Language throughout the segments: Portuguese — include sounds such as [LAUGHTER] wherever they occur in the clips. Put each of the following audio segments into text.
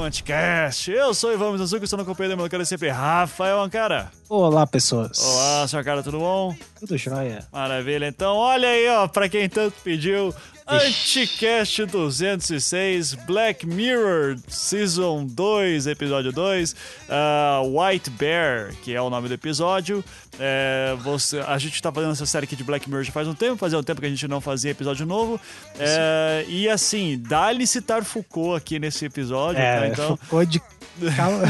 Um Anticast. Eu sou Ivan Mizuki, estou no companhia do meu cara sempre, Rafael Ancara. Olá, pessoas. Olá, senhor cara, tudo bom? Tudo jóia. Maravilha. Então, olha aí, ó, pra quem tanto pediu, Anticast 206, Black Mirror Season 2, Episódio 2, uh, White Bear, que é o nome do episódio. É, você, a gente tá fazendo essa série aqui de Black Mirror já faz um tempo, fazia um tempo que a gente não fazia episódio novo. É, e assim, dá-lhe citar Foucault aqui nesse episódio. É, tá? então... Foucault de...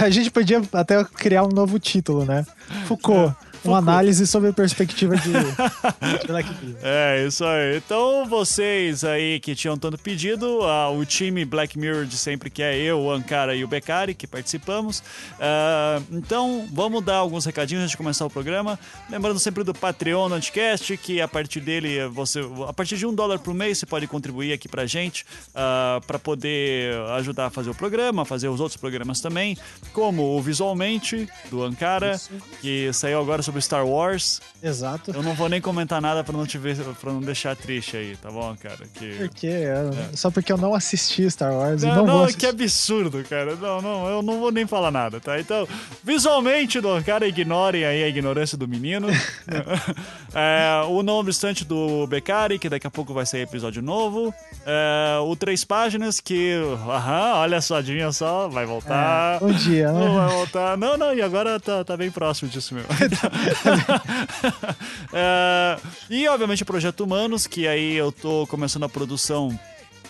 A gente podia até criar um novo título, né? Foucault. Uma análise sobre a perspectiva de, [LAUGHS] É, isso aí. Então, vocês aí que tinham tanto pedido, uh, o time Black Mirror de sempre, que é eu, o Ankara e o Becari, que participamos. Uh, então, vamos dar alguns recadinhos antes de começar o programa. Lembrando sempre do Patreon do Anticast, que a partir dele, você, a partir de um dólar por mês, você pode contribuir aqui pra gente, uh, ah, para poder ajudar a fazer o programa, fazer os outros programas também, como o Visualmente, do Ankara, Isso. que saiu agora sobre Star Wars. Exato. Eu não vou nem comentar nada pra não te ver, para não deixar triste aí, tá bom, cara? Que... Por quê? É. Só porque eu não assisti Star Wars. Não, não, não que absurdo, cara. Não, não, eu não vou nem falar nada, tá? Então, visualmente, do cara, ignorem aí a ignorância do menino. [LAUGHS] [LAUGHS] é, o não obstante do Beccari, que daqui a pouco vai sair episódio novo. É, o Três Páginas, que, aham, olha só, adivinha só, vai voltar. É, um dia, né? Não vai voltar. Não, não, e agora tá, tá bem próximo disso mesmo. [LAUGHS] [LAUGHS] é, e, obviamente, o Projeto Humanos, que aí eu tô começando a produção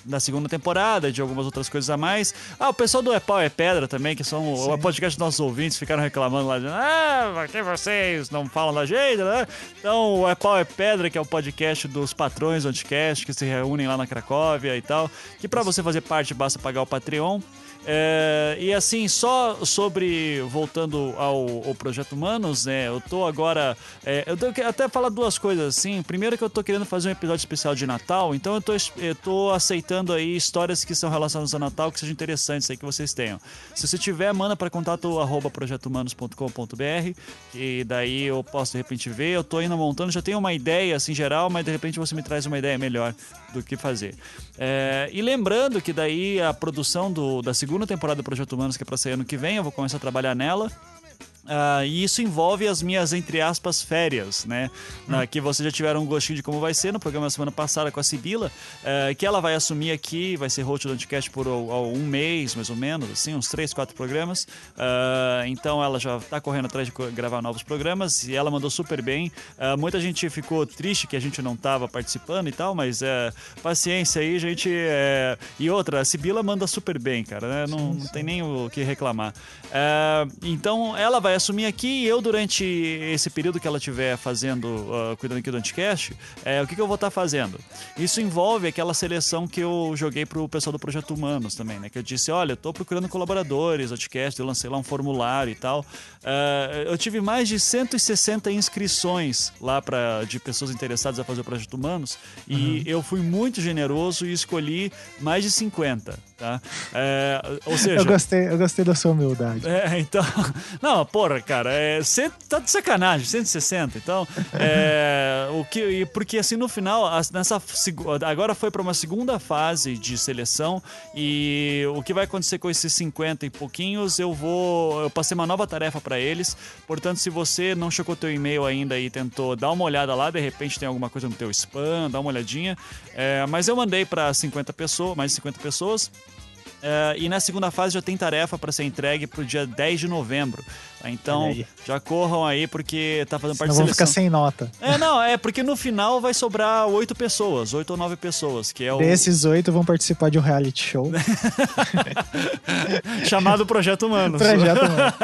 da segunda temporada, de algumas outras coisas a mais. Ah, o pessoal do É Pau é Pedra também, que são Sim. o podcast dos nossos ouvintes, ficaram reclamando lá, dizendo, ah, por que vocês não falam da gente, né? Então, o É Pau é Pedra, que é o podcast dos patrões do Anticast, que se reúnem lá na Cracóvia e tal, que para você fazer parte basta pagar o Patreon. É, e assim, só sobre, voltando ao, ao, Projeto Humanos, né, eu tô agora, é, eu tenho que até falar duas coisas assim, primeiro que eu tô querendo fazer um episódio especial de Natal, então eu tô, eu tô aceitando aí histórias que são relacionadas a Natal, que sejam interessantes aí que vocês tenham. Se você tiver, manda para contato arroba projetohumanos.com.br e daí eu posso de repente ver, eu tô ainda montando, já tenho uma ideia assim geral, mas de repente você me traz uma ideia melhor do que fazer. É, e lembrando que daí a produção do, da segunda temporada do Projeto Humanos, que é para sair ano que vem, eu vou começar a trabalhar nela. Uh, e isso envolve as minhas, entre aspas, férias, né? Hum. que vocês já tiveram um gostinho de como vai ser no programa da semana passada com a Sibila, uh, que ela vai assumir aqui, vai ser host do Anticast por um mês, mais ou menos, assim, uns três, quatro programas. Ah, então ela já tá correndo atrás de gravar novos programas e ela mandou super bem. Ah, muita gente ficou triste que a gente não tava participando e tal, mas é, paciência aí, gente. É... E outra, a Sibila manda super bem, cara, né? Não, não tem nem o que reclamar. então ela vai assumir aqui e eu, durante esse período que ela estiver fazendo, uh, cuidando aqui do Anticast, é, o que, que eu vou estar tá fazendo? Isso envolve aquela seleção que eu joguei pro pessoal do Projeto Humanos também, né? Que eu disse, olha, eu tô procurando colaboradores, Anticast, eu lancei lá um formulário e tal. Uh, eu tive mais de 160 inscrições lá pra, de pessoas interessadas a fazer o Projeto Humanos uhum. e eu fui muito generoso e escolhi mais de 50, tá? É, ou seja... Eu gostei, eu gostei da sua humildade. É, então... [LAUGHS] Não, porra, cara, é, cê, tá de sacanagem, 160. Então, é, o que, porque assim, no final, nessa, agora foi para uma segunda fase de seleção e o que vai acontecer com esses 50 e pouquinhos, eu vou, eu passei uma nova tarefa para eles. Portanto, se você não checou teu e-mail ainda e tentou dar uma olhada lá, de repente tem alguma coisa no teu spam, dá uma olhadinha. É, mas eu mandei para 50 pessoas, mais de 50 pessoas. Uh, e na segunda fase já tem tarefa para ser entregue para o dia 10 de novembro. Tá? Então, já corram aí porque tá fazendo parte Não da vamos ficar seleção. sem nota. É, não, é porque no final vai sobrar oito pessoas, oito ou nove pessoas, que é o Desses oito vão participar de um reality show. [LAUGHS] chamado Projeto Humanos. Projeto [LAUGHS] Humanos.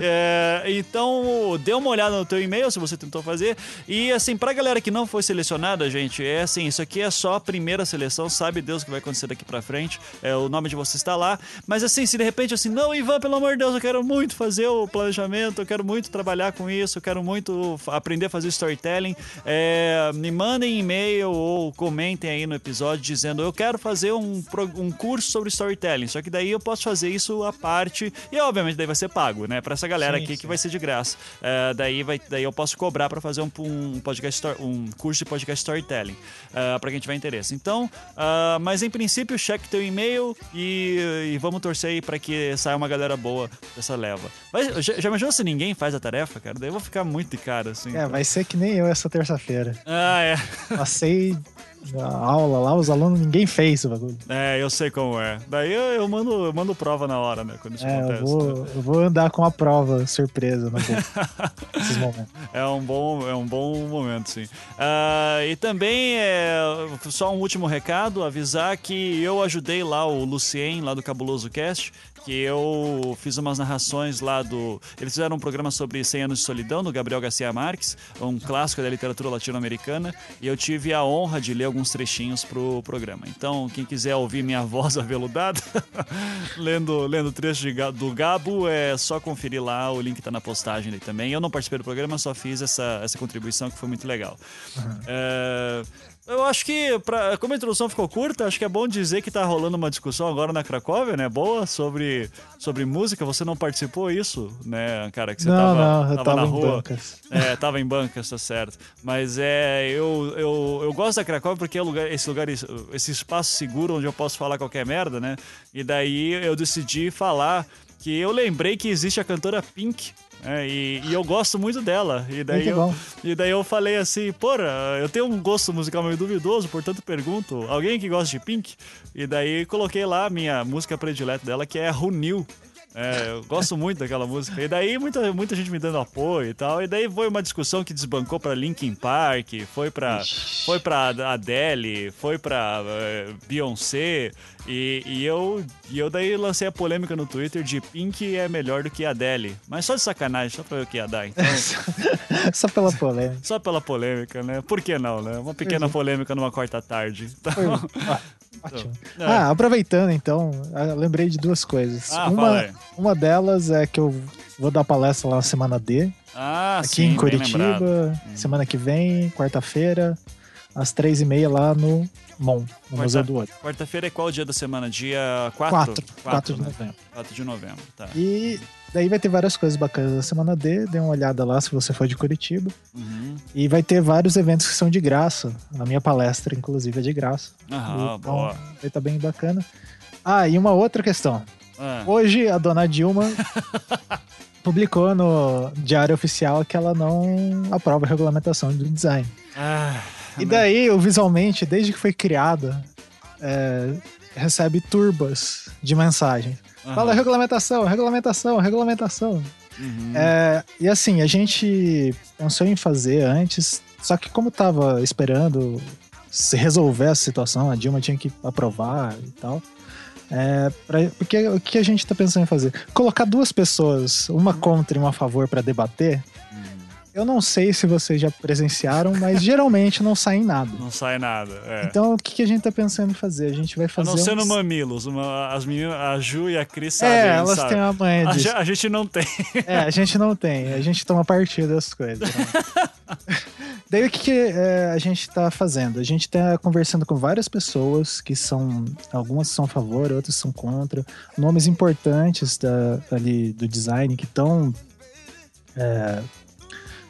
É, então, dê uma olhada no teu e-mail se você tentou fazer. E assim, pra galera que não foi selecionada, gente, é assim, isso aqui é só a primeira seleção, sabe Deus o que vai acontecer daqui pra frente. É, o nome de você está lá. Mas assim, se de repente assim, não, Ivan, pelo amor de Deus, eu quero muito fazer o planejamento, eu quero muito trabalhar com isso, eu quero muito aprender a fazer storytelling, é, me mandem e-mail ou comentem aí no episódio dizendo eu quero fazer um, um curso sobre storytelling. Só que daí eu posso fazer isso à parte e obviamente daí vai ser pago, né? Pra essa galera Sim, aqui sim. que vai ser de graça. É, daí, vai, daí eu posso cobrar pra fazer um, um podcast, um curso de podcast storytelling é, para quem tiver interesse. Então, ah, mas em princípio, cheque teu e-mail e, e vamos torcer aí pra que saia uma galera boa dessa leva. Mas, já, já imaginou se ninguém faz a tarefa, cara? Daí eu vou ficar muito de cara, assim. É, vai ser que nem eu essa terça-feira. Ah, é. Passei a aula lá, os alunos, ninguém fez o bagulho. É, eu sei como é. Daí eu, eu mando, eu mando prova na hora, né? Quando isso É, acontece. eu vou, eu vou andar com a prova surpresa no nesses [LAUGHS] momentos. É um bom, é um bom momento, sim. Ah, e também, é, só um último recado, avisar que eu ajudei lá o Lucien, lá do Cabuloso Cast, que eu fiz umas narrações lá do... Eles fizeram um programa sobre 100 anos de solidão, do Gabriel Garcia Marques, um clássico da literatura latino-americana, e eu tive a honra de ler alguns trechinhos pro programa. Então, quem quiser ouvir minha [LAUGHS] voz aveludada, [LAUGHS] lendo, lendo trecho de do Gabo, é só conferir lá, o link tá na postagem ali também. Eu não participei do programa, só fiz essa, essa contribuição que foi muito legal. É, eu acho que, pra, como a introdução ficou curta, acho que é bom dizer que tá rolando uma discussão agora na Cracóvia, né? Boa, sobre, sobre música. Você não participou isso, né, cara? Que você não, tava, não, eu tava, na em rua. bancas. É, tava em bancas, tá certo. Mas é, eu, eu, eu gosto da Cracóvia porque é lugar, esse lugar, esse espaço seguro onde eu posso falar qualquer merda, né? E daí eu decidi falar que eu lembrei que existe a cantora Pink. Né? e, e eu gosto muito dela. E daí, eu, bom. e daí eu falei assim, porra, eu tenho um gosto musical meio duvidoso, portanto pergunto, alguém que gosta de Pink? E daí coloquei lá a minha música predileta dela, que é Who Knew. É, eu gosto muito daquela música. E daí muita, muita gente me dando apoio e tal. E daí foi uma discussão que desbancou pra Linkin Park, foi pra, foi pra Adele, foi pra eh, Beyoncé. E, e eu, e eu daí lancei a polêmica no Twitter de Pink é melhor do que Adele. Mas só de sacanagem, só pra ver o que ia dar. Então, [LAUGHS] Só pela polêmica. só pela polêmica, né? Por que não, né? Uma pequena polêmica numa quarta tarde. Então, Foi- ah, ótimo. É. Ah, aproveitando então, eu lembrei de duas coisas. Ah, uma, uma delas é que eu vou dar palestra lá na semana D, ah, aqui sim, em Curitiba, lembrado. semana que vem, quarta-feira, às três e meia lá no MON, no Quarta- Museu do Olho. Quarta-feira é qual dia da semana? Dia 4? Quatro, quatro de né? novembro. 4 de novembro, tá. E daí vai ter várias coisas bacanas na semana D, dê uma olhada lá se você for de Curitiba. Uhum. E vai ter vários eventos que são de graça. A minha palestra, inclusive, é de graça. Aham, então, boa. vai estar bem bacana. Ah, e uma outra questão. Ah, Hoje a dona Dilma [LAUGHS] publicou no Diário Oficial que ela não aprova a regulamentação do design. ah, E daí, o visualmente, desde que foi criada, é, recebe turbas de mensagem. Fala regulamentação, regulamentação, regulamentação. Uhum. É, e assim, a gente pensou em fazer antes, só que como tava esperando se resolver essa situação, a Dilma tinha que aprovar e tal. É, pra- porque o que a gente tá pensando em fazer? Colocar duas pessoas, uma contra e uma a favor para debater. Eu não sei se vocês já presenciaram, mas geralmente não sai nada. Não sai nada. É. Então o que, que a gente tá pensando em fazer? A gente vai a fazer. não ser no uns- Mamilos. Uma, as meninas, a Ju e a Cris sabem. É, elas sabe? têm uma manha a, disso. ge- a gente não tem. É, a gente não tem. A gente toma partido das coisas. né? [LAUGHS] Daí o que, que, é, a gente tá fazendo? A gente tá conversando com várias pessoas que são. Algumas são a favor, outras são contra. Nomes importantes da, ali do design que estão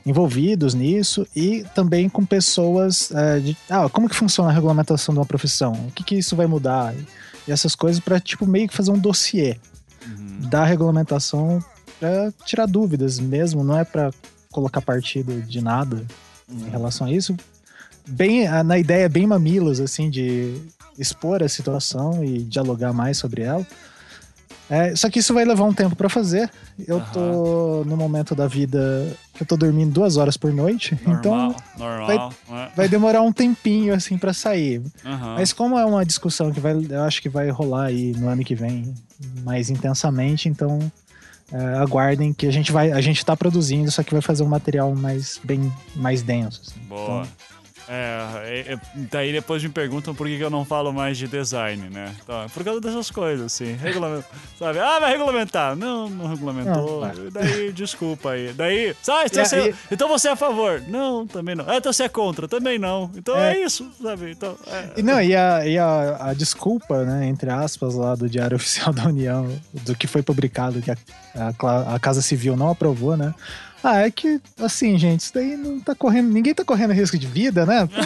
envolvidos nisso e também com pessoas é, de. Ah, como que funciona a regulamentação de uma profissão? O que, que isso vai mudar? E essas coisas para tipo, meio que fazer um dossiê Uhum. da regulamentação para tirar dúvidas mesmo, não é para colocar partido de nada em relação a isso. Bem, na ideia bem mamilos assim de expor a situação e dialogar mais sobre ela. É, só que isso vai levar um tempo pra fazer. Eu tô no momento da vida que eu tô dormindo duas horas por noite, então Normal, normal. né? vai demorar um tempinho assim pra sair. Aham. Mas como é uma discussão que vai, eu acho que vai rolar aí no ano que vem mais intensamente, então é, aguardem que a gente vai, a gente tá produzindo, só que vai fazer um material mais bem mais denso. assim. Boa. É, é, é, daí depois me perguntam por que eu não falo mais de design, né? Então, é por causa dessas coisas, assim. Regulamento, [LAUGHS] sabe? Ah, vai regulamentar. Não, não regulamentou. Não. Daí, desculpa aí. Daí, sabe? Então, você, então você é a favor. Não, também não. Ah, então você é contra. Também não. Então é, É. isso, sabe? Então, é. E não, e a, e a, a desculpa, né, entre aspas, lá do Diário [LAUGHS] Oficial da União, do que foi publicado, que a, a, a Casa Civil não aprovou, né? Ah, é que, assim, gente, isso daí não tá correndo. Ninguém tá correndo risco de vida, né? [LAUGHS]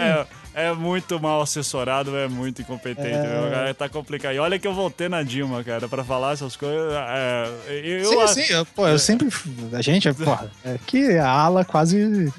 É, é muito mal assessorado, é muito incompetente. É. Meu, cara, tá complicado. E olha que eu voltei na Dilma, cara, pra falar essas coisas. É, eu, sim, a- sim, eu, pô, eu sempre. A gente, porra, é que a ala quase. [LAUGHS]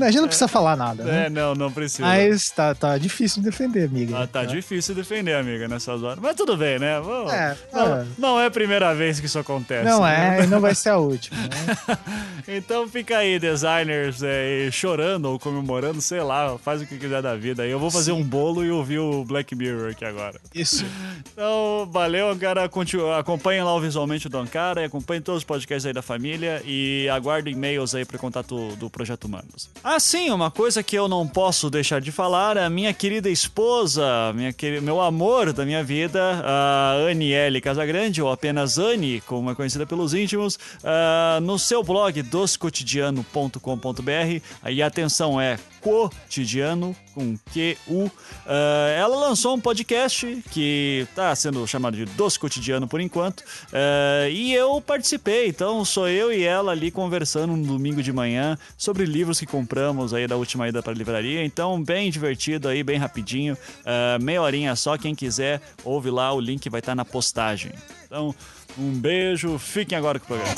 a gente não precisa falar nada, né? É, não, não precisa. Mas tá, tá difícil de defender, amiga. Ah, tá difícil defender, amiga, nessas horas. Mas tudo bem, né? Vamos- É, não, é. não é a primeira vez que isso acontece. Não né? É, e não vai ser a última. Né? [LAUGHS] Então fica aí, designers, é, chorando ou comemorando, sei lá, faz o que quiser da vida. Eu vou fazer um bolo e ouvir o Black Mirror aqui agora. Isso. [LAUGHS] Então, valeu, cara. Continua, acompanhem lá o Visualmente do Ankara, acompanhem todos os podcasts aí da família e aguardem e-mails aí para contato do Projeto Humanos. Ah, sim, uma coisa que eu não posso deixar de falar, a minha querida esposa, minha queri- meu amor da minha vida, a Aniele Casagrande, ou apenas Anne, como é conhecida pelos íntimos, ah, no seu blog doscotidiano.com.br, aí atenção é cotidiano com Q-U. Ah, ela lançou um podcast que está sendo chamado de Dos Cotidiano por enquanto. Ah, e eu participei, então sou eu e ela ali conversando no domingo de manhã sobre livros que compramos aí da última ida para a livraria. Então, bem divertido aí, bem rapidinho. Ah, meia horinha só, quem quiser, ouve lá, o link vai estar na postagem. Então, um beijo, fiquem agora com o programa.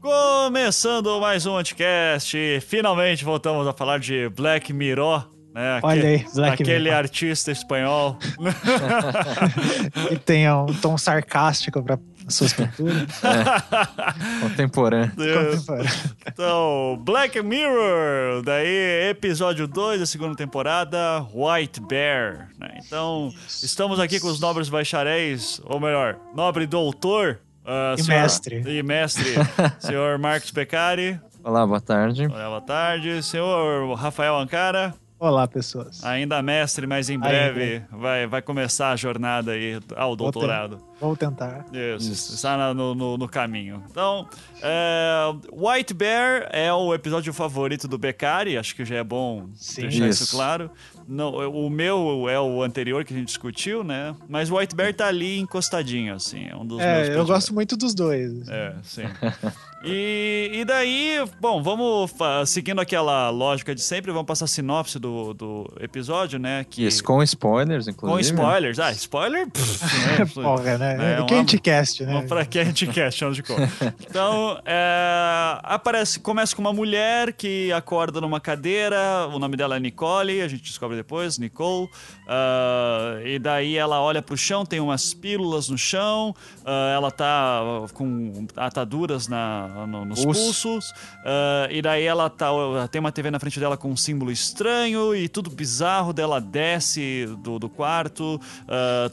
Começando mais um podcast, finalmente voltamos a falar de Black Mirror, né? Olha aí, Black aquele Mirror. artista espanhol. [LAUGHS] E tenha um tom sarcástico para suas pinturas. Contemporâneo. então, Black Mirror, daí episódio 2 da segunda temporada, White Bear. né? Então, estamos aqui com os nobres bacharéis, ou melhor, nobre doutor. ah, E senhor- mestre. E mestre, [LAUGHS] senhor Marcos Peccari. Olá, boa tarde. Olá, boa tarde. Senhor Rafael Ancara. Olá, pessoas. Ainda mestre, mas em breve vai, vai começar a jornada aí ao doutorado. Vou tentar. Isso, está na- no, no, no caminho. Então, é, White Bear é o episódio favorito do Beccari, acho que já é bom Sim. deixar isso. Isso. claro. Não, o meu é o anterior que a gente discutiu, né? Mas o White Bear tá ali encostadinho, assim. É um dos meus É, eu prediletos. gosto muito dos dois. É, sim. [LAUGHS] E, e daí, bom, vamos seguindo aquela lógica de sempre, vamos passar a sinopse do, do episódio, né? Que, Isso, com spoilers, inclusive. com spoilers. Ah, spoiler? pff, [LAUGHS] né? Porra, né? É, né? Vamos pra que a gente quer, chama de conta. [LAUGHS] Então, é, aparece, começa com uma mulher que acorda numa cadeira, o nome dela é Nicole, a gente descobre depois, Nicole. ah, e daí ela olha pro chão, tem umas pílulas no chão, ah, ela tá com ataduras na, no- nos Pulso. pulsos, ah, e daí ela tá, tem uma TV na frente dela com um símbolo estranho e tudo bizarro, dela desce do, do quarto,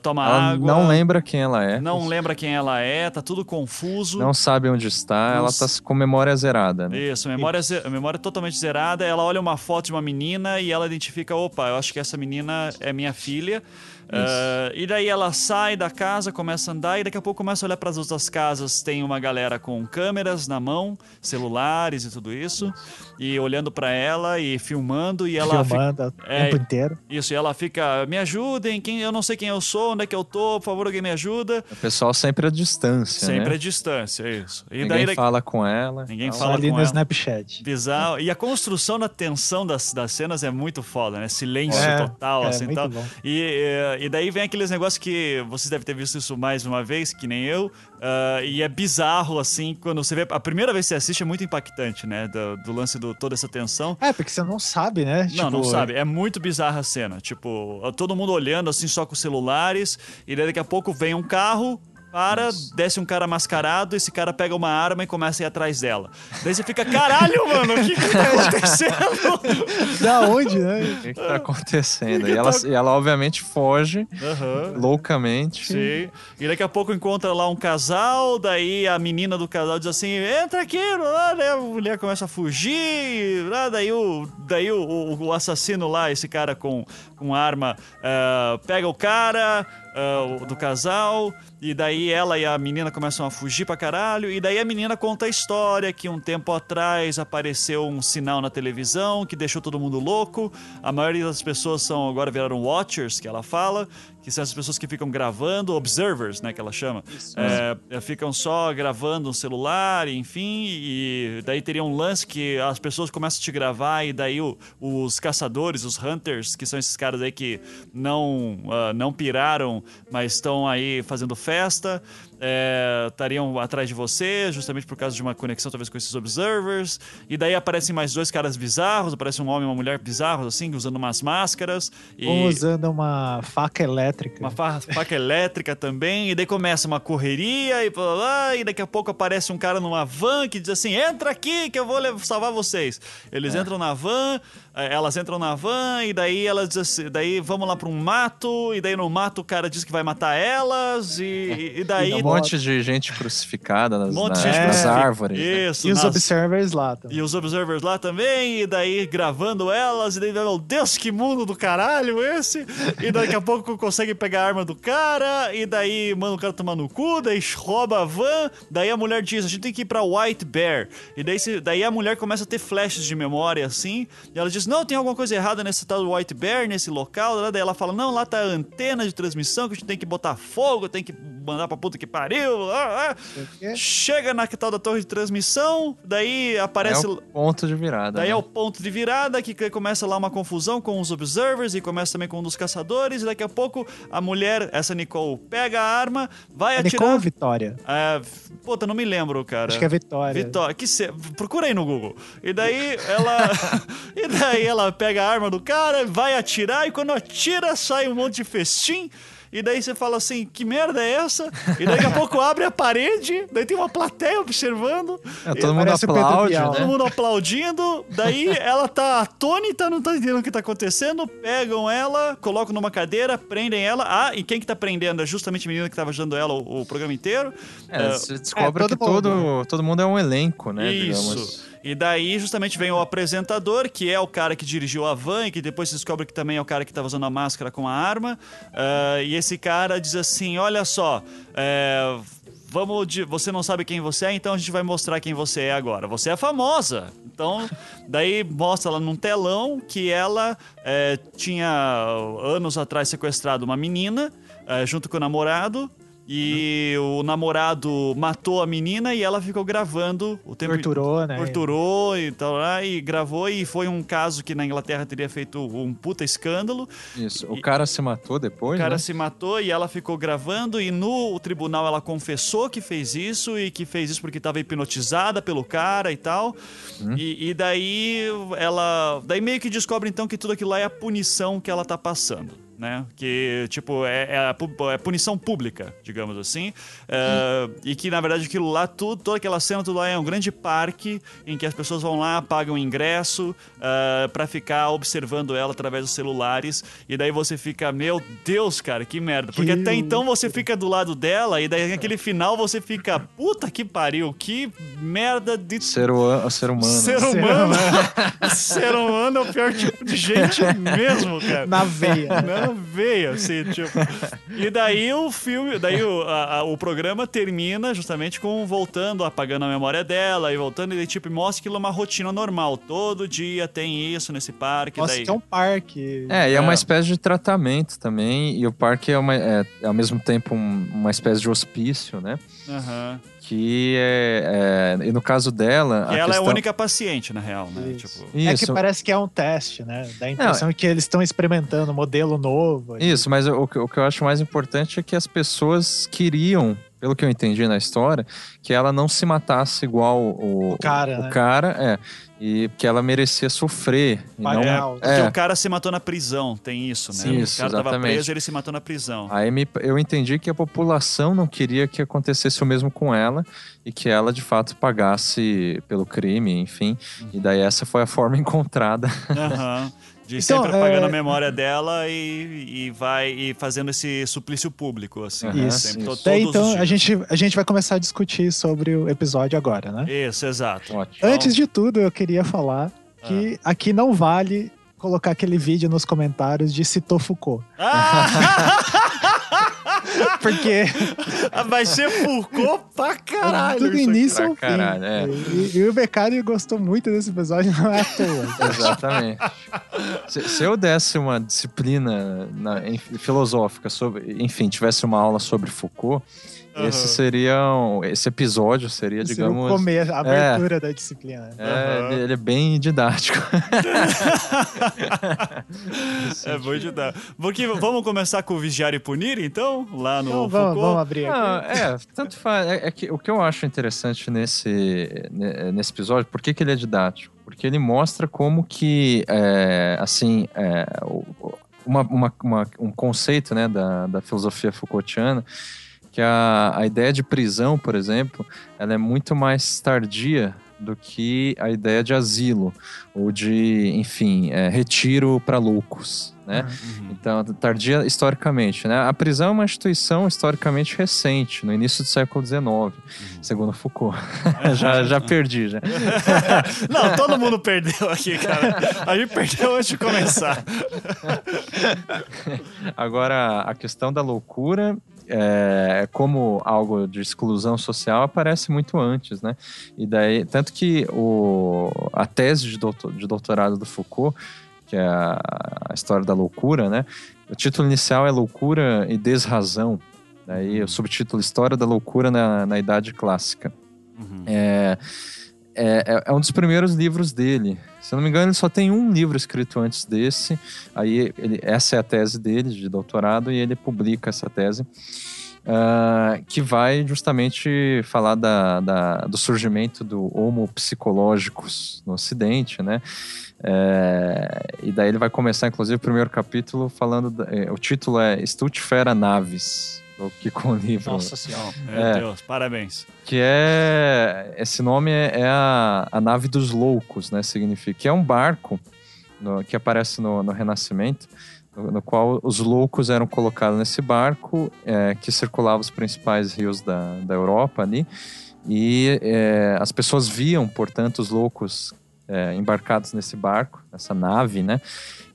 toma Ela água. não lembra quem ela é. Não lembra quem ela é, tá tudo confuso. Não sabe onde está. Ela tá com memória zerada. Né? Isso, memória, memória totalmente zerada. Ela olha uma foto de uma menina e ela identifica: opa, eu acho que essa menina é minha filha. Ah, e daí ela sai da casa, começa a andar e daqui a pouco começa a olhar para as outras casas. Tem uma galera com câmeras na mão, celulares e tudo isso, e olhando pra ela e filmando, e ela fica- Filmando o É, tempo inteiro. isso, e ela fica, me ajudem, quem, eu não sei quem eu sou, onde é que eu tô, por favor, alguém me ajuda. O pessoal sempre à distância, Sempre né? à distância, é isso. E Ninguém daí, fala com ela. Ninguém Então, fala ali com no ela. Snapchat. bizarro. E a construção da tensão das, das cenas é muito foda, né? Silêncio É, total, é, assim, muito tal. bom. E, eh, e daí vem aqueles negócios que vocês devem ter visto isso mais uma vez, que nem eu. ah, e é bizarro, assim, quando você vê. A primeira vez que você assiste é muito impactante, né? Do, do lance do toda essa tensão. É, porque você não sabe, né? Não, não Tipo, sabe. É muito bizarra a cena. Tipo, todo mundo olhando assim só com os celulares. E daí daqui a pouco vem um carro. Para, desce um cara mascarado, esse cara pega uma arma e começa a ir atrás dela. Daí você fica, caralho, mano, o que que tá acontecendo? [LAUGHS] Da onde, né? O que, que tá acontecendo? [LAUGHS] que E ela, tá- e ela, obviamente, foge loucamente. Sim. E daqui a pouco encontra lá um casal, daí a menina do casal diz assim: entra aqui, lá, daí a mulher começa a fugir, lá, daí, o, daí o, o- o assassino lá, esse cara com, com arma, ah, pega o cara. O- do casal, e daí ela e a menina começam a fugir pra caralho, e daí a menina conta a história que um tempo atrás apareceu um sinal na televisão que deixou todo mundo louco. A maioria das pessoas são agora viraram watchers, que ela fala, que são as pessoas que ficam gravando, observers, né, que ela chama. É, ficam só gravando no celular, enfim, e daí teria um lance que as pessoas começam a te gravar e daí o- os caçadores, os hunters, que são esses caras aí que não, ah, não piraram, mas estão aí fazendo festa, é, estariam atrás de você, justamente por causa de uma conexão talvez com esses observers, e daí aparecem mais dois caras bizarros, aparece um homem e uma mulher bizarros, assim, usando umas máscaras, e... Ou usando uma faca elétrica. Uma fa- faca elétrica também, e daí começa uma correria e blá, blá, blá, e daqui a pouco aparece um cara numa van que diz assim: entra aqui que eu vou salvar vocês. Eles entram na van, elas entram na van, e daí elas dizem assim, daí vamos lá pra um mato, e daí no mato o cara diz que vai matar elas, e, e daí. Um monte de gente crucificada nas, um monte de na- gente nas árvores. né? Isso, E os nas- observers lá também. e os observers lá também, e daí gravando elas, e daí, meu Deus, que mundo do caralho esse! E daqui a pouco consegue pegar a arma do cara, e daí manda o cara tomar no cu, daí rouba a van, daí a mulher diz, a gente tem que ir pra White Bear. E daí, daí a mulher começa a ter flashes de memória, assim, e ela diz, não, tem alguma coisa errada nesse tal do White Bear, nesse local, daí ela fala, não, lá tá a antena de transmissão, que a gente tem que botar fogo, tem que mandar pra puta que pariu, ah, ah. Chega na tal da torre de transmissão, daí É aparece... o ponto de virada. Daí né? é o ponto de virada que começa lá uma confusão com os observers e começa também com um dos caçadores. E daqui a pouco a mulher, essa Nicole, pega a arma, vai É atirar. Nicole ou Vitória? É, puta, não me lembro, cara. Acho que é Vitória. Vitória, que se... procura aí no Google. E daí ela [LAUGHS] [LAUGHS] e daí ela pega a arma do cara, vai atirar e quando atira sai um monte de festim. E daí você fala assim, que merda é essa? E daqui a pouco abre a parede, daí tem uma plateia observando. É, todo mundo aplaude, Bial. né? Todo mundo aplaudindo, daí ela tá atônita, não tá entendendo o que tá acontecendo, pegam ela, colocam numa cadeira, prendem ela. Ah, e quem que tá prendendo é justamente a menina que tava ajudando ela o, o programa inteiro. É, É, você descobre é, que todo mundo, todo, todo mundo é um elenco, né? Isso. digamos. E daí, justamente, vem o apresentador, que é o cara que dirigiu a van e que depois se descobre que também é o cara que estava usando a máscara com a arma. Ah, e esse cara diz assim: Olha só, é, vamos. de- você não sabe quem você é, então a gente vai mostrar quem você é agora. Você é famosa. Então, daí mostra ela num telão que ela é, tinha anos atrás sequestrado uma menina é, junto com o namorado. E o namorado matou a menina e ela ficou gravando o tempo Torturou, né? torturou e tal lá, e gravou e foi um caso que na Inglaterra teria feito um puta escândalo. Isso. O E- cara se matou O depois, cara né? se matou e ela ficou gravando e no tribunal ela confessou que fez isso e que fez isso porque estava hipnotizada pelo cara e tal. E, e daí ela, daí meio que descobre então que tudo aquilo lá é a punição que ela tá passando. Né? Que, tipo, é, é, a é punição pública, digamos assim. É, E que, na verdade, aquilo lá, tudo, toda aquela cena, tudo lá é um grande parque em que as pessoas vão lá, pagam ingresso uh, para ficar observando ela através dos celulares. E daí você fica, meu Deus, cara, que merda. Porque Que até então você fica do lado dela e daí naquele final você fica, puta que pariu, que merda de Ser, o, ser humano. ser humano. [LAUGHS] ser humano é o pior tipo de gente mesmo, cara. Na veia. Não, na veia, assim, tipo. E daí o filme, daí o, a- a- o programa termina justamente com voltando, apagando a memória dela e voltando, e daí, tipo, mostra aquilo uma rotina normal. Todo dia tem isso nesse parque. Nossa, daí... que é um parque. É, e é É. uma espécie de tratamento também, e o parque é, uma, é, é ao mesmo tempo um- uma espécie de hospício, né? Aham. Que é, é- E no caso dela. E a ela é a questão- única paciente, na real, né? Isso. Tipo. É que Isso. parece que é um teste, né? Dá a impressão que eles estão experimentando um modelo novo. Isso, mas o, que- o que eu acho mais importante é que as pessoas queriam, pelo que eu entendi na história, que ela não se matasse igual o, O cara, o né? cara, é. E que ela merecia sofrer. Pagar não, Porque é. o cara se matou na prisão, tem isso, né? Sim, isso, o cara tava exatamente. preso e ele se matou na prisão. Aí me- eu entendi que a população não queria que acontecesse o mesmo com ela e que ela de fato pagasse pelo crime, enfim. E daí essa foi a forma [LAUGHS] encontrada. Aham. De Então, sempre apagando é- a memória dela e, e vai e fazendo esse suplício público, assim. Né? Isso. Sempre, to- Daí, então, a gente, a gente vai começar a discutir sobre o episódio agora, né? Isso, exato. Ótimo. Antes de tudo, eu queria falar que Ah. aqui não vale colocar aquele vídeo nos comentários de citou Foucault. Ah! [LAUGHS] Porque Vai ser Foucault pra caralho. do isso aqui. início ao fim. caralho, é. E, e o Beccari gostou muito desse episódio, não é à toa. Exatamente. se, se eu desse uma disciplina na- em- filosófica sobre, enfim, tivesse uma aula sobre Foucault, Aham. esse seria um- esse episódio seria, Esse digamos, o começo, a abertura da disciplina. é, Aham. ele, ele é bem didático. [LAUGHS] É bom de dar. Porque, vamos começar com o Vigiar e Punir, então? Lá no Então vamos, Foucault? vamos abrir aqui. Não, é, tanto faz. É, é que o que eu acho interessante nesse, ne- nesse episódio, por que, que ele é didático? Porque ele mostra como que, é, assim, é, o- uma, uma- uma- um conceito né, da, da filosofia Foucaultiana, que a, a ideia de prisão, por exemplo, ela é muito mais tardia do que a ideia de asilo, ou de, enfim, é, retiro para loucos, né? Uhum. Então, tardia historicamente, né? A prisão é uma instituição historicamente recente, no início do século XIX, segundo Foucault. [LAUGHS] já, já perdi, já. [LAUGHS] Não, todo mundo perdeu aqui, cara. A gente perdeu antes de começar. [LAUGHS] Agora, a questão da loucura, é, como algo de exclusão social, aparece muito antes, né? E daí, tanto que o, a tese de, doutor- de doutorado do Foucault, que é a, a história da loucura, né? O título inicial é Loucura e Desrazão. Daí o subtítulo História da Loucura na, na Idade Clássica. Uhum. É, é, é um dos primeiros livros dele. Se eu não me engano, ele só tem um livro escrito antes desse. Aí ele- essa é a tese dele de doutorado e ele publica essa tese. ah, que vai justamente falar da, da- do surgimento do Homo psicológicos no Ocidente, né? É, e daí ele vai começar, inclusive, o primeiro capítulo falando. da- é, o título é Stultifera Navis, que com o livro. Nossa senhora. Meu É. Deus, parabéns. Que é. Esse nome é, é a, a nave dos loucos, né? Significa. Que é um barco no- que aparece no, no Renascimento, no, no qual os loucos eram colocados nesse barco, é, que circulava os principais rios da, da Europa ali. E é, as pessoas viam, portanto, os loucos é, embarcados nesse barco, nessa nave, né?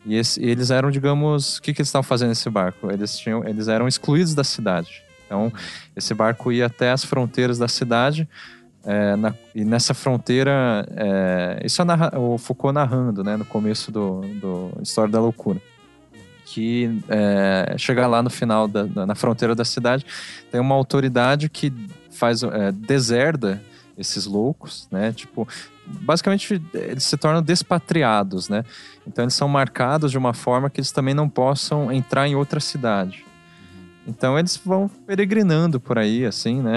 E esse- eles eram, digamos, o que, que eles estavam fazendo nesse barco? Eles, tinham, eles eram excluídos da cidade. Então, esse barco ia até as fronteiras da cidade, é, na- e nessa fronteira, é, isso é narra- o Foucault narrando, né, no começo do, do História da Loucura. Que é, chegar lá no final, da, na fronteira da cidade, tem uma autoridade que faz, é, deserda esses loucos, né, tipo, basicamente eles se tornam despatriados, né, então eles são marcados de uma forma que eles também não possam entrar em outra cidade. Então eles vão peregrinando por aí, assim, né?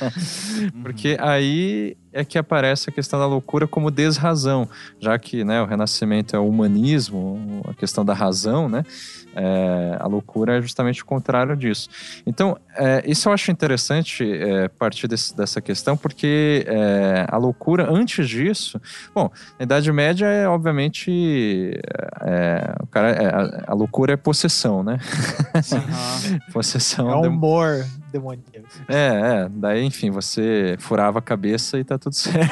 [LAUGHS] Porque aí é que aparece a questão da loucura como desrazão, já que né, o Renascimento é o humanismo, a questão da razão, né? É, a loucura é justamente o contrário disso. Então, é, isso eu acho interessante é, partir desse- dessa questão, porque é, a loucura, antes disso, bom, na Idade Média é obviamente é, o cara, é, a, a loucura é possessão, né? Aham. [LAUGHS] Possessão É um humor demoníaco. É, é. Daí, enfim, você furava a cabeça e tá tudo [LAUGHS] certo.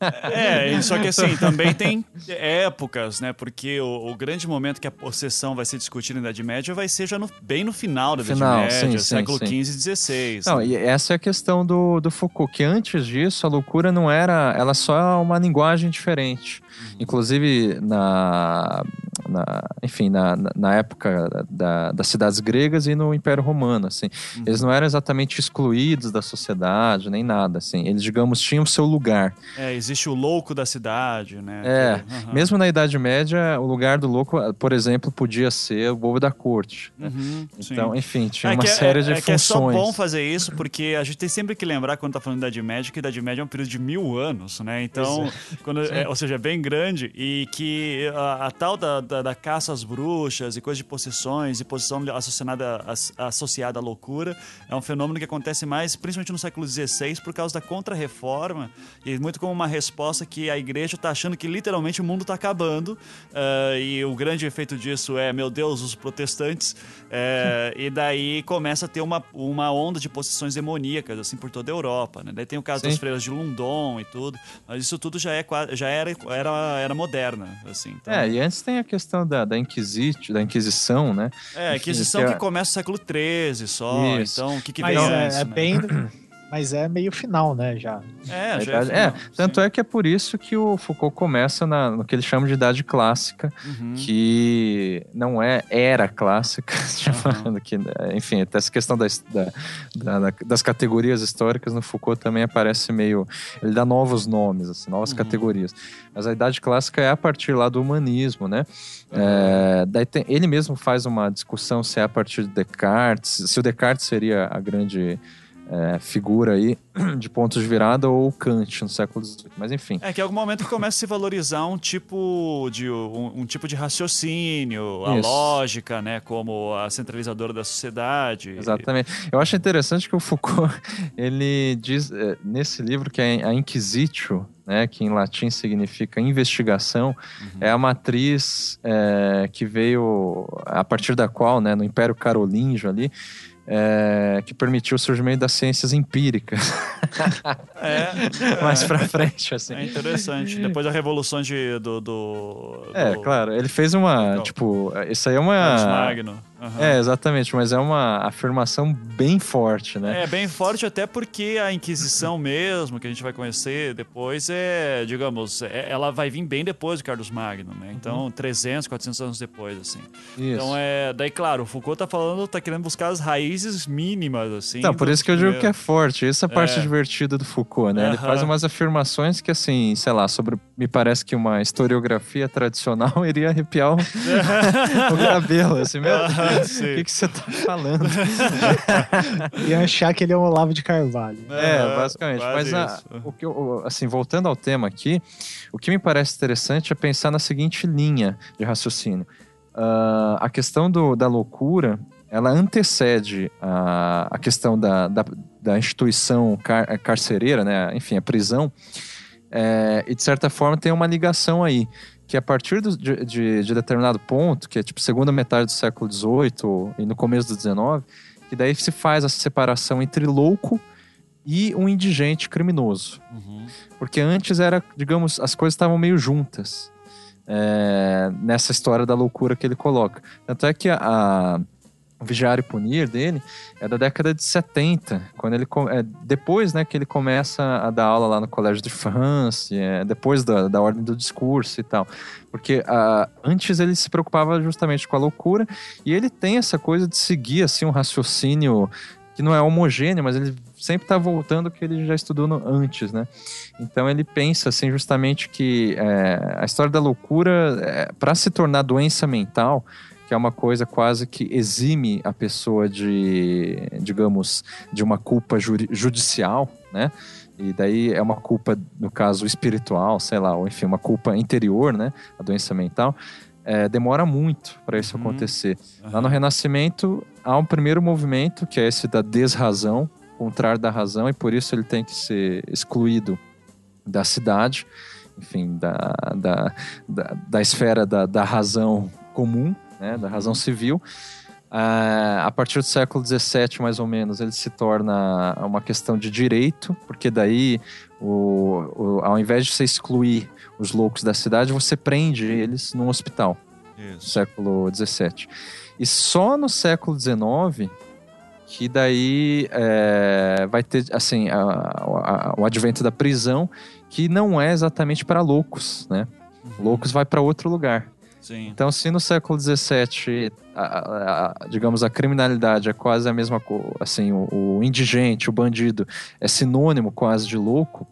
É, só que assim, também tem épocas, né? Porque o, o grande momento que a possessão vai ser discutida na Idade Média vai ser já no- bem no final da Idade Final, Média, sim, sim, século. XV e XVI. Não, né? e essa é a questão do, do Foucault, que antes disso a loucura não era, ela só é uma linguagem diferente. Inclusive na, na- enfim, na, na- época da- das cidades gregas e no Império Romano, assim, eles não eram exatamente excluídos da sociedade nem nada, assim, eles digamos tinham seu lugar. É, existe o louco da cidade, né? É, aham. Mesmo na Idade Média, o lugar do louco, por exemplo, podia ser o bobo da corte. né? Uhum, sim. Então, enfim, tinha É uma é- série de é, que é só funções. bom fazer isso, porque a gente tem sempre que lembrar, quando tá falando da Idade Média, que a Idade Média é um período de mil anos, né? Então, quando, é, ou seja, é bem grande, e que a, a tal da, da, da caça às bruxas e coisa de possessões e possessão associada, as- associada à loucura é um fenômeno que acontece mais, principalmente no século XVI, por causa da Contra-Reforma, e muito como uma resposta que a igreja tá achando que literalmente o mundo tá acabando, ah, e o grande efeito disso é, meu Deus, os protestantes, é, e daí começa a ter uma, uma onda de possessões demoníacas, assim, por toda a Europa, né? Daí tem o caso Sim. das freiras de Lundon e tudo, mas isso tudo já, é, já era, era, era moderna, assim. Então, É, e antes tem a questão da, da, Inquisite, da Inquisição, né? é, a enfim, Inquisição que que, é- começa no século XIII só, Isso. então o que, que Mas vem é, antes, é né? bem. [CLEARS THROAT] Mas é meio final, né? Já. É, Na já idade- é, é, final, tanto sim. é que é por isso que o Foucault começa na- no que ele chama de idade clássica, Uhum. que não é era clássica, [LAUGHS] chamando que, enfim, até essa questão das, da- da- da- das categorias históricas no Foucault também aparece meio, ele dá novos nomes, assim, novas Uhum. categorias. Mas a idade clássica é a partir lá do humanismo, né? É, daí tem- ele mesmo faz uma discussão se é a partir de Descartes, se o Descartes seria a grande é, figura aí [CLEARS THROAT] de pontos de virada ou Kant no século XVIII. Mas enfim. É que em algum momento começa a se valorizar um tipo de, um, um tipo de raciocínio, a Isso. lógica, né? Como a centralizadora da sociedade. Exatamente. Eu acho interessante que o Foucault, [LAUGHS] ele diz é, nesse livro que é a Inquisitio, né, que em latim significa investigação, é a matriz é, que veio a partir da qual, né, no Império Carolíngio ali, é, que permitiu o surgimento das ciências empíricas. [LAUGHS] É, [LAUGHS] Mais pra frente, assim. é interessante. Depois da revolução de, do, do, É, do claro, ele fez uma, Legal. tipo, isso aí é uma... Magno. Aham. É, exatamente, mas é uma afirmação bem forte, né? É bem forte até porque a Inquisição [LAUGHS] mesmo, que a gente vai conhecer depois, é, digamos, é- ela vai vir bem depois do Carlos Magno, né? Então, 300, 400 anos depois, assim. Uhum. Isso. Então, é... Daí, claro, o Foucault tá falando, tá querendo buscar as raízes mínimas, assim. Então, por isso que eu digo que é forte. Essa é a parte É. divertida do Foucault, né? Ele Aham. faz umas afirmações que, assim, sei lá, sobre. Me parece que uma historiografia tradicional [LAUGHS] iria arrepiar o, [LAUGHS] o cabelo. Assim, meu Deus, [LAUGHS] Ah, o que, que você tá falando? [LAUGHS] E achar que ele é um Olavo de Carvalho. É, Aham, basicamente. Mas, a- isso. o que eu- assim, voltando ao tema aqui, o que me parece interessante é pensar na seguinte linha de raciocínio. Ah, a questão do- da loucura, ela antecede a, a questão da, da, da instituição car- carcereira, né? enfim, a prisão, é, e de certa forma tem uma ligação aí, que a partir do- de, de- de determinado ponto, que é tipo segunda metade do século XVIII e no começo do XIX, que daí se faz a separação entre louco e um indigente criminoso. Uhum. Porque antes era, digamos, as coisas estavam meio juntas é, nessa história da loucura que ele coloca. Tanto é que a, a- Vigiar e Punir dele é da década de 70, quando ele é, depois né, que ele começa a dar aula lá no Colégio de France, é, depois da, da ordem do discurso e tal. Porque ah, antes ele se preocupava justamente com a loucura e ele tem essa coisa de seguir assim um raciocínio que não é homogêneo, mas ele sempre está voltando ao que ele já estudou no- antes, né? Então ele pensa assim justamente que é, a história da loucura, para se tornar doença mental, que é uma coisa quase que exime a pessoa de, digamos, de uma culpa judicial, né? E daí é uma culpa, no caso, espiritual, sei lá, ou enfim, uma culpa interior, né? A doença mental. É, demora muito para isso Uhum. acontecer. Lá no. Renascimento, há um primeiro movimento, que é esse da desrazão, contrário da razão, e por isso ele tem que ser excluído da cidade, enfim, da, da, da, da esfera da, da razão comum, né, da razão civil. Ah, a partir do século XVII, mais ou menos, ele se torna uma questão de direito, porque daí, o, o- ao invés de você excluir os loucos da cidade, você prende eles num hospital Isso. século XVII. E só no século XIX que daí é, vai ter assim a- a- o advento da prisão, que não é exatamente para loucos, né? Loucos vai para outro lugar. Sim. Então, se no século XVII, a- a- digamos, a criminalidade é quase a mesma coisa, assim, o, o indigente, o bandido, é sinônimo quase de louco,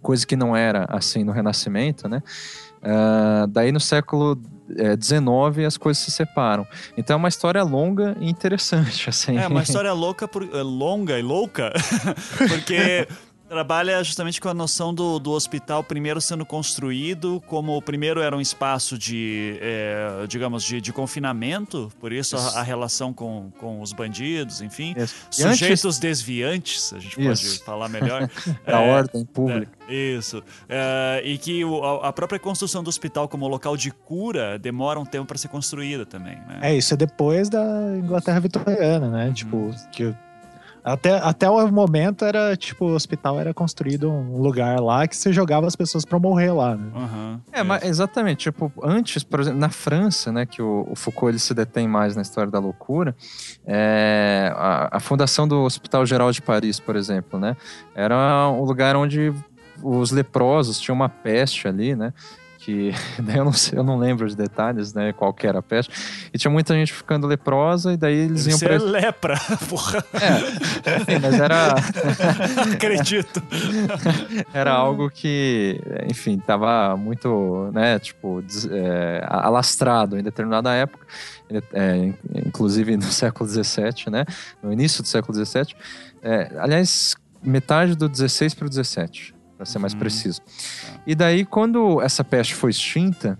coisa que não era assim no Renascimento, né? Ah, daí no século XIX as coisas se separam. Então é uma história longa e interessante, [LAUGHS] assim. É uma história louca, por, é, longa e louca, [LAUGHS] porque trabalha justamente com a noção do, do hospital primeiro sendo construído, como o primeiro era um espaço de, é, digamos, de, de confinamento, por isso a, a relação com, com os bandidos, enfim. Isso. E antes Sujeitos desviantes, a gente pode Isso. falar melhor. [LAUGHS] da É, ordem pública. é, isso. É, e que o- a, própria construção do hospital como local de cura demora um tempo para ser construída também, né? É, isso é depois da Inglaterra vitoriana, né? Tipo, que até, até o momento era, tipo, o hospital era construído um lugar lá que você jogava as pessoas pra morrer lá, né? Aham, É, mas exatamente, tipo, antes, por exemplo, na França, né, que o, o Foucault ele se detém mais na história da loucura, é, a, a fundação do Hospital Geral de Paris, por exemplo, né, era um lugar onde os leprosos tinham uma peste ali, né, que [LAUGHS] daí eu não, sei, eu não lembro de detalhes, né, qual que era a peste, e tinha muita gente ficando leprosa e daí eles Deve iam ser pra... lepra, [LAUGHS] porra, É, enfim, mas era... [LAUGHS] acredito. era algo que, enfim, tava muito, né, tipo, é, alastrado em determinada época, é, in- inclusive no século XVII, né, no início do século XVII, é, aliás, metade do 16 para o 17, para ser mais Uhum. preciso. E daí, quando essa peste foi extinta,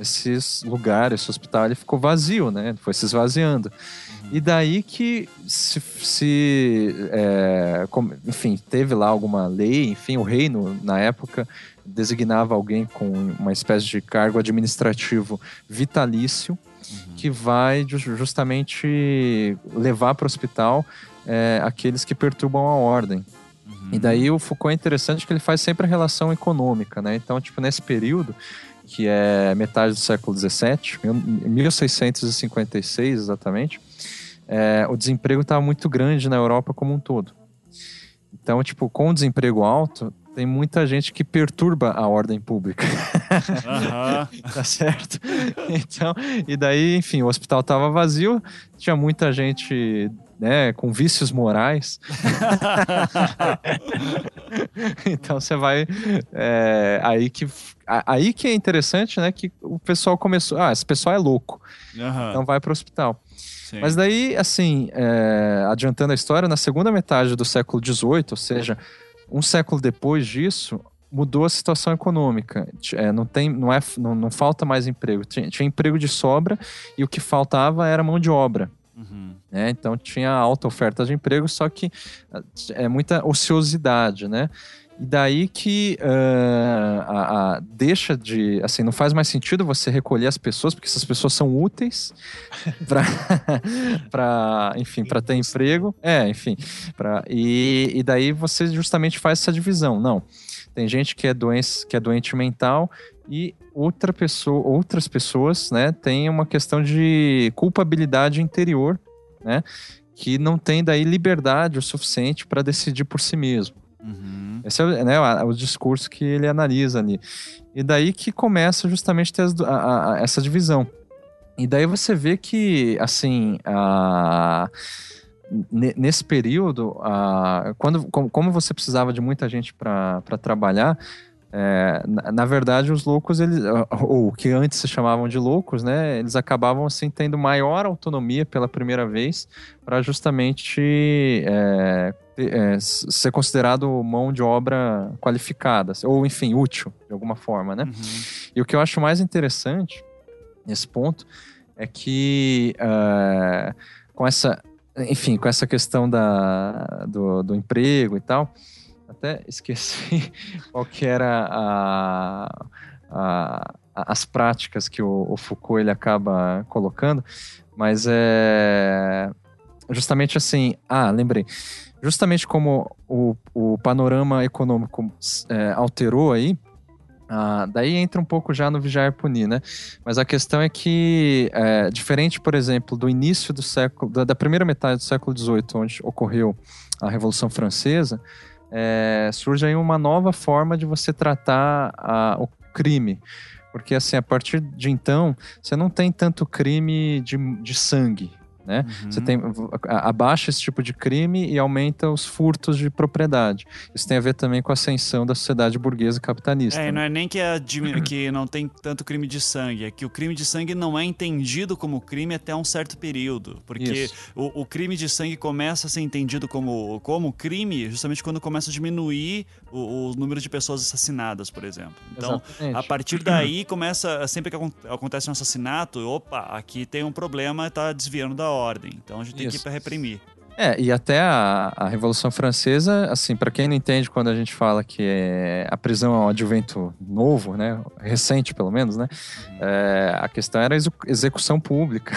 esses lugares, esse hospital, ele ficou vazio, né, foi se esvaziando. E daí que se, se, é, como- enfim, teve lá alguma lei, enfim, o reino na época designava alguém com uma espécie de cargo administrativo vitalício que vai ju- justamente levar para o hospital é, aqueles que perturbam a ordem. E daí o Foucault é interessante que ele faz sempre a relação econômica, né? Então, tipo, nesse período, que é metade do século XVII, mil- 1656 exatamente, é, o desemprego estava muito grande na Europa como um todo. Então, tipo, com o desemprego alto, tem muita gente que perturba a ordem pública. Aham. [LAUGHS] tá certo? Então, e daí, enfim, o hospital estava vazio, tinha muita gente, né, com vícios morais. [LAUGHS] então você vai é, aí que aí que é interessante, né, que o pessoal começou, ah, esse pessoal é louco, Aham. então vai para o hospital. Sim. Mas daí, assim, é, adiantando a história, na segunda metade do século XVIII, ou seja, um século depois disso, mudou a situação econômica. É, não, tem, não, é, não, não falta mais emprego. Tinha, tinha emprego de sobra e o que faltava era mão de obra. Uhum. né? Então tinha alta oferta de emprego, só que ah, é muita ociosidade, né? E daí que ah, a- a- deixa de. Assim, não faz mais sentido você recolher as pessoas, porque essas pessoas são úteis [LAUGHS] para, enfim, para ter emprego. É, enfim. Pra, e, e daí você justamente faz essa divisão. Não. Tem gente que é, doença, que é doente mental e outra pessoa, outras pessoas, né, têm uma questão de culpabilidade interior, né, que não tem daí liberdade o suficiente para decidir por si mesmo. Uhum. Esse é né, a- o discurso que ele analisa ali. E daí que começa justamente as a- a- essa divisão. E daí você vê que, assim, a- ne- nesse período, a- quando, como, como você precisava de muita gente para trabalhar, é, na, na verdade, os loucos, eles, ou o que antes se chamavam de loucos, né, eles acabavam assim tendo maior autonomia pela primeira vez para justamente é, é, ser considerado mão de obra qualificada, ou enfim, útil de alguma forma, né? Uhum. E o que eu acho mais interessante nesse ponto é que é, com essa, enfim, com essa questão da, do, do emprego e tal, até esqueci [LAUGHS] qual que era a, a, as práticas que o, o Foucault ele acaba colocando, mas é justamente assim. Ah, lembrei. Justamente como o, o panorama econômico é, alterou aí, ah, daí entra um pouco já no vigiar punir, né? Mas a questão é que, é, diferente, por exemplo, do início do século, da, da primeira metade do século XVIII, onde ocorreu a Revolução Francesa, é, surge aí uma nova forma de você tratar a- o crime. Porque, assim, a partir de então, você não tem tanto crime de, de sangue, né? Você tem, abaixa esse tipo de crime e aumenta os furtos de propriedade. Isso tem a ver também com a ascensão da sociedade burguesa capitalista. É, né? não é nem que, a dimi- [COUGHS] que não tem tanto crime de sangue, é que o crime de sangue não é entendido como crime até um certo período. Porque o, o crime de sangue começa a ser entendido como, como crime justamente quando começa a diminuir o, o número de pessoas assassinadas, por exemplo. Então, Exatamente. a partir daí começa, sempre que acon- acontece um assassinato, opa, aqui tem um problema, tá desviando da ordem. Então a gente tem que ir pra reprimir. É, e até a, a Revolução Francesa, assim, para quem não entende quando a gente fala que é, a prisão é um advento novo, né, recente pelo menos, né, é, a questão era execução pública.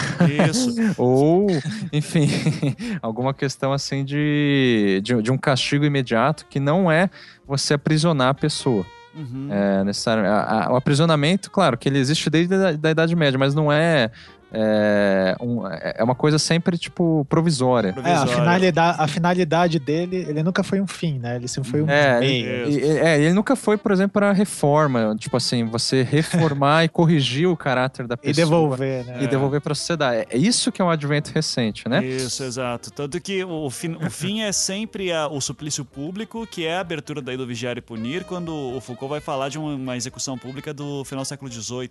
Isso. [LAUGHS] Ou, enfim, [LAUGHS] alguma questão assim de, de, de um castigo imediato que não é você aprisionar a pessoa. Uhum. É, necessariamente. A- a- o aprisionamento, claro, que ele existe desde a da Idade Média, mas não é. É, um- é uma coisa sempre, tipo, provisória. É, a finalidade, a finalidade dele, ele nunca foi um fim, né? Ele sempre foi um É, meio. ele, e- é, ele nunca foi, por exemplo, para reforma. Tipo assim, você reformar [LAUGHS] e corrigir o caráter da E pessoa. devolver, né? E devolver para a sociedade. É isso que é um advento recente, né? Isso, exato. Tanto que o fim, o fim é sempre a- o suplício público, que é a abertura daí do Vigiar e Punir, quando o Foucault vai falar de uma, uma execução pública do final do século XVIII.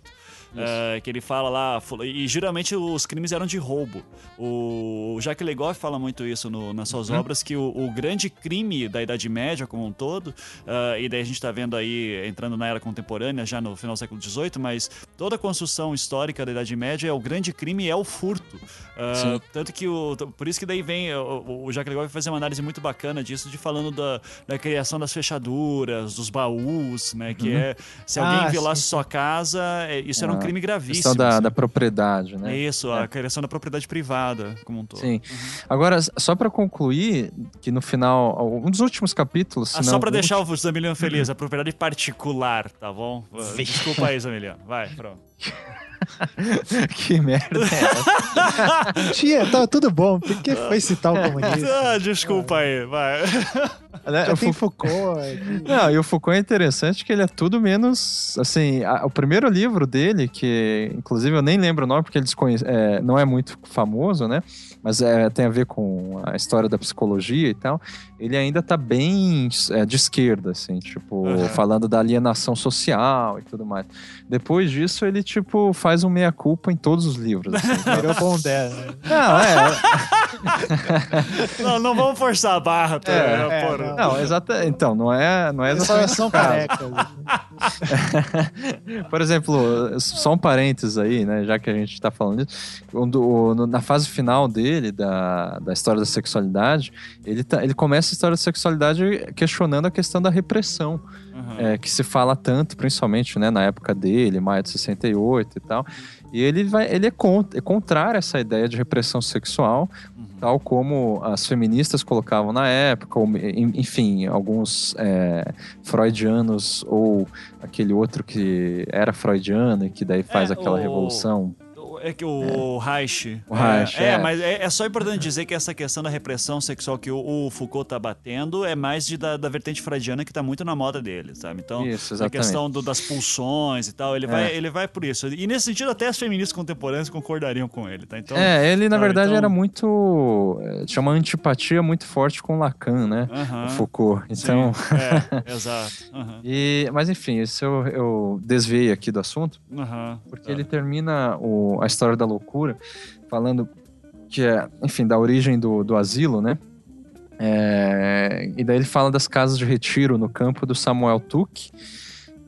É, que ele fala lá, e geralmente os crimes eram de roubo. O, Jacques Legoff fala muito isso no- nas suas obras, que o, o grande crime da Idade Média como um todo, ah, e daí a gente está vendo aí, entrando na era contemporânea, já no final do século XVIII, mas toda a construção histórica da Idade Média, o grande crime é o furto. Ah, Sim. tanto que o. Por isso que daí vem. O, o Jacques Legoff vai fazer uma análise muito bacana disso, de falando da, da criação das fechaduras, dos baús, né? Que é. Se alguém Ah, violasse sim. sua casa, é, isso era um Ah, crime gravíssimo. questão da, assim. da propriedade, né? Isso, a É. criação da propriedade privada como um todo. Sim. Agora, só para concluir, que no final, um dos últimos capítulos. Ah, só o deixar o Zamiliano feliz, a propriedade particular, tá bom? [LAUGHS] Desculpa aí, Zamiliano. Vai, pronto. [LAUGHS] [LAUGHS] que merda é essa? Tia, tá tudo bom. Por que foi citar o comunismo? Ah, desculpa aí, vai. [LAUGHS] Né? Já O tem Fou- Foucault. aqui. Não, e o Foucault é interessante que ele é tudo menos. Assim, a- o primeiro livro dele, que inclusive eu nem lembro o nome porque ele é, não é muito famoso, né? Mas é, tem a ver com a história da psicologia e tal. Ele ainda tá bem é, de esquerda, assim, tipo, Uhum. falando da alienação social e tudo mais. Depois disso, ele, tipo, faz um meia-culpa em todos os livros. Assim. [LAUGHS] Virou Bondé. Né? não, é. Não, não vamos forçar a barra, tá? É, né, é, porra. não. Não, exata, então, não é, não é exatamente são carecas. [LAUGHS] Por exemplo, só um parênteses aí, né? Já que a gente tá falando disso. quando o- no- na fase final dele, da, da história da sexualidade, ele, tá, ele começa a história da sexualidade questionando a questão da repressão, Uhum. é, que se fala tanto, principalmente né, na época dele, maio de 68 e tal. E ele, vai, ele é, contra, é contrário a essa ideia de repressão sexual, Uhum. tal como as feministas colocavam na época, ou, en- enfim, alguns é, freudianos ou aquele outro que era freudiano e que daí faz É, aquela o- revolução. É que o Reich. O Reich, é, é. mas é, é só importante dizer que essa questão da repressão sexual que o, o Foucault tá batendo é mais de, da, da vertente freudiana que tá muito na moda dele, sabe? Então, Isso, a questão do- das pulsões e tal, ele, vai, É. ele vai por isso. E nesse sentido, até as feministas contemporâneas concordariam com ele, tá? Então, é, ele na ah, verdade então- era muito. é, Tinha uma antipatia muito forte com Lacan, né? aham, O Foucault. Então. é, exato. [LAUGHS] aham, E, mas enfim, isso eu, eu desviei aqui do assunto. aham, Porque tá. ele termina o- a história da loucura falando que é, enfim, da origem do, do asilo, né? É, e daí ele fala das casas de retiro no campo do Samuel Tuck,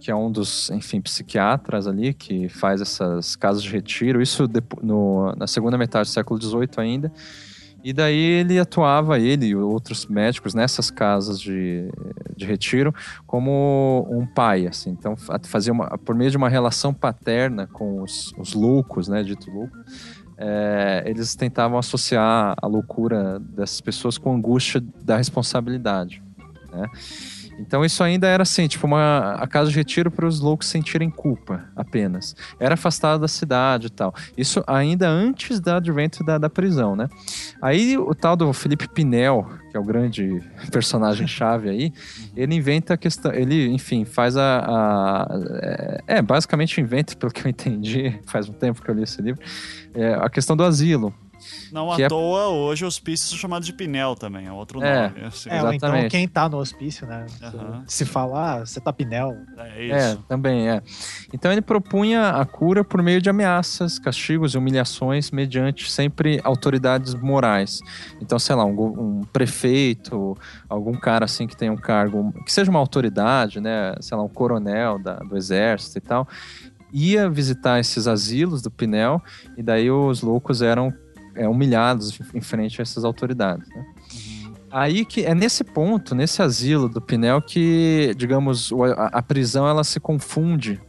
que é um dos, enfim, psiquiatras ali que faz essas casas de retiro. Isso no- na segunda metade do século XVIII ainda. E daí ele atuava, ele e outros médicos, nessas casas de, de retiro, como um pai, assim. Então, fa- fazia uma, por meio de uma relação paterna com os, os loucos, né, dito louco, é, eles tentavam associar a loucura dessas pessoas com a angústia da responsabilidade, né? Então isso ainda era assim, tipo uma a casa de retiro para os loucos sentirem culpa apenas. Era afastado da cidade e tal. Isso ainda antes do advento da, da prisão, né? Aí o tal do Felipe Pinel, que é o grande [LAUGHS] personagem chave aí, ele inventa a questão, ele, enfim, faz a, a- é, basicamente inventa, pelo que eu entendi, [LAUGHS] faz um tempo que eu li esse livro, é, a questão do asilo. Não Que à é- toa, hoje hospícios são chamados de Pinel também, é outro É. nome. assim. É, ou então Exatamente. quem tá no hospício, né? Aham. Se falar, ah, você tá pinel. É É, isso. também é. Então ele propunha a cura por meio de ameaças, castigos e humilhações mediante sempre autoridades morais. Então, sei lá, um, um prefeito, algum cara assim que tenha um cargo, que seja uma autoridade, né? Sei lá, um coronel da- do exército e tal, ia visitar esses asilos do Pinel e daí os loucos eram é, humilhados em frente a essas autoridades, né? Aí que é nesse ponto, nesse asilo do Pinel, que, digamos, a, a prisão ela se confunde.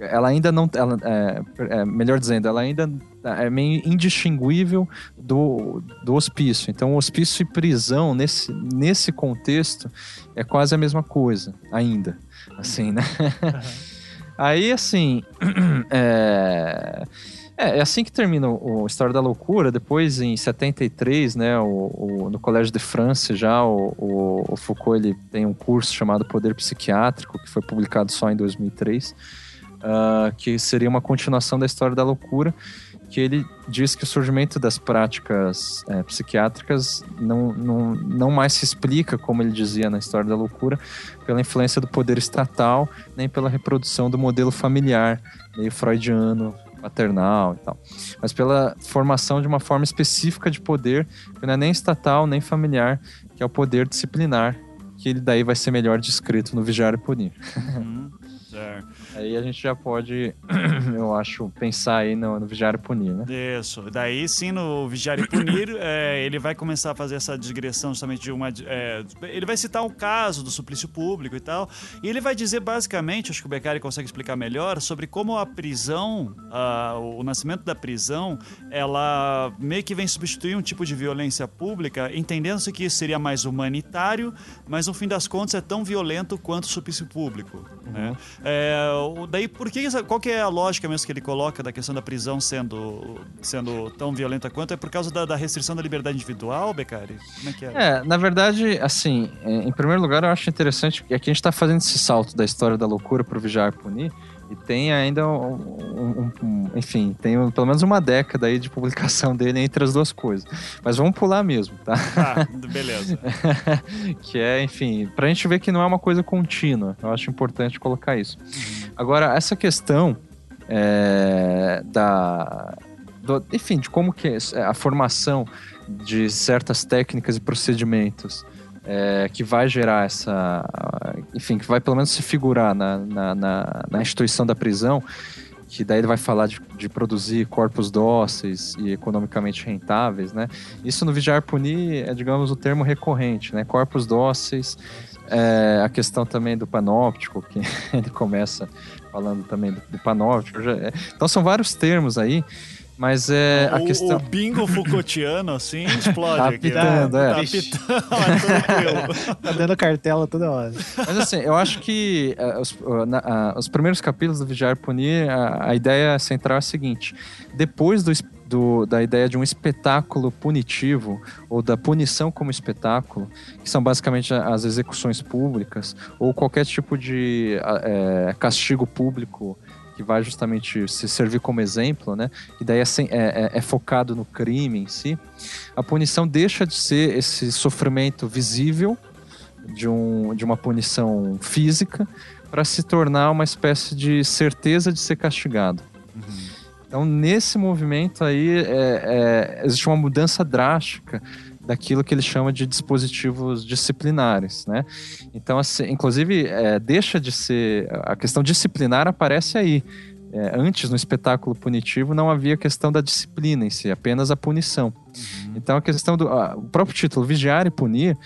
Ela ainda não. Ela, é, é, melhor dizendo, ela ainda é meio indistinguível do, do hospício. Então, hospício e prisão, nesse, nesse contexto, é quase a mesma coisa, ainda. Assim, né? [LAUGHS] Aí, assim. [CLEARS THROAT] é... É, é assim que termina o, História da Loucura. Depois, em 73, né, o, o- no Colégio de France, já o, o- Foucault ele tem um curso chamado Poder Psiquiátrico, que foi publicado só em 2003, ah, que seria uma continuação da História da Loucura, que ele diz que o surgimento das práticas eh, psiquiátricas não, não, não mais se explica, como ele dizia na História da Loucura, pela influência do poder estatal, nem pela reprodução do modelo familiar, meio freudiano, paternal e tal, mas pela formação de uma forma específica de poder que não é nem estatal nem familiar, que é o poder disciplinar, que ele daí vai ser melhor descrito no Vigiar e Punir. Uhum. Certo. Aí a gente já pode, [CLEARS THROAT] eu acho, pensar aí no, no Vigiar e Punir, né? Isso. Daí sim, no Vigiar e Punir, [CLEARS THROAT] é, ele vai começar a fazer essa digressão justamente de uma. é, ele vai citar um caso do suplício público e tal. E ele vai dizer basicamente, acho que o Beccari consegue explicar melhor, sobre como a prisão, ah, o nascimento da prisão, ela meio que vem substituir um tipo de violência pública, entendendo-se que isso seria mais humanitário, mas no fim das contas é tão violento quanto o suplício público. Né? É, o- daí, por que, qual que é a lógica mesmo que ele coloca da questão da prisão sendo, sendo tão violenta quanto? É por causa da, da restrição da liberdade individual, Beccari? Como é que é? É, na verdade, assim, em primeiro lugar, eu acho interessante que aqui a gente tá fazendo esse salto da história da loucura pro Vigiar e Punir, e tem ainda, um, um- um- enfim, tem pelo menos uma década aí de publicação [LAUGHS] dele entre as duas coisas. Mas vamos pular mesmo, tá? Ah, beleza. [LAUGHS] que é, enfim, pra gente ver que não é uma coisa contínua. Eu acho importante colocar isso. Agora, essa questão é, da. do- enfim, de como que é a formação de certas técnicas e procedimentos é, que vai gerar essa. Enfim, que vai pelo menos se figurar na, na, na- na instituição da prisão, que daí ele vai falar de, de produzir corpos dóceis e economicamente rentáveis, né? Isso no Vigiar Punir é, digamos, o termo recorrente, né? Corpos dóceis, é, a questão também do panóptico, que [LAUGHS] ele começa falando também do, do panóptico. é- então são vários termos aí, mas é a o, questão... o bingo Foucaultiano, assim, [LAUGHS] explode Tá aqui. apitando, né? é. Tá mas tranquilo. Tá dando cartela toda hora. Mas assim, eu acho que eh, os, uh, na- ah, os primeiros capítulos do Vigiar Punir, a, a ideia central é a seguinte: depois do, do- da ideia de um espetáculo punitivo, ou da punição como espetáculo, que são basicamente as execuções públicas, ou qualquer tipo de eh, castigo público que vai justamente se servir como exemplo, né? Que daí é, é- é- é focado no crime em si. A punição deixa de ser esse sofrimento visível de, um, de uma punição física para se tornar uma espécie de certeza de ser castigado. Então, nesse movimento aí, é- é, existe uma mudança drástica daquilo que ele chama de dispositivos disciplinares, né? Então, assim, inclusive, é, deixa de ser... A questão disciplinar aparece aí, é, antes no espetáculo punitivo não havia questão da disciplina em si, apenas a punição. Então a questão do ah, o próprio título vigiar e punir,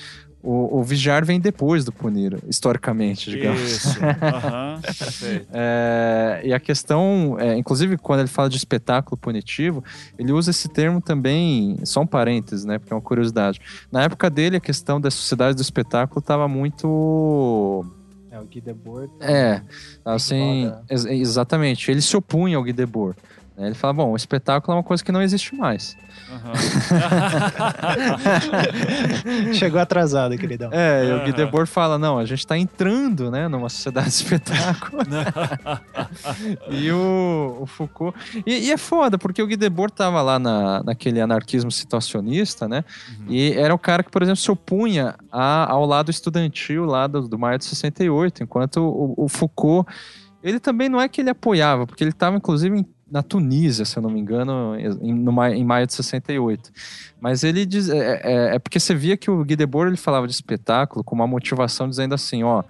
o, o vigiar vem depois do punir, historicamente, digamos. Isso. [LAUGHS] Perfeito. É, e a questão, é, inclusive quando ele fala de espetáculo punitivo, ele usa esse termo também, só um parênteses, né? Porque é uma curiosidade. Na época dele, a questão da sociedade do espetáculo estava muito É, o Guy Debord. é, assim, Roda. ex- exatamente. Ele se opunha ao Guy Debord. né? Ele fala, bom, o espetáculo é uma coisa que não existe mais. Aham. [LAUGHS] Chegou atrasado, queridão. É, e o Guy. Debord fala, não, a gente está entrando, né, numa sociedade de espetáculo. [LAUGHS] e o, o Foucault... E, e é foda, porque o Guy Debord tava lá na, naquele anarquismo situacionista, né, e era o cara que, por exemplo, se opunha a- ao lado estudantil lá do, do maio de 68, enquanto o, o Foucault, ele também não é que ele apoiava, porque ele estava, inclusive, em- na Tunísia, se eu não me engano, em, no em maio de 68. Mas ele diz. É, é- é porque você via que o Guy Debord ele falava de espetáculo com uma motivação dizendo assim: ó,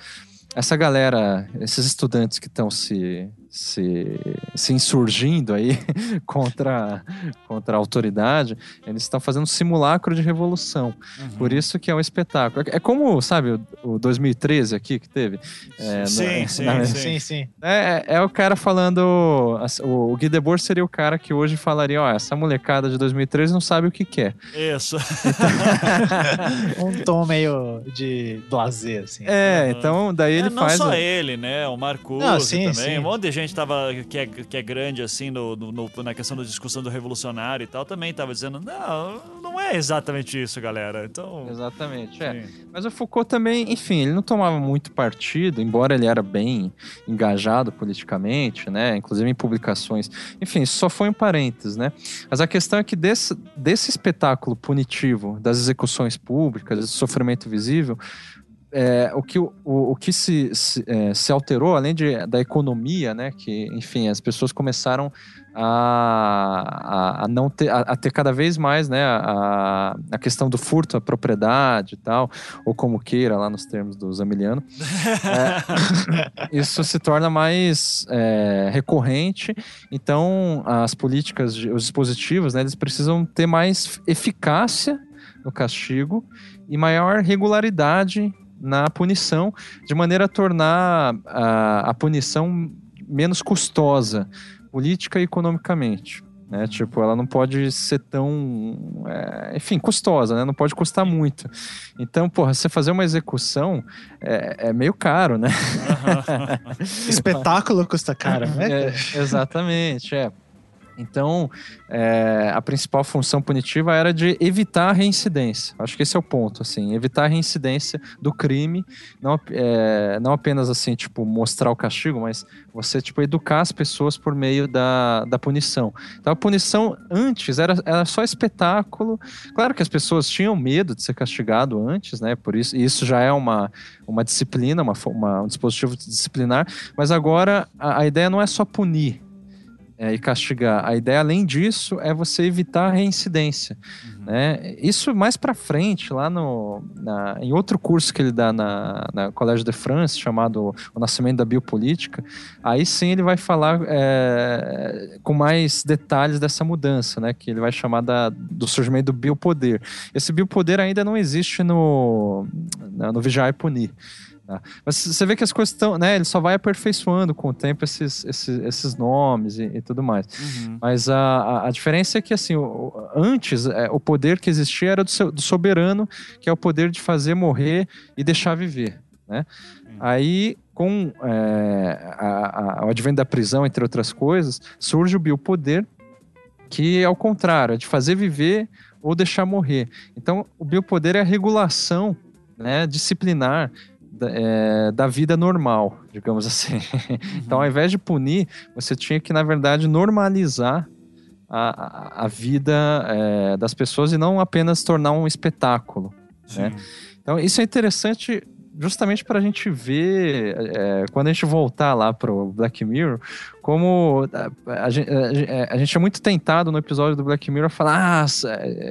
essa galera, esses estudantes que estão se, se, se insurgindo aí [LAUGHS] contra, contra a autoridade, eles estão fazendo um simulacro de revolução. Por isso que é um espetáculo. É, é como, sabe, o, o 2013 aqui que teve? É, na- Sim, [LAUGHS] sim, na- sim. Sim, sim. é, é o cara falando. O, o Guy Debord seria o cara que hoje falaria: ó, essa molecada de 2013 não sabe o que quer. Isso. [LAUGHS] Um tom meio de blazer, assim. É, então daí ele É, não faz. só a- ele, né? O Marcuse Não, sim, também. sim. Um monte de gente tava, que, é, que é grande, assim, no, no- na questão da discussão do revolucionário e tal, também tava dizendo, não, não é exatamente isso, galera. Então... Exatamente, é. Mas o Foucault também, enfim, ele não tomava muito partido, embora ele era bem engajado politicamente, né? Inclusive em publicações. Enfim, só foi um parênteses, né? Mas a questão é que desse, desse espetáculo punitivo, das execuções públicas, do sofrimento visível, é, o que, o, o que se, se, é, se alterou, além de, da economia, né? Que, enfim, as pessoas começaram a, a, a não ter, a, a ter cada vez mais, né? A, a questão do furto à propriedade e tal, ou como queira, lá nos termos do Zamiliano. [LAUGHS] É, isso se torna mais é, recorrente, então as políticas, os dispositivos, né? Eles precisam ter mais eficácia no castigo e maior regularidade na punição, de maneira a tornar a, a punição menos custosa, política e economicamente. Né? Tipo, ela não pode ser tão, é, enfim, custosa, né? Não pode custar muito. Então, porra, você fazer uma execução é, é meio caro, né? [LAUGHS] Espetáculo custa caro, né? É, exatamente, é. Então, é, a principal função punitiva era de evitar a reincidência. Acho que esse é o ponto, assim, evitar a reincidência do crime, não, é, não apenas assim, tipo, mostrar o castigo, mas você, tipo, educar as pessoas por meio da, da punição. Então, a punição antes era, era só espetáculo. Claro que as pessoas tinham medo de ser castigado antes, né? Por isso, e isso já é uma, uma disciplina, uma, uma- um dispositivo disciplinar, mas agora a, a ideia não é só punir é, e castigar. A ideia, além disso, é você evitar a reincidência. Né? Isso mais para frente, lá no, na- em outro curso que ele dá na, na Colégio de France, chamado O Nascimento da Biopolítica, aí sim ele vai falar é, com mais detalhes dessa mudança, né? que ele vai chamar da, do surgimento do biopoder. Esse biopoder ainda não existe no, no Vigiar e Punir. Tá? Mas você vê que as coisas estão, né? Ele só vai aperfeiçoando com o tempo esses, esses, esses nomes e, e tudo mais. Uhum. Mas a, a, diferença é que, assim, o- antes, é, o poder que existia era do, seu- do soberano, que é o poder de fazer morrer e deixar viver, né? Aí, com é, a- a- o advento da prisão, entre outras coisas, surge o biopoder, que é o contrário, é de fazer viver ou deixar morrer. Então, o biopoder é a regulação né, disciplinar da, é, da vida normal, digamos assim. Então, ao invés de punir, você tinha que, na verdade, normalizar a, a- vida é, das pessoas e não apenas tornar um espetáculo. né? Então, isso é interessante justamente para a gente ver, é, quando a gente voltar lá pro Black Mirror, como a, a gente, a- a gente é muito tentado no episódio do Black Mirror a falar: ah,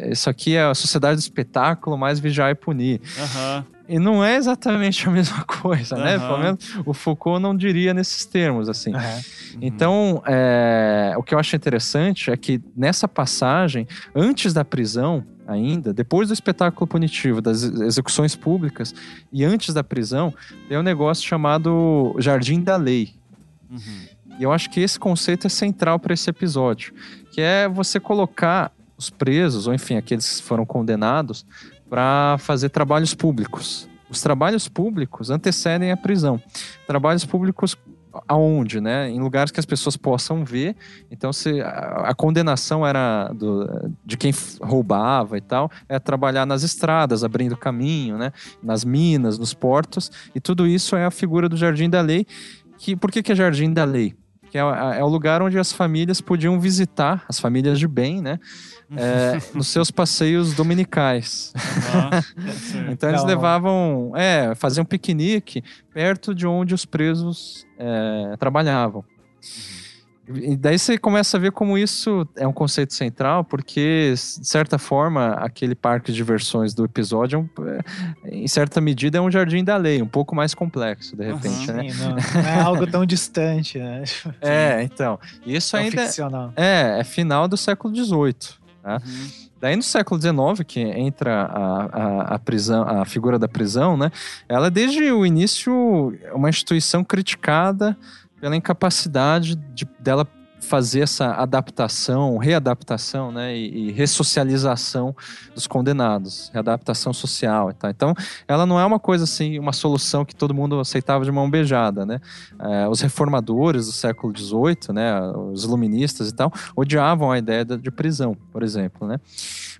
isso aqui é a sociedade do espetáculo, mais vigiar e punir. Aham. E não é exatamente a [LAUGHS] mesma coisa, né? Aham. Pelo menos o Foucault não diria nesses termos, assim. É. Então, é, o que eu acho interessante é que nessa passagem, antes da prisão, ainda, depois do espetáculo punitivo, das ex- execuções públicas e antes da prisão, tem um negócio chamado Jardim da Lei. Uhum. E eu acho que esse conceito é central para esse episódio, que é você colocar os presos, ou enfim, aqueles que foram condenados, para fazer trabalhos públicos. Os trabalhos públicos antecedem a prisão. Trabalhos públicos aonde, né? Em lugares que as pessoas possam ver. Então, se a, a condenação era do- de quem roubava e tal, é trabalhar nas estradas, abrindo caminho, né? Nas minas, nos portos. E tudo isso é a figura do Jardim da Lei. Que, por que, que é Jardim da Lei? Que é, é o lugar onde as famílias podiam visitar, as famílias de bem, né? É, nos seus passeios dominicais. [LAUGHS] Sim. Então eles Não. levavam, é, faziam um piquenique perto de onde os presos é, trabalhavam. E daí você começa a ver como isso é um conceito central, porque, de certa forma, aquele parque de diversões do episódio, é um- é, em certa medida, é um jardim da lei, um pouco mais complexo, de repente, né? Sim, não, [LAUGHS] não é algo tão distante, né? É, então. Isso Tão ainda ficcional. é, é final do século XVIII. Tá? Uhum. Daí no século XIX, que entra a, a, a prisão, a figura da prisão, né? Ela desde o início é uma instituição criticada pela incapacidade de, dela fazer essa adaptação, readaptação, né, e, e ressocialização dos condenados, readaptação social tal. Então, ela não é uma coisa assim, uma solução que todo mundo aceitava de mão beijada, né? É, os reformadores do século XVIII, né, os iluministas e tal, odiavam a ideia de de prisão, por exemplo, né?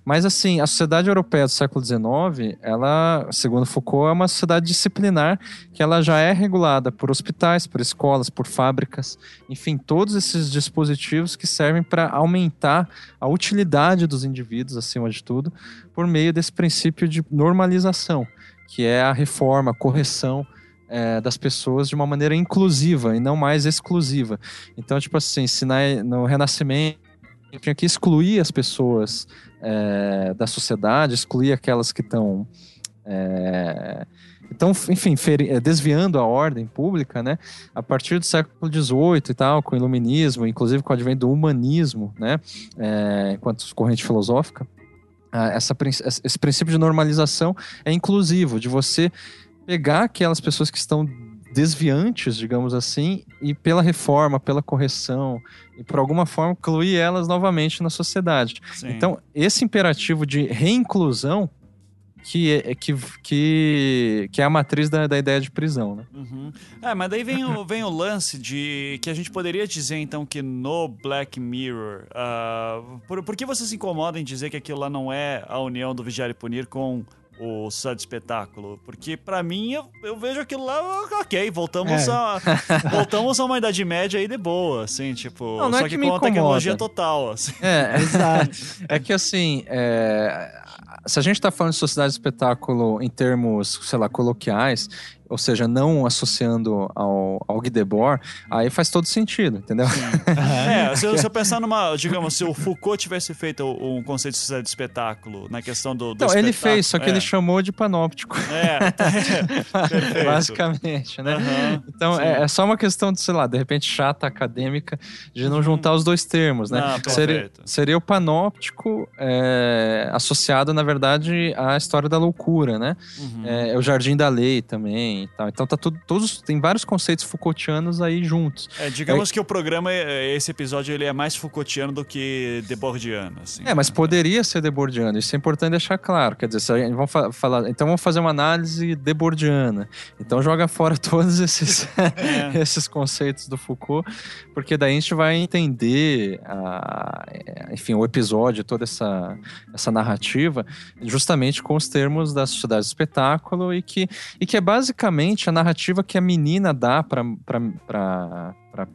Mas assim, a sociedade europeia do século XIX, ela, segundo Foucault, é uma sociedade disciplinar que ela já é regulada por hospitais, por escolas, por fábricas, enfim, todos esses dispositivos que servem para aumentar a utilidade dos indivíduos, acima de tudo, por meio desse princípio de normalização, que é a reforma, a correção é, das pessoas de uma maneira inclusiva e não mais exclusiva. Então, tipo assim, se na- no Renascimento tinha que excluir as pessoas é, da sociedade, excluir aquelas que estão. então, enfim, eh, desviando a ordem pública, né? A partir do século XVIII e tal, com o iluminismo, inclusive com o advento do humanismo, né? É, enquanto corrente filosófica, essa, esse princípio de normalização é inclusivo, de você pegar aquelas pessoas que estão desviantes, digamos assim, e pela reforma, pela correção, e por alguma forma incluir elas novamente na sociedade. Sim. Então, esse imperativo de reinclusão que é, que, que, que é a matriz da, da ideia de prisão, né? Uhum. É, mas daí vem o, [LAUGHS] vem o lance de que a gente poderia dizer então que no Black Mirror. ah, por, por que você se incomoda em dizer que aquilo lá não é a união do Vigiar e Punir com o Sociedade de Espetáculo? Porque pra mim eu, eu vejo aquilo lá, ok, voltamos, É. a, [LAUGHS] voltamos a uma Idade Média aí de boa, assim, tipo. Não, não é só que que, me com a tecnologia total, assim. É, [LAUGHS] Exato. É que assim, é, se a gente está falando de sociedade de espetáculo em termos, sei lá, coloquiais, ou seja, não associando ao, ao Guy Debord, aí faz todo sentido, entendeu? [LAUGHS] É, se eu, se eu pensar numa, digamos, se o Foucault tivesse feito um conceito de sociedade de espetáculo na questão do. do Então, ele fez, só que é. ele chamou de panóptico, É, tá, é, basicamente, né? Aham, Então, é, é só uma questão de, sei lá, de repente chata acadêmica, de não juntar os dois termos, né? Não, seria, seria o panóptico é, associado, na verdade, à história da loucura, né? Uhum. É, é o Jardim da Lei também e tal. Então tá tudo, todos, tem vários conceitos Foucaultianos aí juntos. É, digamos que o programa, é, esse episódio, ele é mais Foucaultiano do que Debordiano, assim. É, mas poderia ser Debordiano, isso é importante deixar claro. Quer dizer, se vamos fa- falar, então vamos fazer uma análise Debordiana. Então joga fora [LAUGHS] todos esses, É. esses conceitos do Foucault, porque daí a gente vai entender, a- é, enfim, o episódio, toda essa, essa narrativa, justamente com os termos da sociedade do espetáculo e que, e que é basicamente a narrativa que a menina dá para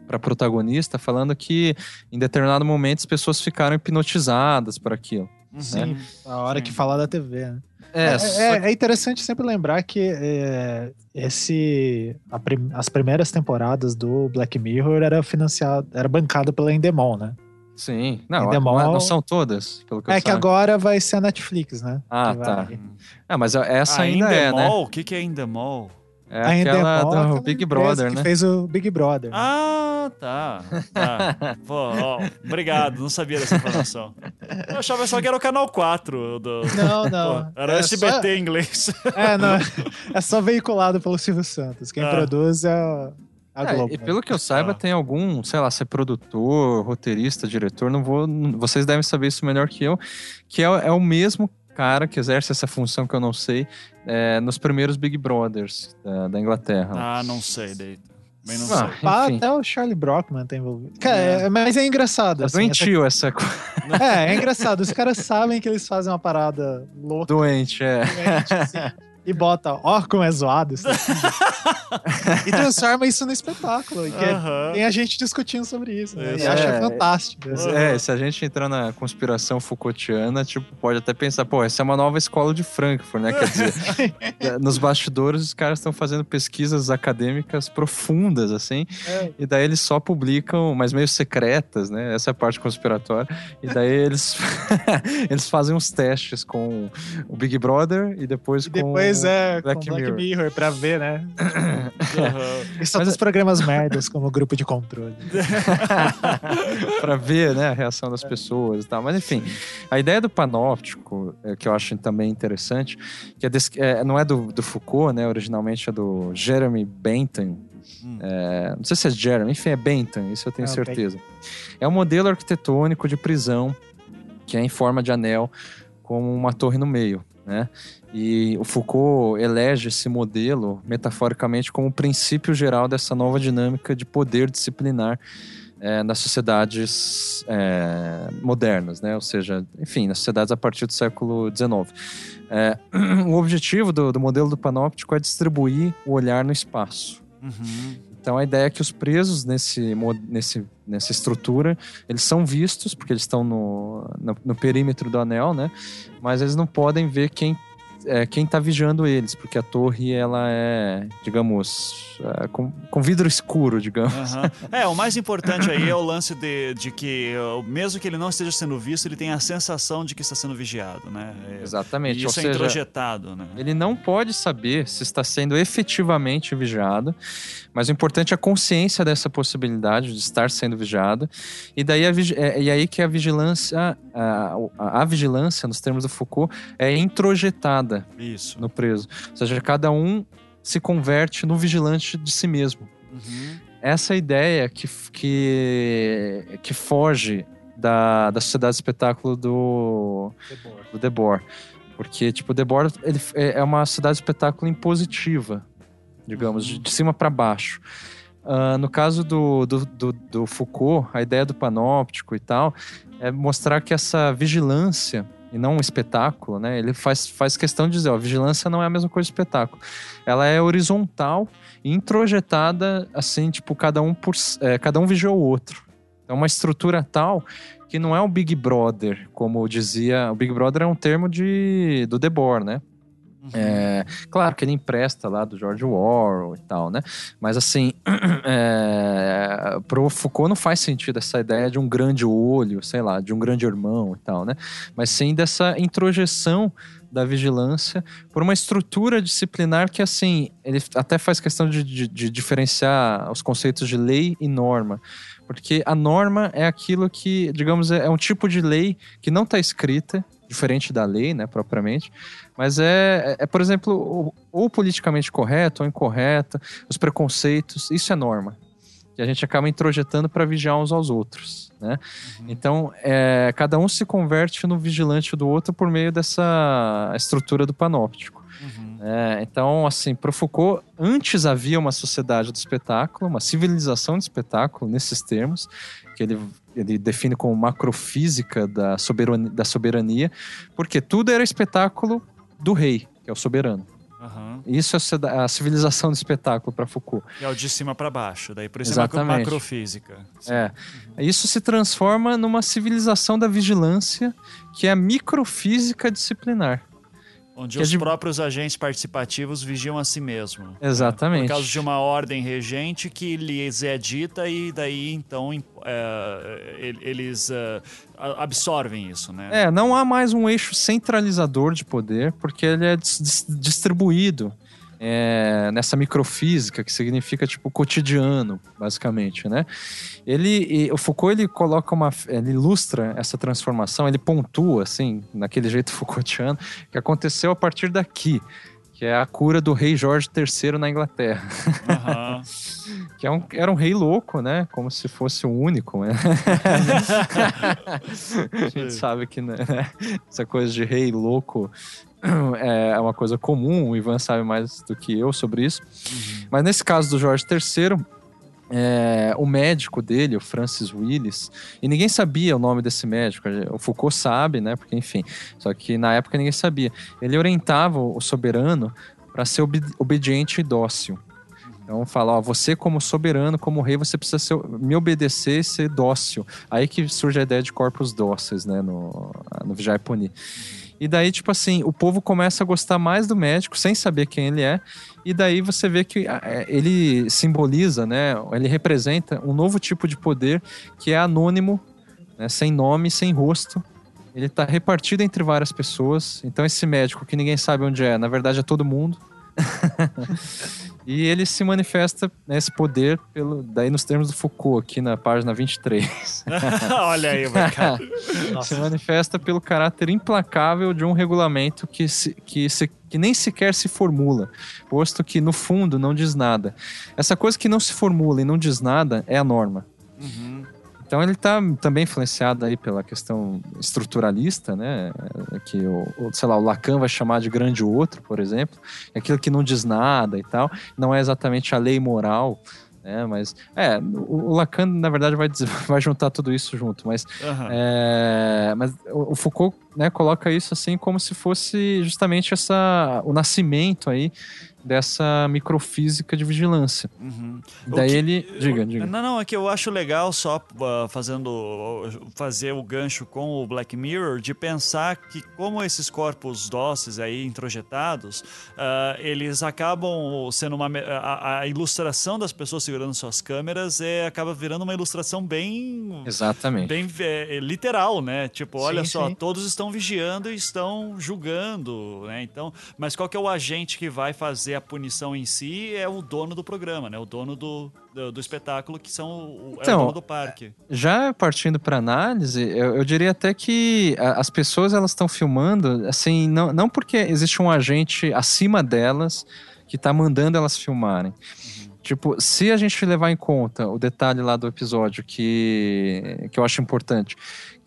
para protagonista, falando que em determinado momento as pessoas ficaram hipnotizadas por aquilo. Uhum. Sim, a hora Sim. que falar da TV, né? É, É, só é- é interessante sempre lembrar que é, esse, a prim- as primeiras temporadas do Black Mirror era financiado, era bancado pela Endemol, né? Sim. Não, Endemol- não, são todas, pelo que eu É que saiba. agora vai ser a Netflix, né? Ah, Que tá. vai- Ah, mas essa ainda é, né? Endemol? O que, que é Endemol? É a aquela Endemol é do aquela Big empresa Brother, que né? fez o Big Brother. Ah, tá. tá. [LAUGHS] Pô, ó, obrigado, não sabia dessa informação. Eu achava só que era o canal 4 do. Não, [LAUGHS] Pô, não. era É SBT só- em inglês. É, não. É só veiculado pelo Silvio Santos. Quem Ah. produz é a, a É, Globo. e pelo que eu saiba, Ah. tem algum, sei lá, ser produtor, roteirista, diretor, não vou. Vocês devem saber isso melhor que eu, que é, é o mesmo cara que exerce essa função que eu não sei é, nos primeiros Big Brothers da, da Inglaterra. Ah, não sei, daí. Bem não Ah, sei. Pá, enfim. até o Charlie Brockman tá envolvido. Cara, É. é, mas é engraçado. É assim, essa- doentio essa coisa. [LAUGHS] É, é engraçado. Os caras sabem que eles fazem uma parada louca Doente, é. doente, assim, [LAUGHS] e bota, ó, como é zoado isso [LAUGHS] e transforma isso no espetáculo. E que é- tem a gente discutindo sobre isso. Né? Isso. E acha É. fantástico. assim. É, se a gente entrar na conspiração Foucaultiana, tipo, pode até pensar, pô, essa é uma nova escola de Frankfurt, né? Quer dizer, [LAUGHS] é, nos bastidores os caras estão fazendo pesquisas acadêmicas profundas, assim, É. e daí eles só publicam, mas meio secretas, né? Essa é a parte conspiratória. E daí eles, [LAUGHS] eles fazem uns testes com o Big Brother e depois, E depois com é Black com Black Mirror. Mirror. pra ver, né? [LAUGHS] Aham. E só Mas dos programas merdas, como o grupo de controle. [LAUGHS] para ver né, a reação das pessoas e tal. Mas enfim, a ideia do panóptico, é, que eu acho também interessante, que é des- é, não é do, do Foucault, né? Originalmente é do Jeremy Bentham. Hum. É, não sei se é Jeremy, enfim, é Bentham, isso eu tenho É, o certeza. É um modelo arquitetônico de prisão que é em forma de anel com uma torre no meio, né? E o Foucault elege esse modelo, metaforicamente, como o princípio geral dessa nova dinâmica de poder disciplinar é, nas sociedades é, modernas, né? Ou seja, enfim, nas sociedades a partir do século XIX. É, [CLEARS THROAT] o objetivo do, do modelo do panóptico é distribuir o olhar no espaço. Uhum. Então a ideia é que os presos nesse, nesse, nessa estrutura, eles são vistos, porque eles estão no, no, no perímetro do anel, né? Mas eles não podem ver quem é, quem está vigiando eles, porque a torre ela é, digamos, é, com, com vidro escuro, digamos. Aham. É, o mais importante aí é o lance de, de que, uh, mesmo que ele não esteja sendo visto, ele tem a sensação de que está sendo vigiado, né? É, Exatamente. E Ou isso é seja, introjetado, né? Ele não pode saber se está sendo efetivamente vigiado, mas o importante é a consciência dessa possibilidade de estar sendo vigiado. E daí a, é, e aí que a vigilância, a, a, a vigilância, nos termos do Foucault, é introjetada Isso. no preso. Ou seja, cada um se converte no vigilante de si mesmo. Uhum. Essa ideia que, que, que foge da, da sociedade de espetáculo do, do Debord. Porque, tipo, o Debord ele, é é uma cidade de espetáculo impositiva, digamos, de, de cima para baixo. Ah, no caso do, do, do, do Foucault, a ideia do panóptico e tal é mostrar que essa vigilância, e não um espetáculo, né? Ele faz, faz questão de dizer, ó, vigilância não é a mesma coisa que espetáculo. Ela é horizontal introjetada, assim, tipo, cada um, por, é, cada um vigia o outro. É uma estrutura tal que não é o Big Brother, como dizia. O Big Brother é um termo de, do Debord, né? Uhum. É, claro que ele empresta lá do George Orwell e tal, né? Mas assim, [CLEARS THROAT] é, pro Foucault não faz sentido essa ideia de um grande olho, sei lá, de um grande irmão e tal, né? Mas sim dessa introjeção da vigilância por uma estrutura disciplinar que, assim, ele até faz questão de, de- de diferenciar os conceitos de lei e norma. Porque a norma é aquilo que, digamos, é é um tipo de lei que não está escrita, diferente da lei, né, propriamente, mas é, é, por exemplo, ou, ou politicamente correto ou incorreta, os preconceitos, isso é norma. Que a gente acaba introjetando para vigiar uns aos outros, né? Então, é, cada um se converte no vigilante do outro por meio dessa estrutura do panóptico. Uhum. É, então, assim, para Foucault, antes havia uma sociedade do espetáculo, uma civilização de espetáculo, nesses termos, que ele, ele define como macrofísica da soberania, da soberania, porque tudo era espetáculo do rei, que é o soberano. Aham. Isso é a civilização do espetáculo para Foucault. E é o de cima para baixo, daí por isso é Exatamente. macrofísica. Sim. É. Isso se transforma numa civilização da vigilância, que é a microfísica disciplinar. Onde os de- próprios agentes participativos vigiam a si mesmo. Exatamente. Por causa de uma ordem regente que lhes é dita e daí então é, el- eles é, absorvem isso, né? É, não há mais um eixo centralizador de poder, porque ele é dis- distribuído é, nessa microfísica, que significa tipo cotidiano, basicamente, né? Ele, e o Foucault ele coloca uma, ele ilustra essa transformação, ele pontua assim, naquele jeito [LAUGHS] Foucaultiano, que aconteceu a partir daqui, que é a cura do rei Jorge III na Inglaterra. Aham. [LAUGHS] Que é um, era um rei louco, né? Como se fosse o único, né? [LAUGHS] a gente sabe que né, essa coisa de rei louco [CLEARS THROAT] é uma coisa comum, o Ivan sabe mais do que eu sobre isso. Mas nesse caso do Jorge III, é, o médico dele, o Francis Willis, e ninguém sabia o nome desse médico. O Foucault sabe, né? Porque, enfim, só que na época ninguém sabia. Ele orientava o soberano para ser obedi- obediente e dócil. Então fala, ó, você como soberano, como rei, você precisa ser- me obedecer e ser dócil. Aí que surge a ideia de corpos dóceis, né, no, no Vijay Puni. E daí, tipo assim, o povo começa a gostar mais do médico, sem saber quem ele é. E daí você vê que é, ele simboliza, né, ele representa um novo tipo de poder que é anônimo, né, sem nome, sem rosto. Ele está repartido entre várias pessoas. Então esse médico que ninguém sabe onde é, na verdade é todo mundo. [LAUGHS] E ele se manifesta nesse poder pelo, daí nos termos do Foucault, aqui na página 23. [LAUGHS] Olha aí, mercado. [LAUGHS] se manifesta pelo caráter implacável de um regulamento que, se, que, se, que nem sequer se formula, posto que no fundo não diz nada. Essa coisa que não se formula e não diz nada é a norma. Uhum. Então ele está também influenciado aí pela questão estruturalista, né? Que o, sei lá, o Lacan vai chamar de grande outro, por exemplo, É aquilo que não diz nada e tal, não é exatamente a lei moral, né? Mas é, o, Lacan na verdade vai, [LAUGHS] vai juntar tudo isso junto, mas Aham. é, mas o o Foucault né, coloca isso assim como se fosse justamente essa o nascimento aí dessa microfísica de vigilância. Uhum. Daí que- ele diga, diga. Não, não, é que eu acho legal só uh, fazendo fazer o gancho com o Black Mirror de pensar que como esses corpos dóceis aí introjetados, uh, eles acabam sendo uma a, a ilustração das pessoas segurando suas câmeras é acaba virando uma ilustração bem Exatamente. bem é, literal, né? Tipo, olha Sim, só, sim. todos estão vigiando e estão julgando, né? Então, mas qual que é o agente que vai fazer a punição em si? É o dono do programa, né? O dono do, do, do espetáculo, que são o, é o Então, dono do parque. Já partindo para análise, eu, eu diria até que as pessoas elas estão filmando, assim, não, não porque existe um agente acima delas que tá mandando elas filmarem. Tipo, se a gente levar em conta o detalhe lá do episódio que, que eu acho importante,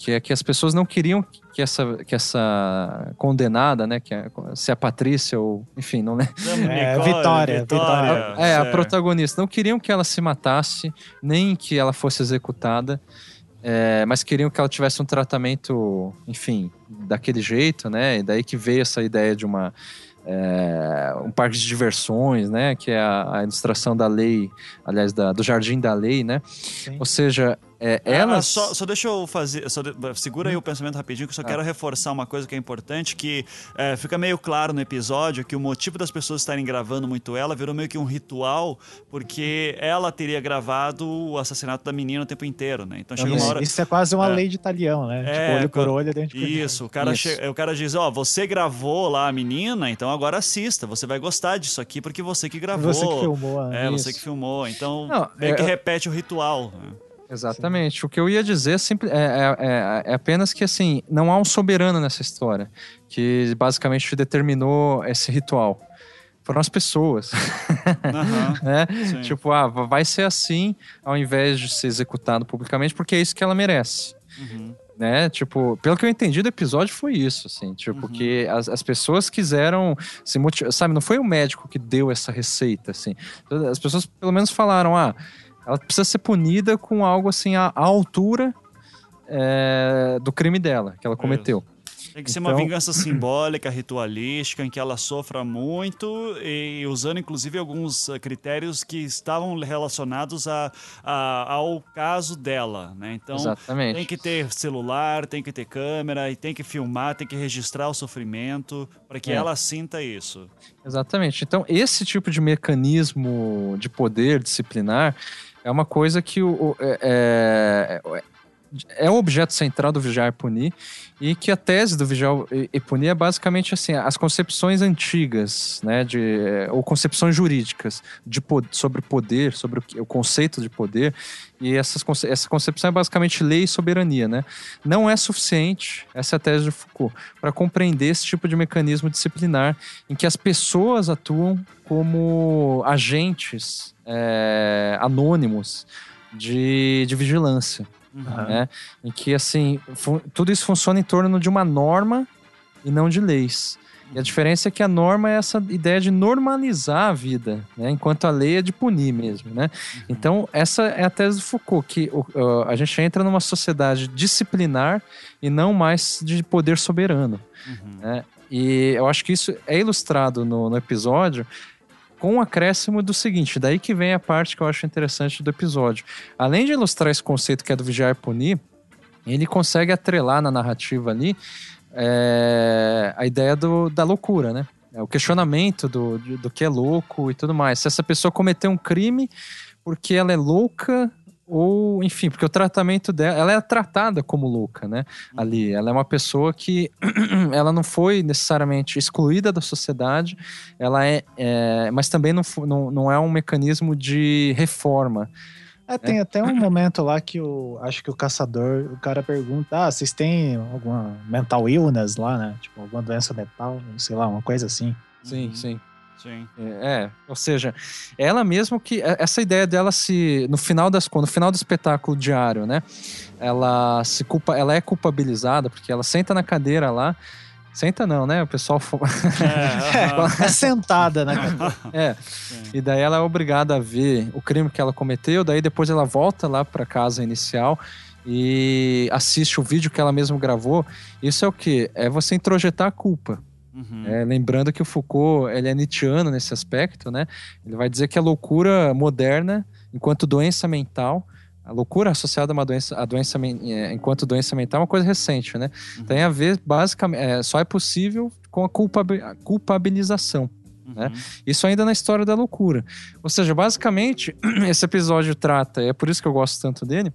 que é que as pessoas não queriam que essa, que essa condenada, né, que é, se a Patrícia ou, enfim, não lembro, É, Vitória, Vitória. é, a certo. protagonista. Não queriam que ela se matasse, nem que ela fosse executada, é, mas queriam que ela tivesse um tratamento, enfim, daquele jeito, né? E daí que veio essa ideia de uma. é, um parque de diversões, né? Que é a, a ilustração da lei, aliás, da- do Jardim da Lei, né? Sim. Ou seja, é, Ah, elas. só, só deixa eu fazer. só de- segura Hum. aí o pensamento rapidinho, que eu só Ah. quero reforçar uma coisa que é importante: que é, fica meio claro no episódio que o motivo das pessoas estarem gravando muito ela virou meio que um ritual, porque ela teria gravado o assassinato da menina o tempo inteiro, né? Então chega uma Isso, hora. isso é quase uma É. lei de talião, né? É, tipo, olho por olho, dente por dente. Isso, o cara, Isso. che- o cara diz, ó, você gravou lá a menina, então agora assista, você vai gostar disso aqui porque você que gravou. Você que filmou. né? É, você Isso. que filmou. Então, Não, meio que é- repete o ritual. né? Exatamente. O que eu ia dizer é, é- é- é- apenas que, assim, não há um soberano nessa história que basicamente determinou esse ritual. Foram as pessoas, Aham, [LAUGHS] né? sim. Tipo, ah, vai ser assim ao invés de ser executado publicamente, porque é isso que ela merece. Uhum. Né? Tipo, pelo que eu entendi do episódio foi isso, assim, tipo, Uhum. que as, as pessoas quiseram se motivar, sabe, não foi o médico que deu essa receita, assim. As pessoas pelo menos falaram, ah, ela precisa ser punida com algo assim à, à altura é, do crime dela, que ela cometeu. Tem que ser uma Então- vingança [CLEARS THROAT] simbólica, ritualística, em que ela sofra muito e usando inclusive alguns eh, critérios que estavam relacionados a, a- ao caso dela, né? Então Exatamente. tem que ter celular, tem que ter câmera e tem que filmar, tem que registrar o sofrimento para que É. ela sinta isso. Exatamente. Então, esse tipo de mecanismo de poder disciplinar é uma coisa que o, o- é, é- é o objeto central do vigiar e punir e que a tese do vigiar e- punir é basicamente assim as concepções antigas, né, de ou concepções jurídicas de sobre poder, sobre o, o conceito de poder e essas essa concepção é basicamente lei e soberania, né? Não é suficiente essa é a tese de Foucault para compreender esse tipo de mecanismo disciplinar em que as pessoas atuam como agentes é, anônimos de, de vigilância, Aham. né? Em que, assim, tudo isso funciona em torno de uma norma e não de leis. E a diferença é que a norma é essa ideia de normalizar a vida, né? enquanto a lei é de punir mesmo. Né? Então, essa é a tese do Foucault, que uh, a gente entra numa sociedade disciplinar e não mais de poder soberano. Uhum. né? E eu acho que isso é ilustrado no, no episódio com o acréscimo do seguinte, daí que vem a parte que eu acho interessante do episódio. Além de ilustrar esse conceito que é do vigiar e punir, ele consegue atrelar na narrativa ali é, a ideia do, da loucura, né? É o questionamento do, do que é louco e tudo mais. Se essa pessoa cometeu um crime porque ela é louca ou, enfim, porque o tratamento dela, ela é tratada como louca, né? Ali, ela é uma pessoa que [CLEARS THROAT] ela não foi necessariamente excluída da sociedade, ela é, é, mas também não, não, não é um mecanismo de reforma. É, tem até um momento lá que o acho que o caçador, o cara pergunta: "Ah, vocês têm alguma mental illness lá, né? Tipo, alguma doença mental, sei lá, uma coisa assim". Sim, Uhum. sim. Sim. É, ou seja, ela mesmo que é- essa ideia dela se no final das contas, no final do espetáculo diário, né? Ela se culpa, ela é culpabilizada porque ela senta na cadeira lá, senta não, né? O pessoal fo- É, aham. [LAUGHS] É sentada, né? é. E daí ela é obrigada a ver o crime que ela cometeu, daí depois ela volta lá para casa inicial e assiste o vídeo que ela mesma gravou. Isso é o que? É você introjetar a culpa. Uhum. É, lembrando que o Foucault ele é nietzscheano nesse aspecto, né? Ele vai dizer que a loucura moderna, enquanto doença mental, a loucura associada a uma doença, a doença é, enquanto doença mental é uma coisa recente, né? Uhum. Tem a ver basicamente, é, só é possível com a, culpabi- a culpabilização. né? Uhum. Isso ainda na história da loucura. Ou seja, basicamente, [CLEARS THROAT] esse episódio trata, é por isso que eu gosto tanto dele,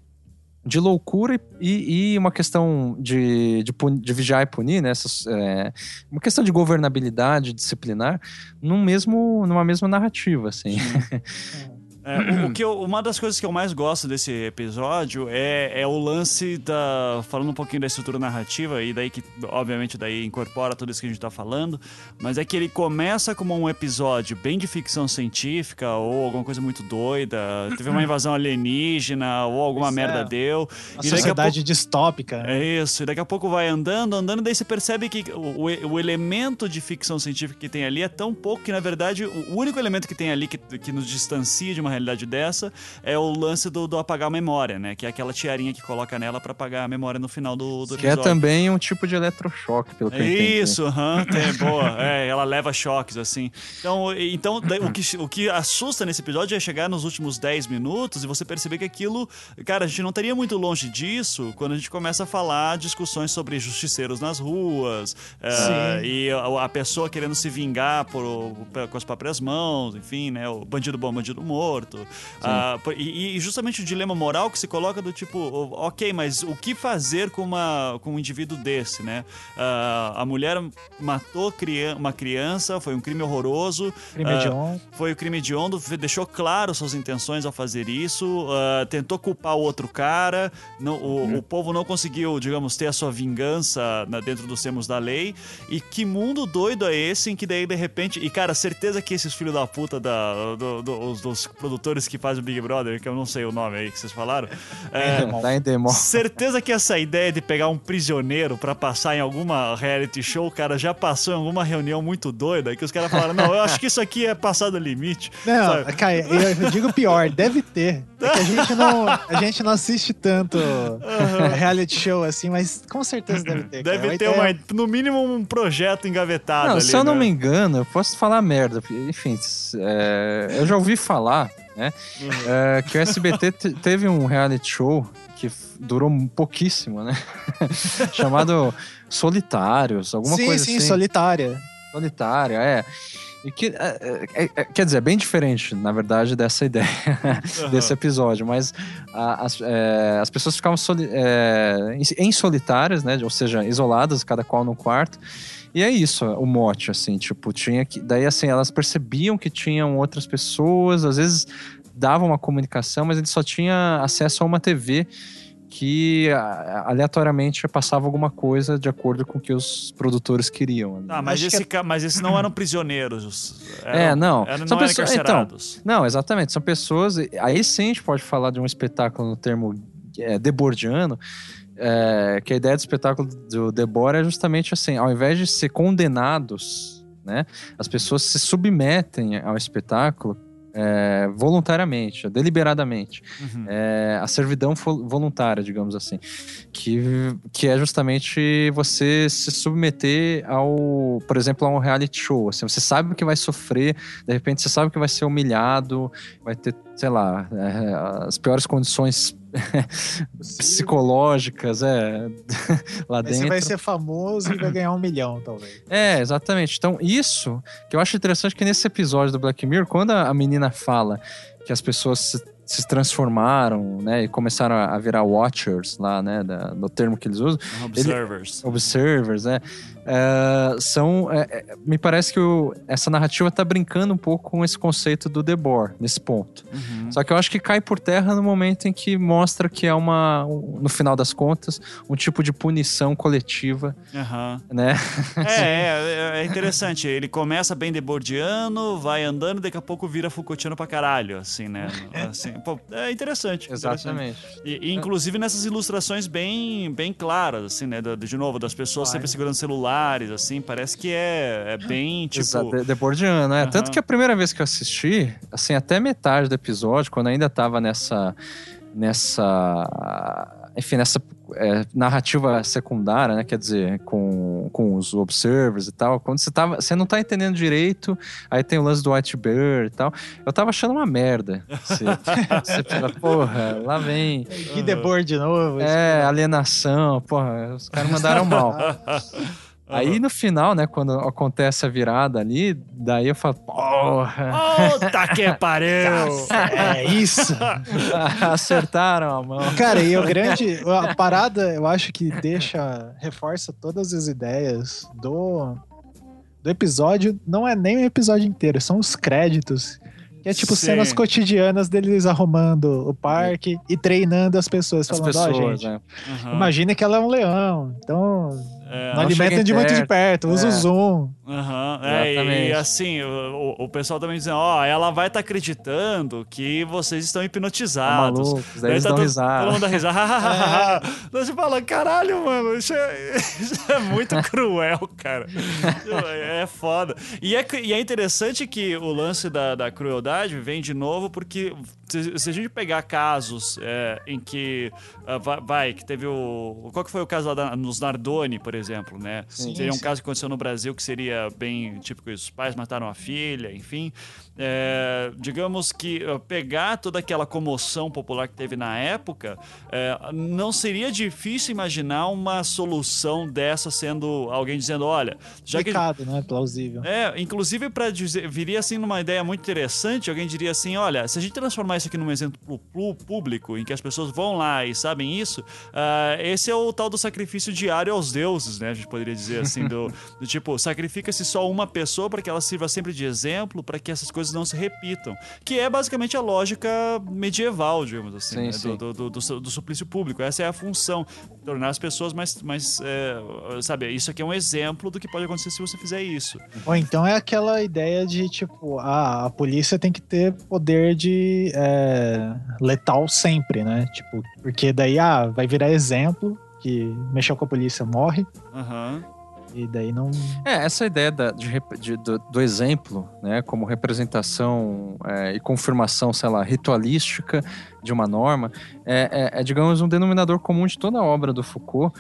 de loucura e, e uma questão de, de, de vigiar e punir, né? Essas, é, uma questão de governabilidade disciplinar num mesmo, numa mesma narrativa, assim. [LAUGHS] É, o, o que eu- uma das coisas que eu mais gosto desse episódio é, é o lance da. Falando um pouquinho da estrutura narrativa, e daí que, obviamente, daí incorpora tudo isso que a gente tá falando, mas é que ele começa como um episódio bem de ficção científica, ou alguma coisa muito doida, teve uma invasão alienígena, ou alguma Pois é. merda deu. Uma e sociedade distópica. né? É isso, e daqui a pouco vai andando, andando, e daí você percebe que o, o- o elemento de ficção científica que tem ali é tão pouco que, na verdade, o único elemento que tem ali que, que nos distancia de uma realidade dessa é o lance do, do apagar a memória, né? Que é aquela tiarinha que coloca nela pra apagar a memória no final do, do que é episódio. também um tipo de eletrochoque, pelo que eu entendi. Isso, aham, tem, boa. É, ela leva choques, assim. Então, e- então o, que, o que assusta nesse episódio é chegar nos últimos 10 minutos e você perceber que aquilo. Cara, a gente não estaria muito longe disso quando a gente começa a falar discussões sobre justiceiros nas ruas é, Sim. e a, a pessoa querendo se vingar por, com as próprias mãos, enfim, né? O bandido bom, bandido morto. Ah, por- e, e justamente o dilema moral que se coloca do tipo, ok, mas o que fazer com, uma, com um indivíduo desse, né? Ah, a mulher matou uma criança, foi um crime horroroso. Crime ah, foi o crime hediondo, deixou claro suas intenções ao fazer isso, ah, tentou culpar o outro cara, não- o, o povo não conseguiu, digamos, ter a sua vingança na- dentro dos termos da lei. E que mundo doido é esse em que daí, de repente. E, cara, certeza que esses filhos da puta da, do- do- os- dos produtores que fazem o Big Brother, que eu não sei o nome aí que vocês falaram. [LAUGHS] É, Endemol. Certeza que essa ideia de pegar um prisioneiro pra passar em alguma reality show, cara, já passou em alguma reunião muito doida que os caras falaram: não, eu acho que isso aqui é passar do limite. Não, sabe? cara, eu, digo pior, deve ter. É que a gente não, a gente não assiste tanto reality show assim, mas com certeza deve ter. cara. Deve Vai ter, uma, no mínimo, um projeto engavetado Não, ali. se eu não né? me engano, eu posso falar merda. Enfim, é, eu já ouvi falar, né? Uhum. é, que o SBT te- teve um reality show que durou pouquíssimo, né? [LAUGHS] Chamado Solitários, alguma sim, coisa sim, assim. solitária. Solitária, é. E que, é, é, é, quer dizer, é bem diferente, na verdade, dessa ideia, [LAUGHS] desse episódio. Mas a- as, é, as pessoas ficavam soli- é, em, solitárias, né? Ou seja, isoladas, cada qual num quarto. E é isso, o mote, assim, tipo, tinha que. Daí, assim, elas percebiam que tinham outras pessoas, às vezes davam uma comunicação, mas ele só tinha acesso a uma TV que aleatoriamente passava alguma coisa de acordo com o que os produtores queriam. Ah, mas, que esse, ca- mas esses não eram prisioneiros. Eram, É, não. Eram, São não eram pessoas- então. Não, exatamente. São pessoas. Aí sim a gente pode falar de um espetáculo no termo é, debordiano. É, que a ideia do espetáculo do Debord é justamente assim: ao invés de ser condenados, né, as pessoas se submetem ao espetáculo é, voluntariamente, deliberadamente. Uhum. É, a servidão voluntária, digamos assim. Que, que é justamente você se submeter ao, por exemplo, a um reality show. Assim, você sabe que vai sofrer, de repente você sabe que vai ser humilhado, vai ter, sei lá, é, as piores condições [LAUGHS] psicológicas, é, [LAUGHS] lá Aí dentro. você vai ser famoso e vai ganhar um milhão, talvez. É, exatamente. Então, isso que eu acho interessante que nesse episódio do Black Mirror, quando a menina fala que as pessoas se, transformaram, né, e começaram a, virar watchers lá, né, da, do termo que eles usam, Observers. observers, né, é, são, é, é, me parece que o- essa narrativa tá brincando um pouco com esse conceito do Debord, nesse ponto. Uhum. Só que eu acho que cai por terra no momento em que mostra que é uma, um- no final das contas, um tipo de punição coletiva, Aham. né, É, [LAUGHS] é, é interessante. Ele começa bem debordiano, vai andando, daqui a pouco vira Foucaultiano pra caralho, assim, né? Assim, pô, é interessante. interessante. Exatamente. E, e, inclusive nessas ilustrações bem, bem claras, assim, né? Da- De novo, das pessoas sempre segurando celulares, assim, parece que é, é bem, tipo... Exato, de- Debordiano, é. Aham. Tanto que a primeira vez que eu assisti, assim, até metade do episódio, quando ainda tava nessa. nessa. Enfim, nessa é, narrativa secundária, né? Quer dizer, com, com os observers e tal. Quando você tava. Você não tá entendendo direito, aí tem o lance do White Bear e tal. Eu tava achando uma merda. Você, [LAUGHS] você fala, porra, lá vem. Que debor de novo. É, alienação, porra, os caras mandaram mal. [LAUGHS] Aí no final, né, quando acontece a virada ali, daí eu falo, porra, Puta que [LAUGHS] pariu! É isso. [LAUGHS] acertaram a mão. Cara, e o grande. [LAUGHS] A parada, eu acho que deixa. reforça todas as ideias do. Do episódio, não é nem o episódio inteiro, são os créditos. Que é tipo Sim. cenas cotidianas deles arrumando o parque e treinando as pessoas. As Falando, ó, pessoas, gente, né? Aham. imagina que ela é um leão. Então, É, não alimentem de muito de perto. usa É. o zoom. Aham, é, e assim, o, o- pessoal também dizendo, ó, ela vai estar acreditando que vocês estão Tá hipnotizados. malucos, daí eles tá dão todo, risada. Todo mundo dá risada. Daí [LAUGHS] [LAUGHS] você fala, caralho, mano, isso é, isso é muito [LAUGHS] cruel, cara. É foda. E é, e é interessante que o lance da, da crueldade vem de novo porque se, se a gente pegar casos é, em que ah, vai, vai, que teve o qual que foi o caso lá da- nos Nardoni, por exemplo, né? Sim, seria um sim. caso que aconteceu no Brasil que seria bem típico isso, os pais mataram a filha, enfim. É, digamos que ah, pegar toda aquela comoção popular que teve na época, é, não seria difícil imaginar uma solução dessa sendo alguém dizendo, olha, já que Explicado, né? Plausível. é, inclusive para dizer, viria assim numa ideia muito interessante, alguém diria assim, olha, se a gente transformar isso aqui num exemplo público, em que as pessoas vão lá e sabem isso, ah, esse é o tal do sacrifício diário aos deuses, né? A gente poderia dizer assim, do, do tipo, sacrifica sacrifica-se só uma pessoa para que ela sirva sempre de exemplo, para que essas coisas não se repitam. Que é basicamente a lógica medieval, digamos assim, Sim, né? sim. Do, do, do, do- do suplício público. Essa é a função, tornar as pessoas mais, mais é, sabe, isso aqui é um exemplo do que pode acontecer se você fizer isso. Ou então é aquela ideia de, tipo, ah, a polícia tem que ter poder de é, letal sempre, né? Tipo, porque daí, ah, vai virar exemplo que mexeu com a polícia morre, Aham. E daí não. É, essa ideia da- de de- do, do exemplo, né, como representação é, e confirmação, sei lá, ritualística de uma norma, é, é- é, digamos, um denominador comum de toda a obra do Foucault,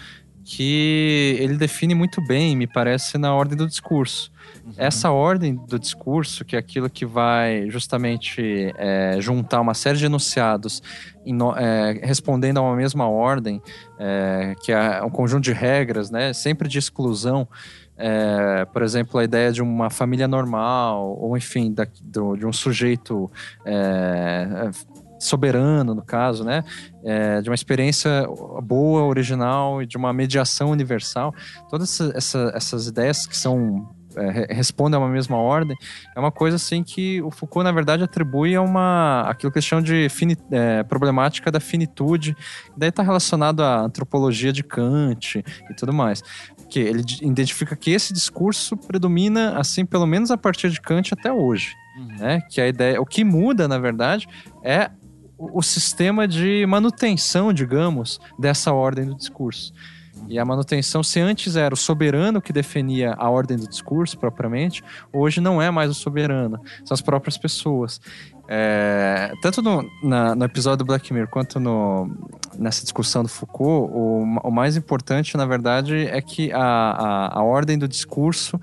que ele define muito bem, me parece, na ordem do discurso. Essa ordem do discurso, que é aquilo que vai justamente é, juntar uma série de enunciados em é, respondendo a uma mesma ordem, é, que é um conjunto de regras, né, sempre de exclusão, é, por exemplo, a ideia de uma família normal, ou enfim, da- do- de um sujeito é, soberano, no caso, né? É, de uma experiência boa, original e de uma mediação universal. Todas essa- essa- essas ideias que são é, re- respondem a uma mesma ordem, é uma coisa assim que o Foucault, na verdade, atribui a uma aquilo que eles chamam de fini, é, problemática da finitude, daí está relacionado à antropologia de Kant e tudo mais que ele identifica que esse discurso predomina, assim, pelo menos a partir de Kant até hoje, né? Que a ideia, o que muda, na verdade, é o, sistema de manutenção, digamos, dessa ordem do discurso. E a manutenção, se antes era o soberano que definia a ordem do discurso propriamente, hoje não é mais o soberano, são as próprias pessoas. É, tanto no, na- no episódio do Black Mirror quanto no, nessa discussão do Foucault, o, o mais importante, na verdade, é que a, a, a ordem do discurso,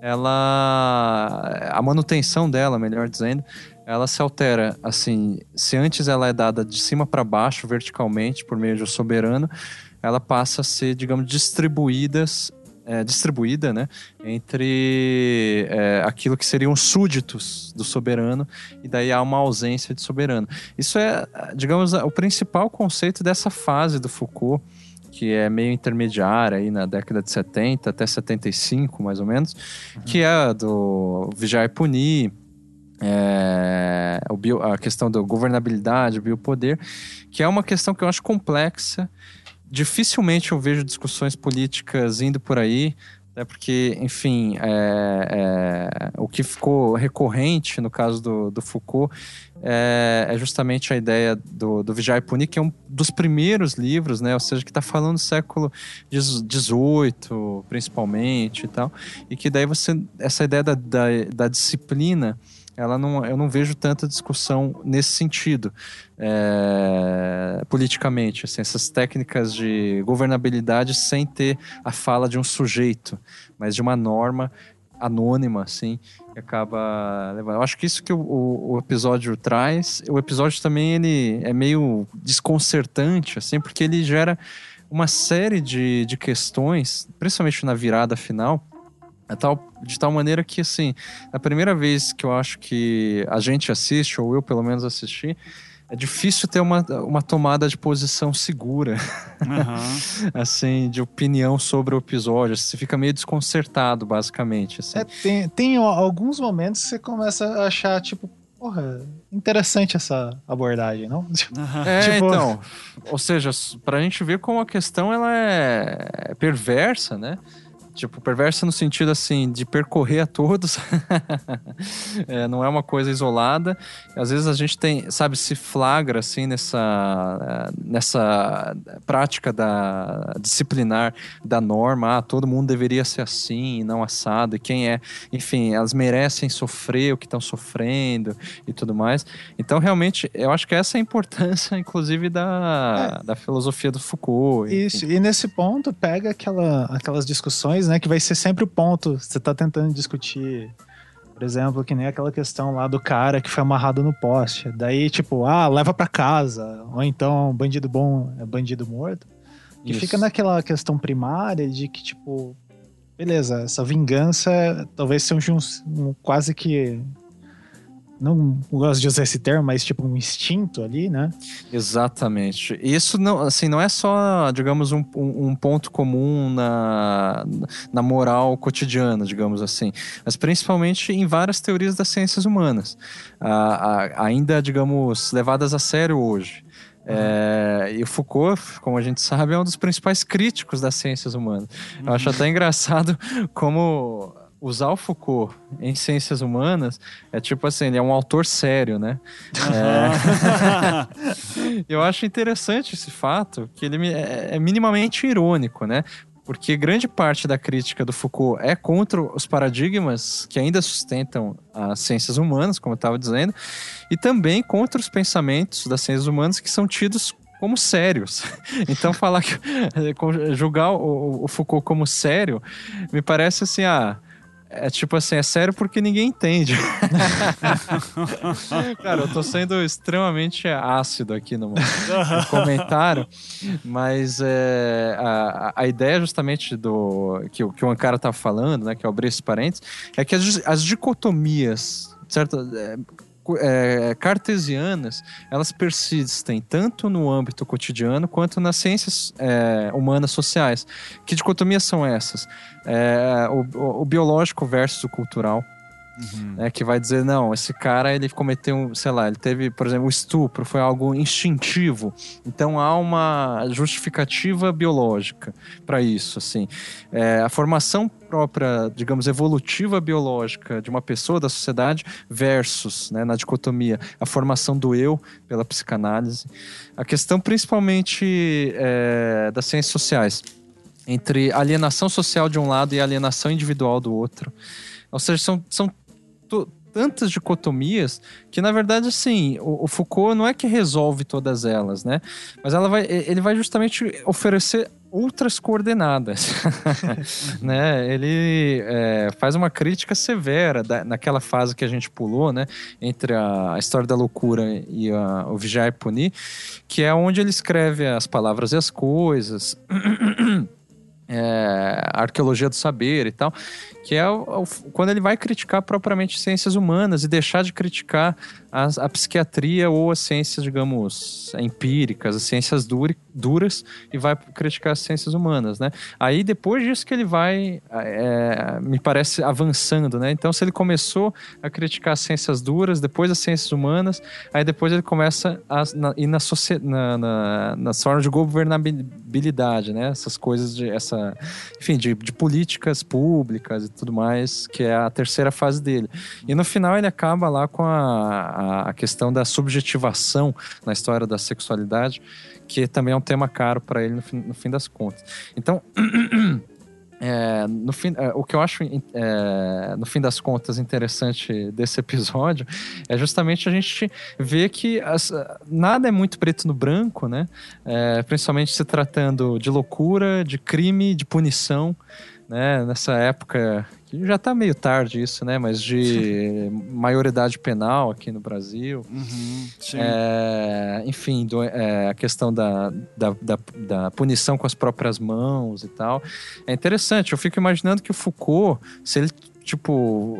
ela. a manutenção dela, melhor dizendo, ela se altera. Assim, se antes ela é dada de cima para baixo, verticalmente, por meio de um soberano, ela passa a ser, digamos, distribuídas. é, distribuída, né, entre é, aquilo que seriam os súditos do soberano e daí há uma ausência de soberano. Isso é, digamos, o principal conceito dessa fase do Foucault, que é meio intermediária aí na década de 70 até 75, mais ou menos, que é do vigiar e punir, é, o bio- a questão da governabilidade, o biopoder, que é uma questão que eu acho complexa. Dificilmente eu vejo discussões políticas indo por aí, né, porque, enfim, é, é, o que ficou recorrente no caso do, do Foucault é, é justamente a ideia do, do Vigiar e Punir, que é um dos primeiros livros, né, ou seja, que está falando do século XVIII, principalmente e tal, e que daí você, essa ideia da, da, da disciplina, ela não, eu não vejo tanta discussão nesse sentido, é, politicamente, assim, essas técnicas de governabilidade sem ter a fala de um sujeito, mas de uma norma anônima, assim, que acaba levando. Eu acho que isso que o, o- o episódio traz, o episódio também ele é meio desconcertante, assim, porque ele gera uma série de, de questões, principalmente na virada final, tal- de tal maneira que, assim, a primeira vez que eu acho que a gente assiste, ou eu pelo menos assisti, é difícil ter uma, uma tomada de posição segura, Aham. [LAUGHS] assim, de opinião sobre o episódio. Você fica meio desconcertado, basicamente, assim. É, tem, tem alguns momentos que você começa a achar, tipo, porra, interessante essa abordagem, não? [LAUGHS] É, Tipo- então. Ou seja, pra gente ver como a questão ela é perversa, né? Tipo, perversa no sentido assim de percorrer a todos. [LAUGHS] É, não é uma coisa isolada. Às vezes a gente tem, sabe, se flagra assim nessa, nessa prática da disciplinar da norma. Ah, todo mundo deveria ser assim, e não assado. E quem é, enfim, elas merecem sofrer o que estão sofrendo e tudo mais. Então, realmente, eu acho que essa é a importância, [LAUGHS] inclusive, da, da filosofia do Foucault. enfim. Isso, e nesse ponto pega aquela, aquelas discussões, né, que vai ser sempre o ponto. Você tá tentando discutir, por exemplo, que nem aquela questão lá do cara que foi amarrado no poste. Daí, tipo, ah, leva pra casa. Ou então, bandido bom é bandido morto. Que Isso. fica naquela questão primária de que, tipo, beleza, essa vingança talvez seja um, um quase que não gosto de usar esse termo, mas tipo um instinto ali, né? Exatamente. Isso não, assim, não é só, digamos, um, um ponto comum na, na moral cotidiana, digamos assim, mas principalmente em várias teorias das ciências humanas, ah, ah, ainda, digamos, levadas a sério hoje. É, e o Foucault, como a gente sabe, é um dos principais críticos das ciências humanas. Eu acho até engraçado como usar o Foucault em ciências humanas é tipo assim, ele é um autor sério, né? É, [LAUGHS] eu acho interessante esse fato, que ele é é minimamente irônico, né? Porque grande parte da crítica do Foucault é contra os paradigmas que ainda sustentam as ciências humanas, como eu estava dizendo, e também contra os pensamentos das ciências humanas que são tidos como sérios. [LAUGHS] Então, falar que [LAUGHS] julgar o, o Foucault como sério me parece assim, ah. É tipo assim, é sério porque ninguém entende. [LAUGHS] Cara, eu tô sendo extremamente ácido aqui no, [LAUGHS] no comentário, mas é, a, a ideia justamente do que, o- que o Ankara tá falando, né, que eu abri esse parênteses, é que as, as dicotomias, certo? É, é, cartesianas, elas persistem tanto no âmbito cotidiano quanto nas ciências é, humanas sociais. Que dicotomias são essas? É, o, o- o biológico versus o cultural. Né, que vai dizer, não, esse cara ele cometeu, sei lá, ele teve, por exemplo, o estupro, foi algo instintivo. Então há uma justificativa biológica para isso, assim. É, a formação própria, digamos, evolutiva biológica de uma pessoa, da sociedade, versus, né, na dicotomia, a formação do eu pela psicanálise. A questão principalmente é, das ciências sociais, entre alienação social de um lado e alienação individual do outro. Ou seja, são, são tantas dicotomias que, na verdade, assim, o, o Foucault não é que resolve todas elas, né? Mas ela vai, ele vai justamente oferecer outras coordenadas, [LAUGHS] né? Ele é, faz uma crítica severa da- naquela fase que a gente pulou, né? Entre a, a história da loucura e a- o vigiar punir, que é onde ele escreve as palavras e as coisas, [CLEARS THROAT] é, arqueologia do saber e tal, que é o- o- quando ele vai criticar propriamente ciências humanas e deixar de criticar as- a, psiquiatria ou as ciências, digamos, empíricas, as ciências duras e vai criticar as ciências humanas, né? Aí depois disso que ele vai, é, me parece, avançando, né? Então se ele começou a criticar as ciências duras, depois as ciências humanas, aí depois ele começa a na, ir na, na, na, nas formas de governabilidade, né? Essas coisas de essa, enfim, de, de políticas públicas e tudo mais, que é a terceira fase dele. E no final ele acaba lá com a, a, a questão da subjetivação na história da sexualidade, que também é um tema caro para ele no fim, no fim das contas. Então, [CLEARS THROAT] é, no fim, é, o que eu acho, é, no fim das contas, interessante desse episódio é justamente a gente ver que as- nada é muito preto no branco, né? É, principalmente se tratando de loucura, de crime, de punição, né? Nessa época, já tá meio tarde isso, né? Mas de [LAUGHS] maioridade penal aqui no Brasil. Uhum. É, enfim, do- é, a questão da, da, da, da punição com as próprias mãos e tal. É interessante, eu fico imaginando que o Foucault, se ele, tipo,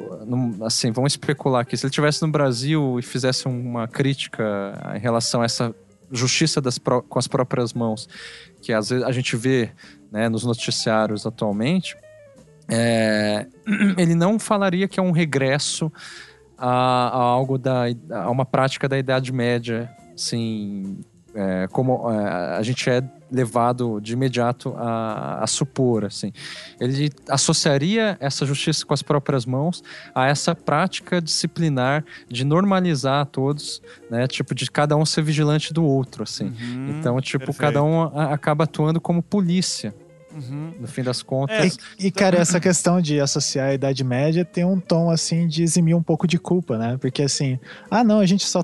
assim, vamos especular aqui, se ele estivesse no Brasil e fizesse uma crítica em relação a essa justiça das com as próprias mãos, que às vezes a gente vê né, nos noticiários atualmente, é, [CLEARS THROAT] ele não falaria que é um regresso a, a algo da a uma prática da Idade Média, assim, é, como é, a gente é levado de imediato a, a supor, assim. Ele associaria essa justiça com as próprias mãos a essa prática disciplinar de normalizar a todos, né, tipo de cada um ser vigilante do outro, assim. Uhum, Então, tipo, perfeito. cada um a- acaba atuando como polícia, Uhum. no fim das contas. É, E, cara, essa questão de associar a Idade Média tem um tom, assim, de eximir um pouco de culpa, né? Porque, assim, ah, não, a gente só.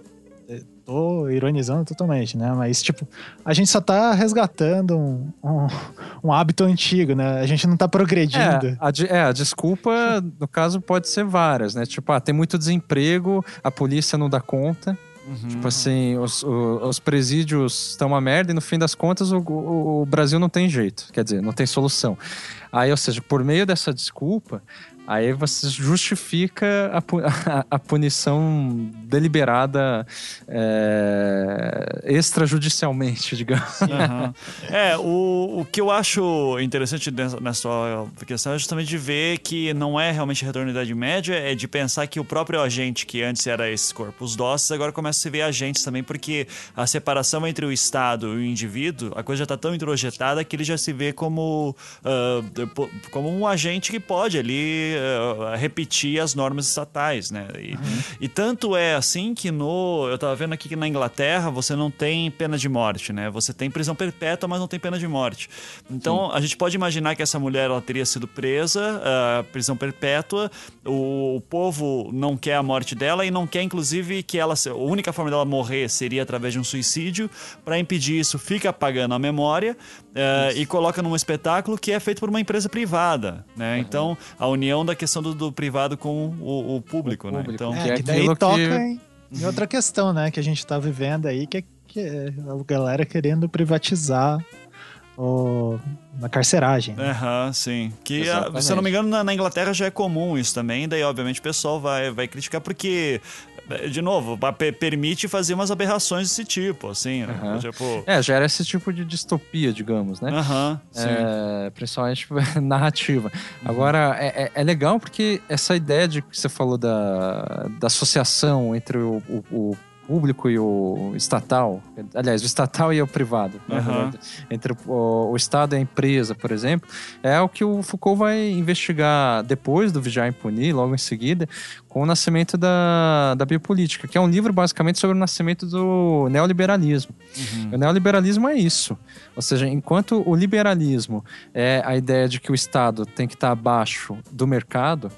eh, Tô ironizando totalmente, né? Mas, tipo, a gente só tá resgatando um, um, um hábito antigo, né? A gente não tá progredindo. É a, é, a desculpa, no caso, pode ser várias, né? Tipo, ah, tem muito desemprego, a polícia não dá conta. Uhum. Tipo assim, os, os presídios estão uma merda e no fim das contas o, o- o Brasil não tem jeito. Quer dizer, não tem solução. Aí, ou seja, por meio dessa desculpa, aí você justifica a, [LAUGHS] a- punição deliberada é, extrajudicialmente, [LAUGHS] digamos. Aham. É, o, o que eu acho interessante nessa, questão é justamente de ver que não é realmente retorno da Idade Média, é de pensar que o próprio agente, que antes era esses corpos dóceis, agora começa a se ver agentes também, porque a separação entre o Estado e o indivíduo, a coisa já está tão introjetada que ele já se vê como, depo- como um agente que pode ali ah, repetir as normas estatais, né? E, e tanto é assim que no. Eu tava vendo aqui que na Inglaterra você não tem pena de morte, né? Você tem prisão perpétua, mas não tem pena de morte. Então a gente pode imaginar que essa mulher ela teria sido presa, ah, prisão perpétua. O, o povo não quer a morte dela e não quer, inclusive, que ela. A única forma dela morrer seria através de um suicídio. Para impedir isso, fica apagando a memória ah, e coloca num espetáculo que é feito por uma empresa privada, né? Então a união da questão do, do privado com o, o público, O né? público. Então, É, Que é que daí aquilo toca que- em, em outra questão, né? Que a gente tá vivendo aí, que é, que é a galera querendo privatizar o, a carceragem. né? Aham, sim. Que, ah, Exatamente. se eu não me engano, na, na Inglaterra já é comum isso também. Daí, obviamente, o pessoal vai, vai criticar porque, de novo, permite fazer umas aberrações desse tipo, assim. né? Aham. Tipo. É, gera esse tipo de distopia, digamos, né? Aham, sim. É, principalmente [LAUGHS] narrativa. Agora, é, é- é legal porque essa ideia de que você falou da, da associação entre o, o- o público e o estatal, aliás, o estatal e o privado, né? Entre o, o Estado e a empresa, por exemplo, é o que o Foucault vai investigar depois do Vigiar e Punir, logo em seguida, com o nascimento da, da biopolítica, que é um livro basicamente sobre o nascimento do neoliberalismo. Uhum. O neoliberalismo é isso. Ou seja, enquanto o liberalismo é a ideia de que o Estado tem que estar abaixo do mercado,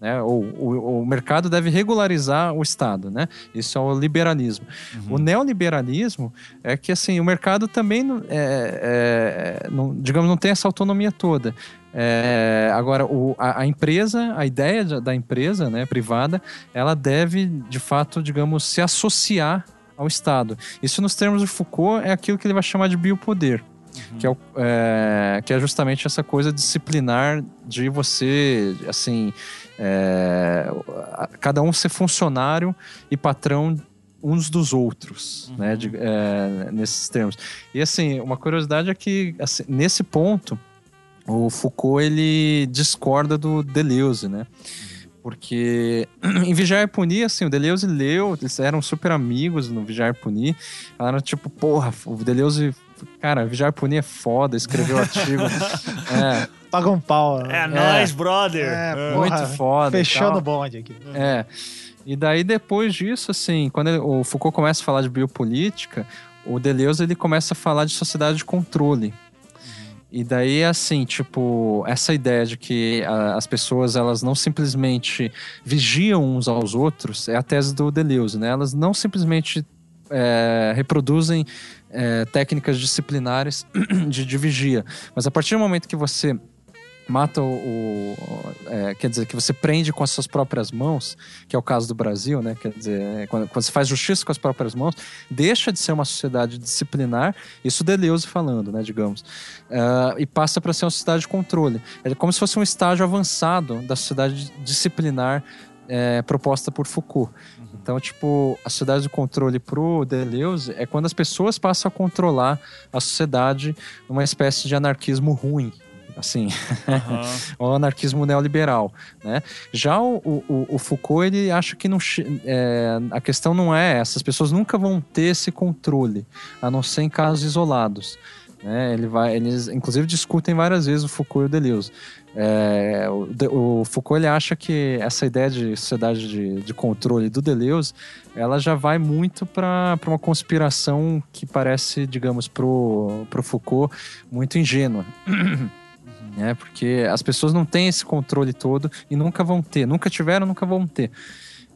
né? Ou o, o mercado deve regularizar o Estado, né? Isso é o liberalismo. O neoliberalismo é que assim o mercado também, não- é, é, não- digamos, não tem essa autonomia toda. É, agora, o- a, a empresa, a ideia da- empresa né, privada, ela deve, de fato, digamos, se associar ao Estado. Isso, nos termos de Foucault, é aquilo que ele vai chamar de biopoder. Que, é o- é, que é justamente essa coisa disciplinar de você, assim, é, cada um ser funcionário e patrão uns dos outros, né, de- é, nesses termos. E assim, uma curiosidade é que assim, nesse ponto o Foucault ele discorda do Deleuze, né? Porque [CLEARS THROAT] em Vigiar e Punir, assim, o Deleuze leu, eles eram super amigos no Vigiar e Punir. Falaram, tipo, porra, o Deleuze, cara, Vigiar e Punir é foda, escreveu artigo. [LAUGHS] é, Paga um pau. É, né? nóis, brother! É, É. porra, muito foda. e Fechou tal. no bonde aqui. É. E daí, depois disso, assim, quando ele- o Foucault começa a falar de biopolítica, o Deleuze ele começa a falar de sociedade de controle. E daí, assim, tipo, essa ideia de que a- as pessoas, elas não simplesmente vigiam uns aos outros, é a tese do Deleuze, né? Elas não simplesmente é, reproduzem é, técnicas disciplinares [CLEARS THROAT] de, de vigia. Mas a partir do momento que você mata o. o- é, quer dizer, que você prende com as suas próprias mãos, que é o caso do Brasil, né? Quer dizer, é, quando, quando você faz justiça com as próprias mãos, deixa de ser uma sociedade disciplinar, isso Deleuze falando, né? Digamos, ah, e passa para ser uma sociedade de controle. É como se fosse um estágio avançado da sociedade disciplinar é, proposta por Foucault. Então, tipo, a sociedade de controle pro Deleuze é quando as pessoas passam a controlar a sociedade numa espécie de anarquismo ruim, assim, Aham. [LAUGHS] o anarquismo neoliberal, né? Já o, o, o Foucault, ele acha que não, é, a questão não é essa, as pessoas nunca vão ter esse controle, a não ser em casos isolados. Né? Ele vai, eles, inclusive, discutem várias vezes o Foucault e o Deleuze. É, o, o Foucault ele acha que essa ideia de sociedade de, de controle do Deleuze, ela já vai muito para uma conspiração que parece, digamos, pro, pro Foucault muito ingênua [CLEARS THROAT] né? Porque as pessoas não têm esse controle todo e nunca vão ter, nunca tiveram, nunca vão ter.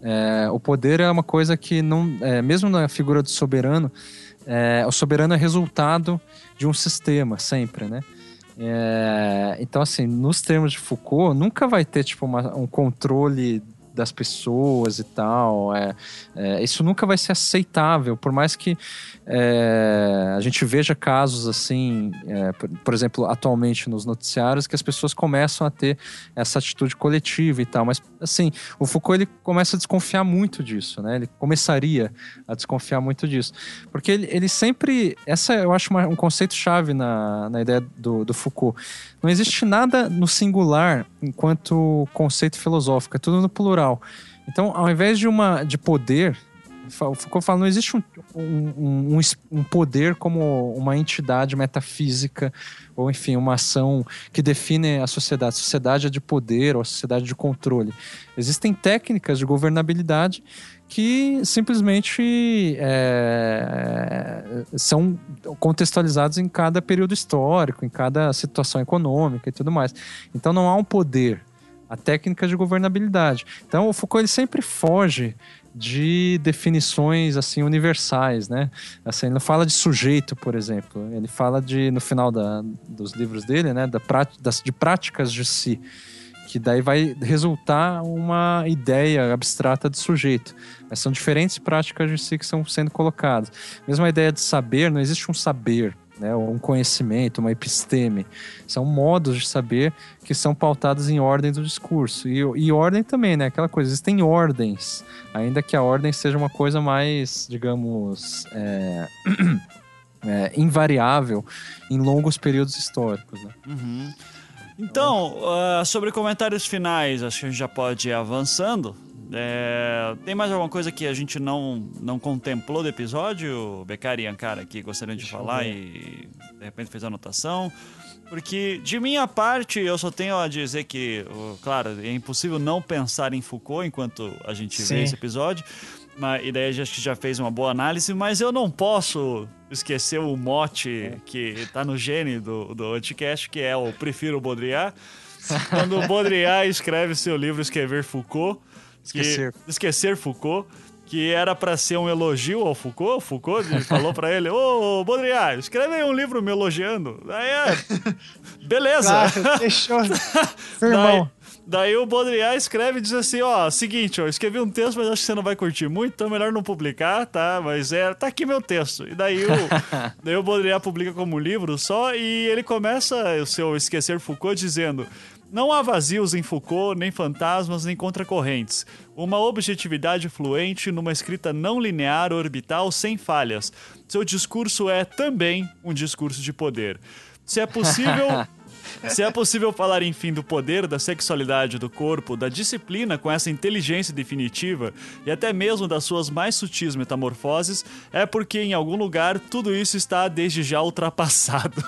É, o poder é uma coisa que não, é, mesmo na figura do soberano, é, o soberano é resultado de um sistema sempre, né? É, então assim, nos termos de Foucault, nunca vai ter tipo uma- um controle das pessoas e tal. É, é, isso nunca vai ser aceitável, por mais que é, a gente veja casos assim, é, por, por exemplo, atualmente nos noticiários, que as pessoas começam a ter essa atitude coletiva e tal. Mas, assim, o Foucault ele começa a desconfiar muito disso, né? Ele começaria a desconfiar muito disso. Porque ele, ele sempre. Essa eu acho uma- um conceito-chave na, na ideia do, do Foucault. Não existe nada no singular enquanto conceito filosófico, é tudo no plural. Então, ao invés de uma de poder, Foucault fala, não existe um, um, um, um poder como uma entidade metafísica ou, enfim, uma ação que define a sociedade. A sociedade é de poder ou a sociedade de controle. Existem técnicas de governabilidade que simplesmente é, são contextualizadas em cada período histórico, em cada situação econômica e tudo mais. Então não há um poder, a técnica de governabilidade. Então o Foucault ele sempre foge de definições assim universais, né? Assim, ele não fala de sujeito, por exemplo. Ele fala de no final da- dos livros dele, né, da das, de práticas de si que daí vai resultar uma ideia abstrata de sujeito. Mas são diferentes práticas de si que estão sendo colocadas. Mesmo a ideia de saber, não existe um saber, né, um conhecimento, uma episteme. São modos de saber que são pautados em ordem do discurso. E, e ordem também, né? Aquela coisa, existem ordens, ainda que a ordem seja uma coisa mais, digamos, é, [CLEARS THROAT] é, invariável em longos períodos históricos. Né? Uhum. Então, ah, sobre comentários finais, acho que a gente já pode ir avançando. É, tem mais alguma coisa que a gente não, não contemplou do episódio? Beccari e Ankara aqui gostariam de Deixa falar e de repente fez a anotação. Porque, de minha parte, eu só tenho a dizer que, claro, é impossível não pensar em Foucault enquanto a gente Sim. vê esse episódio. Mas, e daí a gente já fez uma boa análise, mas eu não posso esquecer o mote que tá no gene do, do Anticast, que é o Prefiro Baudrillard. Quando o Baudrillard escreve seu livro Escrever Foucault, que- Esquecer. Esquecer Foucault, que era pra ser um elogio ao Foucault. O Foucault [LAUGHS] falou pra ele: Ô, Baudrillard, escreve aí um livro me elogiando. Daí é. [LAUGHS] Beleza. Claro, fechou. [LAUGHS] Daí, Irmão. daí o Baudrillard escreve e diz assim, ó, seguinte, ó, eu escrevi um texto, mas acho que você não vai curtir muito, então é melhor não publicar, tá? Mas é, tá aqui meu texto. E daí o, daí o Baudrillard publica como livro só e ele começa o seu Esquecer Foucault dizendo... Não há vazios em Foucault, nem fantasmas, nem contracorrentes. Uma objetividade fluente numa escrita não linear, orbital, sem falhas. Seu discurso é também um discurso de poder. Se é possível, [LAUGHS] se é possível falar, enfim, do poder, da sexualidade, do corpo, da disciplina com essa inteligência definitiva e até mesmo das suas mais sutis metamorfoses, é porque em algum lugar tudo isso está desde já ultrapassado.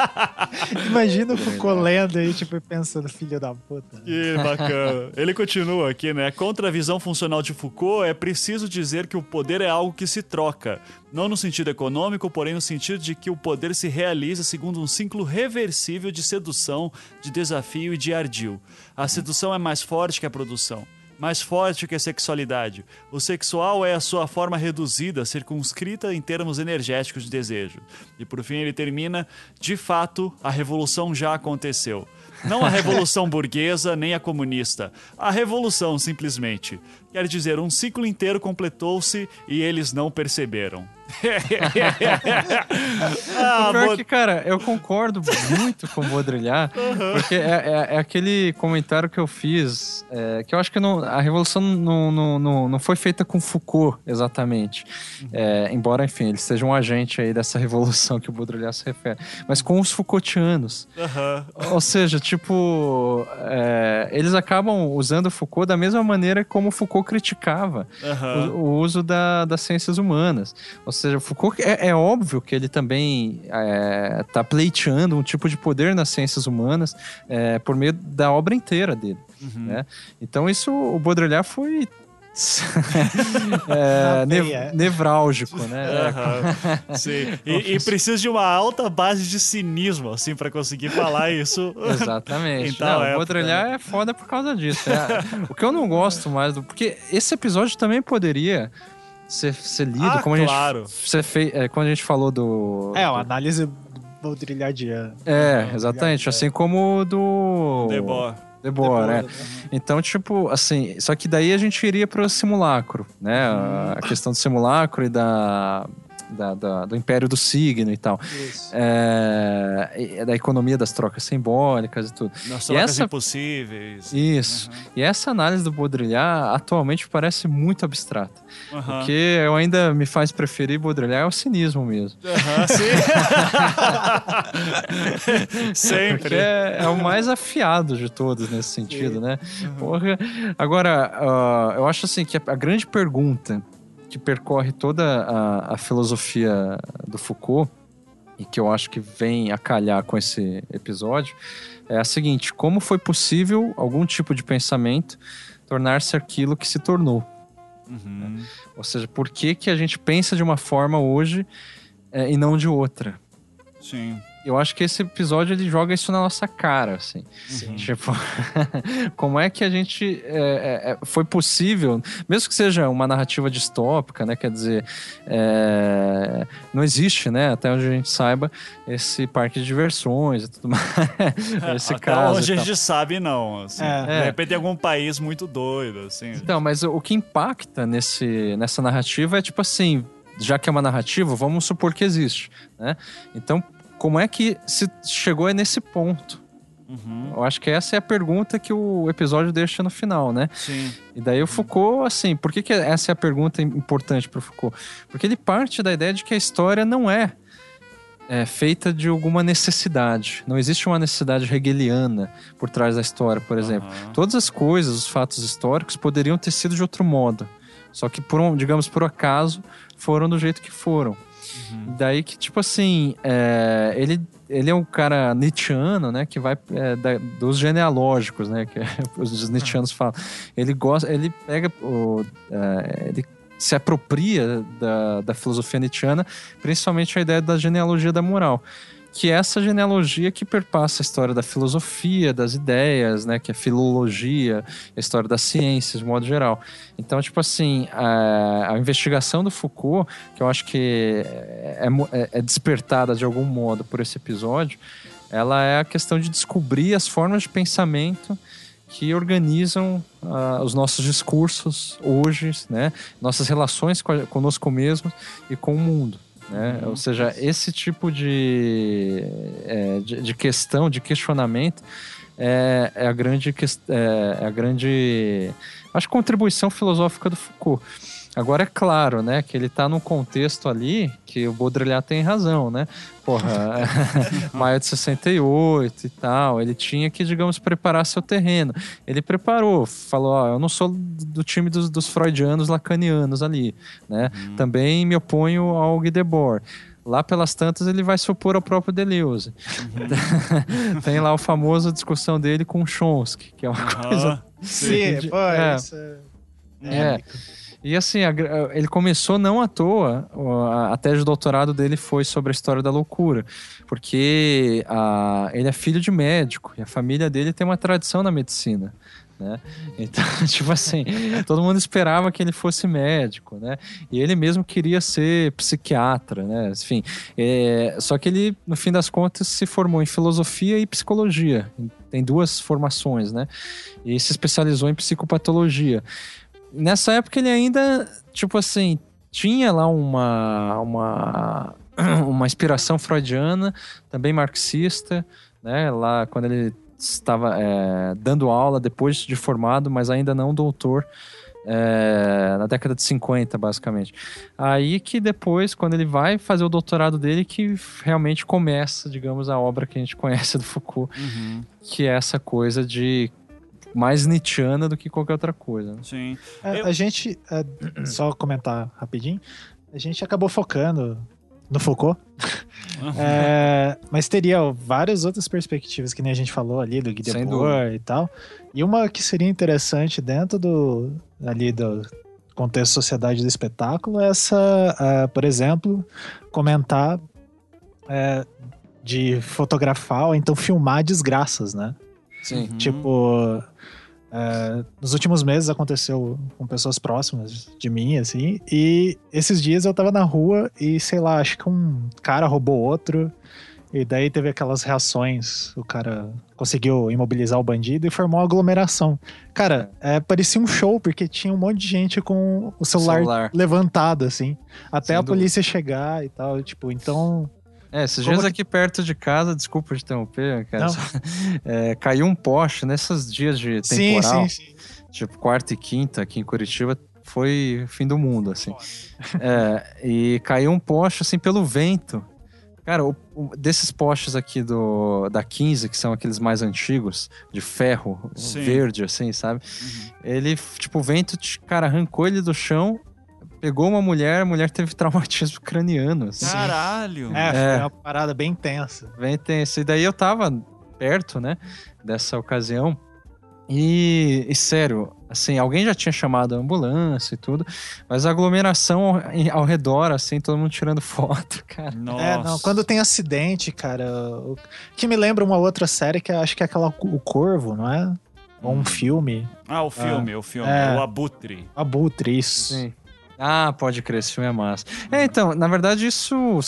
[LAUGHS] Imagina o Foucault lendo aí, tipo, e pensando, filho da puta. Que bacana. Ele continua aqui, né? Contra a visão funcional de Foucault, é preciso dizer que o poder é algo que se troca. Não no sentido econômico, porém no sentido de que o poder se realiza segundo um ciclo reversível de sedução, de desafio e de ardil. A sedução é mais forte que a produção. Mais forte que a sexualidade. O sexual é a sua forma reduzida, circunscrita em termos energéticos de desejo. E por fim ele termina: de fato, a revolução já aconteceu. Não a revolução [LAUGHS] burguesa nem a comunista. A revolução, simplesmente. Quer dizer, um ciclo inteiro completou-se e eles não perceberam. Ah, [LAUGHS] o pior mo- é que, cara, eu concordo muito com o Baudrillard, [LAUGHS] porque é, é- é aquele comentário que eu fiz, é, que eu acho que não- a revolução não, não, não, não foi feita com Foucault, exatamente. É, embora, enfim, ele seja um agente aí dessa revolução que o Baudrillard se refere, mas com os Foucaultianos. Aham. Ou seja, tipo, é, eles acabam usando Foucault da mesma maneira como Foucault criticava Aham. o, o uso da- das ciências humanas. Ou seja, Foucault é, é óbvio que ele também está pleiteando um tipo de poder nas ciências humanas é, por meio da obra inteira dele. Uhum. né? Então isso, o Baudrillard foi [LAUGHS] é, ne- bem, é. nevrálgico, né? Aham. Sim. [LAUGHS] E, e precisa de uma alta base de cinismo, assim, pra conseguir falar isso. [LAUGHS] Exatamente. Não, o época, Baudrillard é foda por causa disso. É, o que eu não gosto mais do. Porque esse episódio também poderia ser, ser lido, Ah, como a claro. gente. Ser fei, é, quando a gente falou do. É, uma análise baudrillardiana. É, Não, exatamente. é. Assim como do. É. Depois, né? Então, tipo, assim, só que daí a gente iria pro simulacro, né? A questão do simulacro e da, da- da- do império do signo e tal. Isso. É, e da economia das trocas simbólicas e tudo. Nas trocas essa- impossíveis. Isso. E essa análise do Baudrillard atualmente parece muito abstrata. Aham. O que eu ainda me faz preferir Baudrillard é o cinismo mesmo. Aham, [LAUGHS] sim. Porque Sempre. é, é o mais afiado de todos nesse sentido, né? Porra. Agora, ah, eu acho assim que a, a grande pergunta que percorre toda a, a filosofia do Foucault e que eu acho que vem a calhar com esse episódio é a seguinte: como foi possível algum tipo de pensamento tornar-se aquilo que se tornou? Uhum. Ou seja, por que, que a gente pensa de uma forma hoje eh, e não de outra? Sim. Eu acho que esse episódio ele joga isso na nossa cara, assim. Sim. Tipo, [LAUGHS] como é que a gente é, é, é, foi possível, mesmo que seja uma narrativa distópica, né? Quer dizer, é, não existe, né? Até onde a gente saiba, esse parque de diversões e tudo mais. [LAUGHS] esse Até caso. onde e a gente sabe, não. assim. É. De repente tem algum país muito doido, assim. Então, mas o que impacta nesse, nessa narrativa é tipo assim, já que é uma narrativa, vamos supor que existe, né? Então, como é que se chegou nesse ponto? Uhum. Eu acho que essa é a pergunta que o episódio deixa no final, né? Sim. E daí o Foucault, assim, por que, que essa é a pergunta importante para o Foucault? Porque ele parte da ideia de que a história não é, é, feita de alguma necessidade. Não existe uma necessidade hegeliana por trás da história, por exemplo. Aham. Todas as coisas, os fatos históricos poderiam ter sido de outro modo. Só que, por um, digamos, por acaso, foram do jeito que foram. Daí que, tipo assim, é, ele, ele é um cara nietzscheano, né? Que vai é, da- dos genealógicos, né? Que [LAUGHS] os nietzscheanos falam. Ele gosta, ele pega o... é, ele se apropria da, da filosofia nietzscheana, principalmente a ideia da genealogia da moral. Que é essa genealogia que perpassa a história da filosofia, das ideias, né? Que é filologia, a história das ciências, de modo geral. Então, tipo assim, a, a investigação do Foucault, que eu acho que é, mo- é- é despertada de algum modo por esse episódio, ela é a questão de descobrir as formas de pensamento que organizam ah, os nossos discursos hoje, né? Nossas relações conosco mesmos e com o mundo. Né? Ou seja, esse tipo de, é, de, de questão, de questionamento, é, é a grande é, é a grande acho contribuição filosófica do Foucault. Agora é claro, né, que ele tá num contexto ali que o Baudrillard tem razão, né? Porra, [LAUGHS] [LAUGHS] maio de 68 e tal, ele tinha que, digamos, preparar seu terreno. Ele preparou, falou, ó, eu não sou do time dos, dos freudianos lacanianos ali, né? Também me oponho ao Guy Debord. Lá pelas tantas ele vai se opor ao próprio Deleuze. [LAUGHS] Tem lá o famoso discussão dele com Chomsky, que é uma coisa Aham. Sim, de- pô, é. isso é... é. E assim, ele começou não à toa, a tese de doutorado dele foi sobre a história da loucura, porque a- ele é filho de médico e a família dele tem uma tradição na medicina. Né? Então, [LAUGHS] tipo assim, todo mundo esperava que ele fosse médico, né? E ele mesmo queria ser psiquiatra, né? Enfim, é, só que ele, no fim das contas, se formou em filosofia e psicologia. Tem duas formações, né? E se especializou em psicopatologia nessa época ele ainda, tipo assim, tinha lá uma, uma, [CLEARS THROAT] uma inspiração freudiana, também marxista, né? Lá quando ele estava é, dando aula depois de formado, mas ainda não doutor. é, na década de 50, basicamente. Aí que depois, quando ele vai fazer o doutorado dele, que realmente começa, digamos, a obra que a gente conhece do Foucault, Uhum. que é essa coisa de mais Nietzscheana do que qualquer outra coisa. né? Sim. É, Eu- A gente, é, [CLEARS THROAT] só comentar rapidinho, a gente acabou focando no Foucault, É, mas teria várias outras perspectivas, que nem a gente falou ali, do Guy Debord e tal. E uma que seria interessante dentro do, ali do contexto sociedade do espetáculo é essa, ah, por exemplo, comentar é, de fotografar ou então filmar desgraças, né? Sim. Uhum. Tipo, é, nos últimos meses aconteceu com pessoas próximas de mim, assim, e esses dias eu tava na rua e, sei lá, acho que um cara roubou outro E daí teve aquelas reações, o cara conseguiu imobilizar o bandido e formou uma aglomeração. Cara, é, parecia um show, porque tinha um monte de gente com o celular, Celular. levantado, assim. Até Sem a dúvida. polícia chegar e tal. Tipo, então. É, esses dias aqui perto de casa, desculpa te interromper, cara. [LAUGHS] É, caiu um poste nesses dias de Sim, temporal, sim, sim. tipo quarta e quinta aqui em Curitiba, foi fim do mundo, assim. É, e caiu um poste, assim, pelo vento. Cara, o- o- desses postes aqui do, da 15, que são aqueles mais antigos, de ferro, Sim. verde, assim, sabe? Ele, tipo, o vento, cara, arrancou ele do chão, pegou uma mulher, a mulher teve traumatismo [LAUGHS] craniano, assim. Caralho. É, foi É. uma parada bem tensa. Bem tenso. E daí eu tava perto, né, dessa ocasião. E, e, sério, assim, alguém já tinha chamado a ambulância e tudo, mas a aglomeração ao, redor, assim, todo mundo tirando [LAUGHS] foto, cara. Nossa. É, não, quando tem acidente, cara. o- Que me lembra uma outra série que acho que é aquela O Corvo, não é? Ou um Hum. filme. Ah, o filme, o filme. É. O Abutre. Abutre, isso. Sim. Ah, pode crer, esse filme é massa. É, então, na verdade, isso,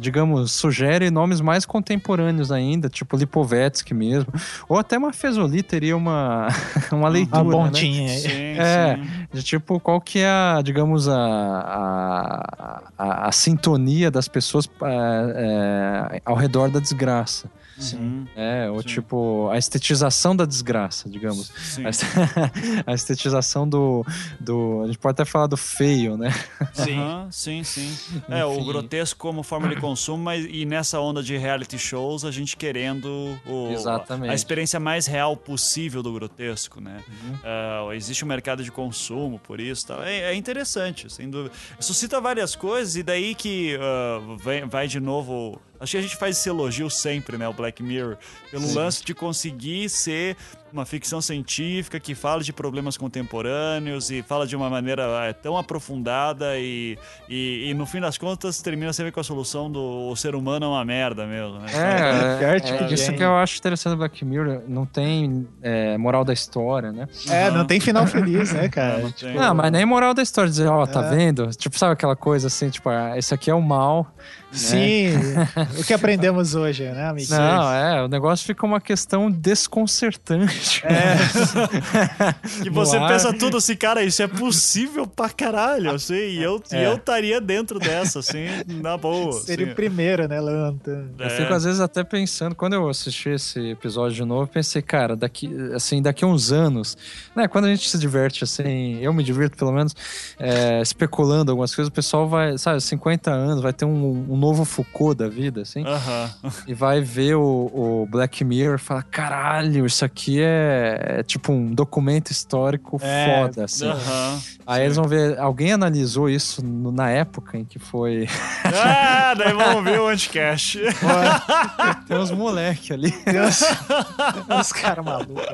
digamos, sugere nomes mais contemporâneos ainda, tipo Lipovetsky mesmo. Ou até uma Fesoli teria uma, [LAUGHS] uma leitura, Uma né? pontinha aí. Sim, É. sim. De tipo, qual que é a, digamos, a, a, a, a sintonia das pessoas é, é, ao redor da desgraça. Sim. É, ou Sim. tipo, a estetização da desgraça, digamos. Sim. A est- [LAUGHS] A estetização do, do. A gente pode até falar do feio, né? Aham, sim, sim. É, o Enfim. grotesco como forma de consumo, mas e nessa onda de reality shows, a gente querendo o, Exatamente. a experiência mais real possível do grotesco, né? Uhum. Ah, existe um mercado de consumo por isso. Tá? É, é interessante, sem dúvida. Suscita várias coisas, e daí que ah, vem- vai de novo. Acho que a gente faz esse elogio sempre, né? O Black Mirror, pelo Sim. lance de conseguir ser uma ficção científica que fala de problemas contemporâneos e fala de uma maneira é, tão aprofundada e, e, e, no fim das contas termina sempre com a solução do o ser humano é uma merda mesmo. Né? É, é, tipo é de isso que eu acho interessante do Black Mirror. Não tem é, moral da história, né? É, Aham. não tem final feliz, né, É, [LAUGHS] cara? não tem. Não, mas nem moral da história. Dizer, ó, tá É. vendo? Tipo, sabe aquela coisa assim, tipo, ah, esse aqui é o mal. Sim. o que [LAUGHS] aprendemos hoje, né, amigo? Não, é, o negócio fica uma questão desconcertante. [LAUGHS] Que no você ar. pensa tudo assim, cara, isso é possível pra caralho, assim, e eu É. eu estaria dentro dessa, assim, na boa. [LAUGHS] Seria assim. o primeiro, né, levantando. Eu É. fico às vezes até pensando, quando eu assisti esse episódio de novo, eu pensei, cara, daqui, assim, daqui a uns anos, né, quando a gente se diverte, assim, eu me divirto pelo menos, é, especulando algumas coisas, o pessoal vai, sabe, 50 anos, vai ter um, um novo Foucault da vida, assim, Aham. e vai ver o, o Black Mirror e fala, caralho, isso aqui é, é tipo um documento histórico É, foda, assim. Aham. Aí eles vão ver, alguém analisou isso no- na época em que foi... [LAUGHS] Ah, daí vamos ver o anticast. Tem uns moleque ali. Deus. Os [LAUGHS] caras malucos.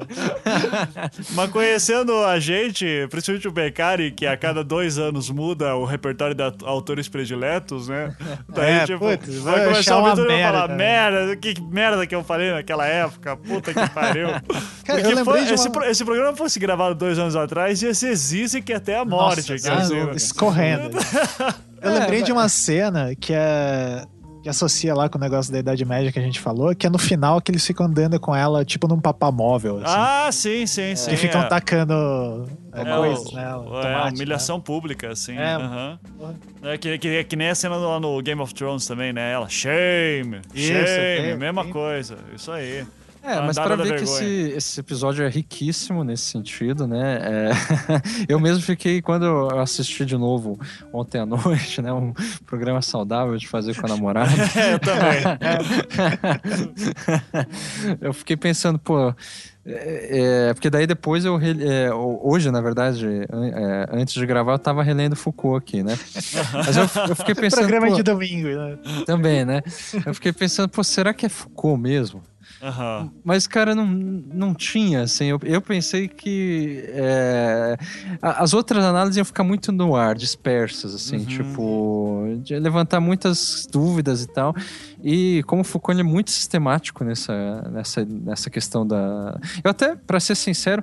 Mas conhecendo a gente, principalmente o Beccari, que a cada dois anos muda o repertório de aut- autores prediletos, né? Daí, É, tipo, putz, vai começar uma aventura e vai falar, né? merda, que merda que eu falei naquela época, puta que pariu. [LAUGHS] Cara, eu Porque lembrei foi- de esse, uma- pro- esse programa fosse gravado dois anos atrás, ia ser Zizek até a morte. Nossa, aqui, assim, ah, né? escorrendo. [LAUGHS] Eu É, lembrei mas- de uma cena que é. Que associa lá com o negócio da Idade Média que a gente falou, que é no final que eles ficam andando com ela, tipo num papamóvel, assim. Ah, sim, sim, sim. e ficam é. tacando é, É, coisas, o- né? É, tomate, humilhação pública, assim. É. aham. É, que, que, que nem a cena lá no Game of Thrones também, né? Ela, shame, Isso, shame, mesma coisa. Isso aí. É, A mas da ver que esse, esse episódio é riquíssimo nesse sentido, né? É, [LAUGHS] eu mesmo fiquei, quando eu assisti de novo ontem à noite, né? Um programa saudável de fazer com a namorada. [LAUGHS] É, eu também. [LAUGHS] eu fiquei pensando, pô. É, é, porque daí depois eu. é, hoje, na verdade, é, antes de gravar, eu tava relendo Foucault aqui, né? Mas eu, eu fiquei pensando. Programa pô, de domingo, né? Também, né? Eu fiquei pensando, pô, será que é Foucault mesmo? Aham. Mas, cara, não, não tinha, assim. Eu, eu pensei que é, as outras análises iam ficar muito no ar, dispersas, assim, Uhum. tipo, levantar muitas dúvidas e tal. E como o Foucault é muito sistemático nessa, nessa, nessa questão da. Eu até, para ser sincero,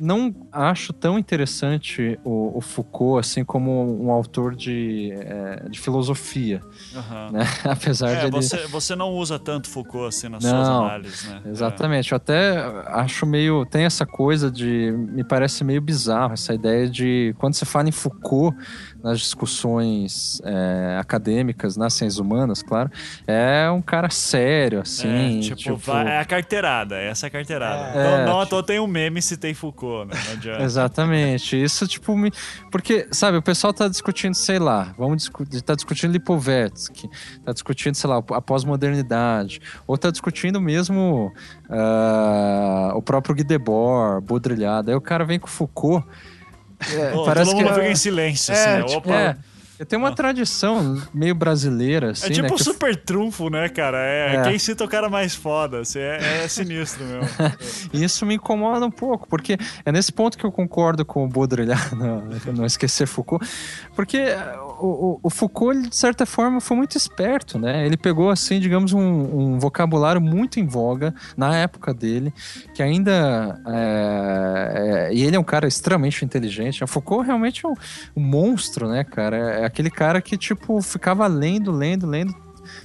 não acho tão interessante o, o Foucault assim como um autor de, é, de filosofia, Aham. né? [LAUGHS] Apesar É, de ele... você, você não usa tanto Foucault assim nas suas Não, análises, né? Exatamente, eu até acho meio. Tem essa coisa de. Me parece meio bizarro essa ideia de. Quando você fala em Foucault, nas discussões é, acadêmicas, nas ciências humanas, claro, é um cara sério, É, assim. tipo, tipo, vai- é a carteirada, essa é a carteirada. É. não, É, não à tipo- toa tem um meme se tem Foucault, né? Não adianta. Exatamente. Isso, tipo, me... porque, sabe, o pessoal tá discutindo, sei lá, vamos discutir, tá discutindo Lipovetsky, tá discutindo, sei lá, a pós-modernidade, ou tá discutindo mesmo ah, o próprio Guy Debord, Baudrillard. Aí o cara vem com Foucault. É, Ô, parece todo que mundo é- fica em silêncio, é, assim, né? tipo, Opa. é. Tem uma tradição meio brasileira, assim, É tipo né? um que super trunfo, né, cara? É, É. quem cita o cara mais foda. Assim, é, é sinistro mesmo. [LAUGHS] E isso me incomoda um pouco, porque é nesse ponto que eu concordo com o Baudrillard, [LAUGHS] não, não esquecer Foucault, porque o, o- Foucault, ele, de certa forma, foi muito esperto, né? Ele pegou, assim, digamos, um, um vocabulário muito em voga na época dele, que ainda... é, é, e ele é um cara extremamente inteligente. O Foucault realmente é um, um monstro, né, cara? É aquele cara que, tipo, ficava lendo, lendo, lendo,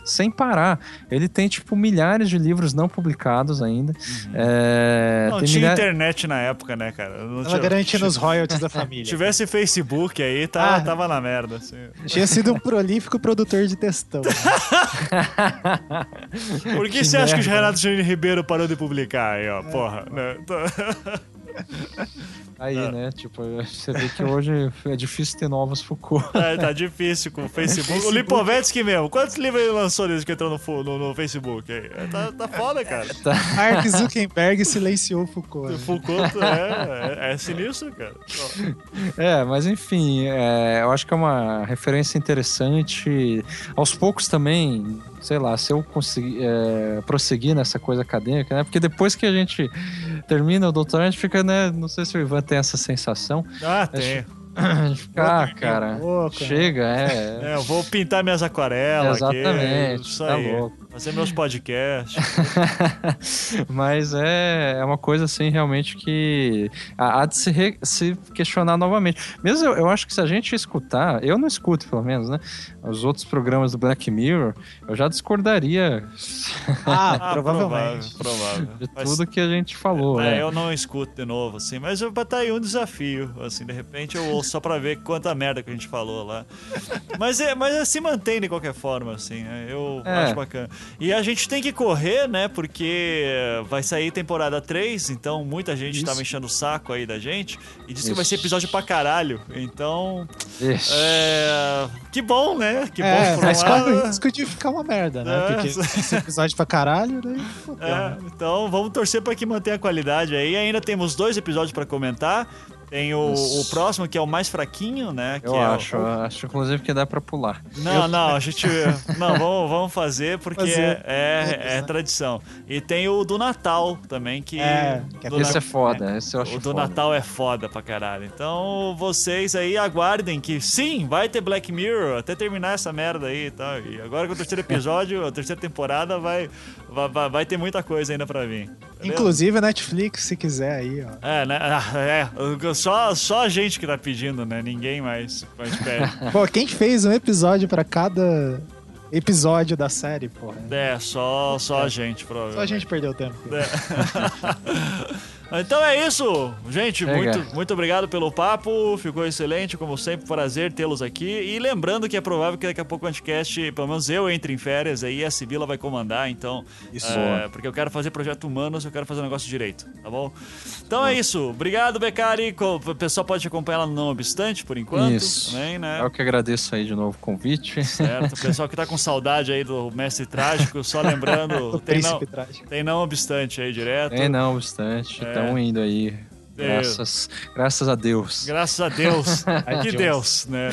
sem parar. Ele tem, tipo, milhares de livros não publicados ainda. É, Uhum. Não tem tinha milha- internet na época, né, cara? Não Ela tinha- garantindo os [LAUGHS] royalties da Se família. tivesse Facebook aí, tava, Ah. tava na merda. Assim. Tinha sido um prolífico produtor de textão. [LAUGHS] Por que, Que você acha que o merda. Renato Janine Ribeiro parou de publicar aí, ó? Porra, né? [LAUGHS] Aí, Ah. né? Tipo, você vê que hoje é difícil ter novos Foucault. Tá, [LAUGHS] tá difícil com o Facebook. O Lipovetsky mesmo. Quantos livros ele lançou desde que entrou no, no- no Facebook? aí? É, Tá, tá foda, cara. Mark Zuckerberg silenciou Foucault. O né? Foucault é, é, é sinistro, cara. É, mas enfim, é, eu acho que é uma referência interessante. Aos poucos também, sei lá, se eu conseguir é, prosseguir nessa coisa acadêmica, né? Porque depois que a gente termina o doutorado, a gente fica, né? Não sei se o Ivan tem essa sensação. Ah, tem. [COUGHS] A gente fica, ah, cara, Louco, né? chega, é. É, eu vou pintar minhas aquarelas Exatamente, aqui. Isso tá louco. Fazer meus podcasts. [LAUGHS] Mas é, é uma coisa assim realmente que há de se, re- se questionar novamente. Mesmo eu, eu acho que se a gente escutar, eu não escuto pelo menos, né? Os outros programas do Black Mirror, eu já discordaria Ah, [LAUGHS] Ah, provavelmente. Provável, provável. de Mas- tudo que a gente falou. É, né? eu não escuto de novo, assim, mas eu- tá aí um desafio, assim, de repente eu ouço só pra ver quanta merda que a gente falou lá. Mas, é, mas é, se mantém de qualquer forma, assim, né? eu É. acho bacana. E a gente tem que correr, né, porque vai sair temporada 3, então muita gente tava enchendo o saco aí da gente, e disse que vai ser Isso. episódio pra caralho, então, é, que bom, né, que É, bom por um mas lado. risco de ficar uma merda, né? É. Porque esse episódio pra caralho, daí fodeu, É, né? então vamos torcer para que mantenha a qualidade aí. Ainda temos dois episódios para comentar. Tem o, o próximo, que é o mais fraquinho, né? Que Eu é o- acho, eu acho inclusive que dá pra pular. Não, não, a gente. [LAUGHS] Não, vamos, vamos fazer porque Fazer. é, é né? tradição. E tem o do Natal também, que. É, que é Esse Na- é foda, esse eu acho O do foda. Natal é foda pra caralho. Então vocês aí aguardem que sim, vai ter Black Mirror até terminar essa merda aí e tal. E agora com o terceiro episódio, a terceira temporada, vai, vai, vai, ter muita coisa ainda pra vir. beleza? Inclusive Netflix, se quiser aí, ó. É, né? [LAUGHS] É, só, só a gente que tá pedindo, né? Ninguém mais, mais pede. [LAUGHS] Pô, quem fez um episódio pra cada episódio da série, porra? É, só, só a gente, Só provavelmente. a gente perdeu tempo. [LAUGHS] Então é isso, gente. Muito, muito obrigado pelo papo. Ficou excelente, como sempre, prazer tê-los aqui. E lembrando que é provável que daqui a pouco o Anticast, pelo menos eu entre em férias aí, a Sibila vai comandar, então. Isso. é, porque eu quero fazer projeto humanos, eu quero fazer o negócio direito, tá bom? Então é isso. Obrigado, Becari. O pessoal pode te acompanhar lá no Não Obstante, por enquanto. Isso. Também, né? Eu que agradeço aí de novo o convite. Certo. O pessoal que tá com saudade aí do Mestre Trágico, só lembrando, [LAUGHS] O tem não, trágico. tem não obstante aí direto. É, não obstante, É. estão indo aí. Graças, graças a Deus. Graças a Deus. [LAUGHS] que. Deus, né?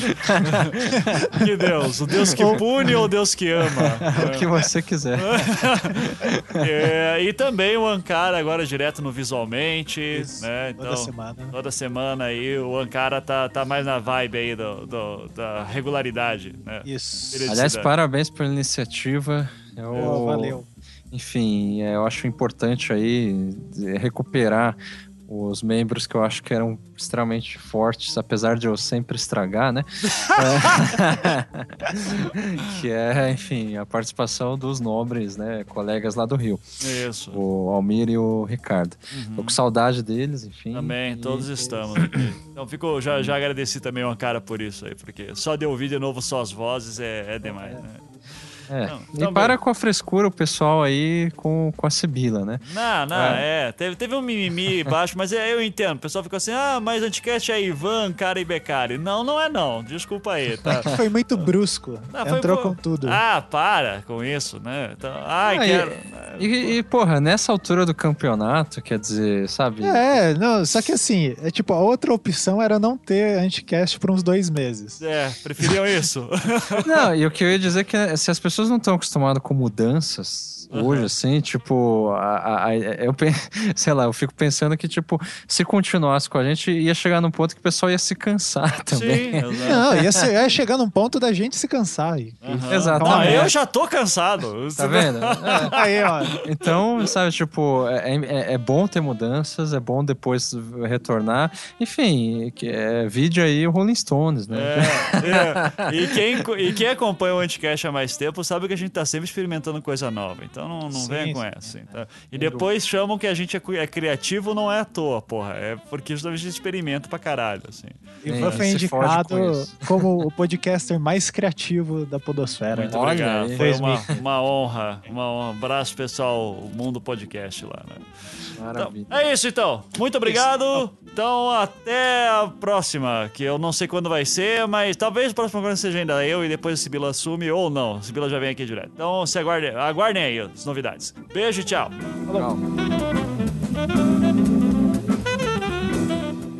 que Deus. O Deus que pune ou o Deus que ama? [LAUGHS] O que você quiser. [LAUGHS] É, e também o Ankara agora direto no Visualmente, Isso, né? toda Então, semana. Toda semana aí o Ankara tá, tá mais na vibe aí do, do- da regularidade, né? Isso. Aliás, parabéns pela iniciativa Eu, Pô, valeu. Enfim, é, eu acho importante aí recuperar os membros que eu acho que eram extremamente fortes, apesar de eu sempre estragar, né? [LAUGHS] É, [LAUGHS] que é, enfim, a participação dos nobres, né? Colegas lá do Rio. Isso. O Almir e o Ricardo. Tô com saudade deles, enfim. Também, E- todos estamos aqui. Então fico, já, já agradeci também uma cara por isso aí, porque só de ouvir de novo só as vozes é, é demais, né? É. Não, e então, para com a frescura o pessoal aí com, com a Sibila, né? Não, não, é. Teve, teve um mimimi [LAUGHS] baixo, mas é, eu entendo. O pessoal ficou assim, ah, mas Anticast é Ivan, cara e Becari. Não, não é não. Desculpa aí, tá? Foi muito brusco. Foi Entrou com tudo. Ah, para com isso, né? Então, ai, Ah, e- quero... E, e, porra, nessa altura do campeonato, quer dizer, sabe? É, não, só que assim, é tipo, a outra opção era não ter anticast por uns dois meses. É, preferiam isso. Não, e o que eu ia dizer é que se as pessoas não estão acostumadas com mudanças hoje, assim, tipo, a, a- a- eu [LAUGHS] sei lá, eu fico pensando que, tipo, se continuasse com a gente, ia chegar num ponto que o pessoal ia se cansar [LAUGHS] também. Sim. Não, ia, ser, ia chegar num ponto da gente se cansar. E. Exato. Não, É. eu já tô cansado. Tá vendo? [LAUGHS] É. Aí, ó. Então, sabe, tipo, é, é- é bom ter mudanças, é bom depois retornar. Enfim, que é vídeo aí o Rolling Stones, né? É, é. E, quem, e quem acompanha o Anticast há mais tempo sabe que a gente tá sempre experimentando coisa nova. Então não, não Sim, venha com sim, essa. tá? E depois chamam que a gente é, é criativo, não é à toa, porra. É porque justamente a gente experimenta pra caralho, assim. Ivan É, foi se fode indicado com [LAUGHS] como o podcaster mais criativo da Podosfera. Muito Olha obrigado. Foi uma, uma honra. Uma honra. Abraço, pessoal, o Mundo Podcast lá, né? Então, Maravilha. é isso então. Muito obrigado. Então, até a próxima, que eu não sei quando vai ser, mas talvez o próximo programa seja ainda eu e depois a Sibila assume, ou não. A Sibila já vem aqui direto. Então, se aguardem, aguardem aí as novidades. Beijo e tchau.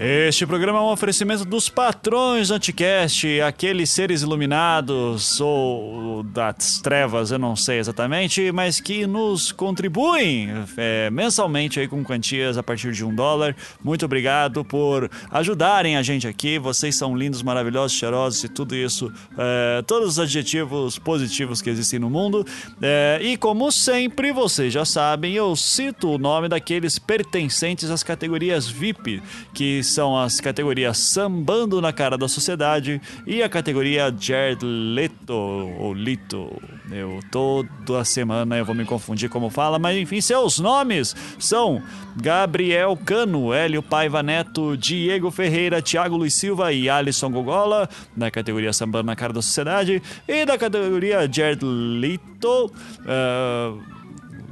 Este programa é um oferecimento dos patrões do Anticast, aqueles seres iluminados ou das trevas, eu não sei exatamente, mas que nos contribuem é, mensalmente aí com quantias a partir de um dólar. Muito obrigado por ajudarem a gente aqui. Vocês são lindos, maravilhosos, cheirosos e tudo isso, é, todos os adjetivos positivos que existem no mundo. É, e como sempre, vocês já sabem, eu cito o nome daqueles pertencentes às categorias VIP, que são as categorias Sambando na Cara da Sociedade e a categoria Jared Leto, ou Lito. Eu toda semana eu vou me confundir como fala, mas enfim, seus nomes são Gabriel Cano, Hélio Paiva Neto, Diego Ferreira, Thiago Luiz Silva e Alisson Gogola, da categoria Sambando na Cara da Sociedade, e da categoria Jared Leto. ah,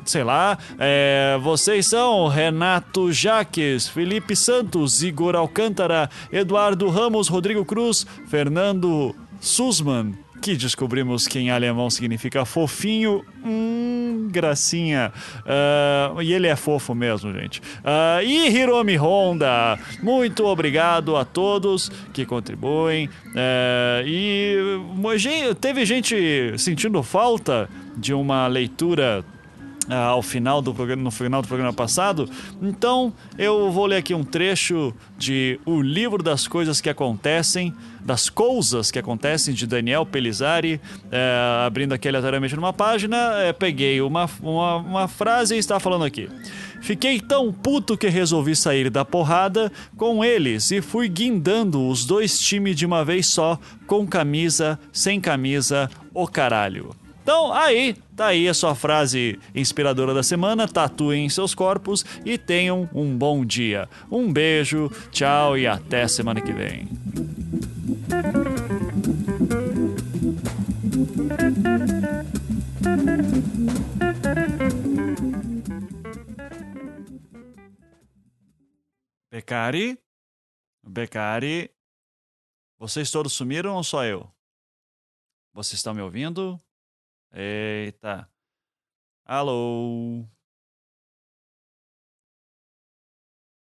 sei lá, é, vocês são Renato Jaques, Felipe Santos, Igor Alcântara, Eduardo Ramos, Rodrigo Cruz, Fernando Sussman, que descobrimos que em alemão significa fofinho, hum, gracinha. Ah, e ele é fofo mesmo, gente. Ah, e Hiromi Honda, muito obrigado a todos que contribuem. É, e teve gente sentindo falta de uma leitura ao final do programa, no final do programa passado. Então, eu vou ler aqui um trecho de O Livro das Coisas que Acontecem, das Coisas que Acontecem, de Daniel Pelizari, eh, abrindo aqui aleatoriamente numa página, eh, peguei uma, uma, uma frase e está falando aqui. Fiquei tão puto que resolvi sair da porrada com eles e fui guindando os dois times de uma vez só, com camisa, sem camisa, o caralho. Então, aí, tá aí a sua frase inspiradora da semana. Tatuem seus corpos e tenham um bom dia. Um beijo, tchau e até semana que vem. Becari? Becari? Vocês todos sumiram ou só eu? Vocês estão me ouvindo? Eita. Alô?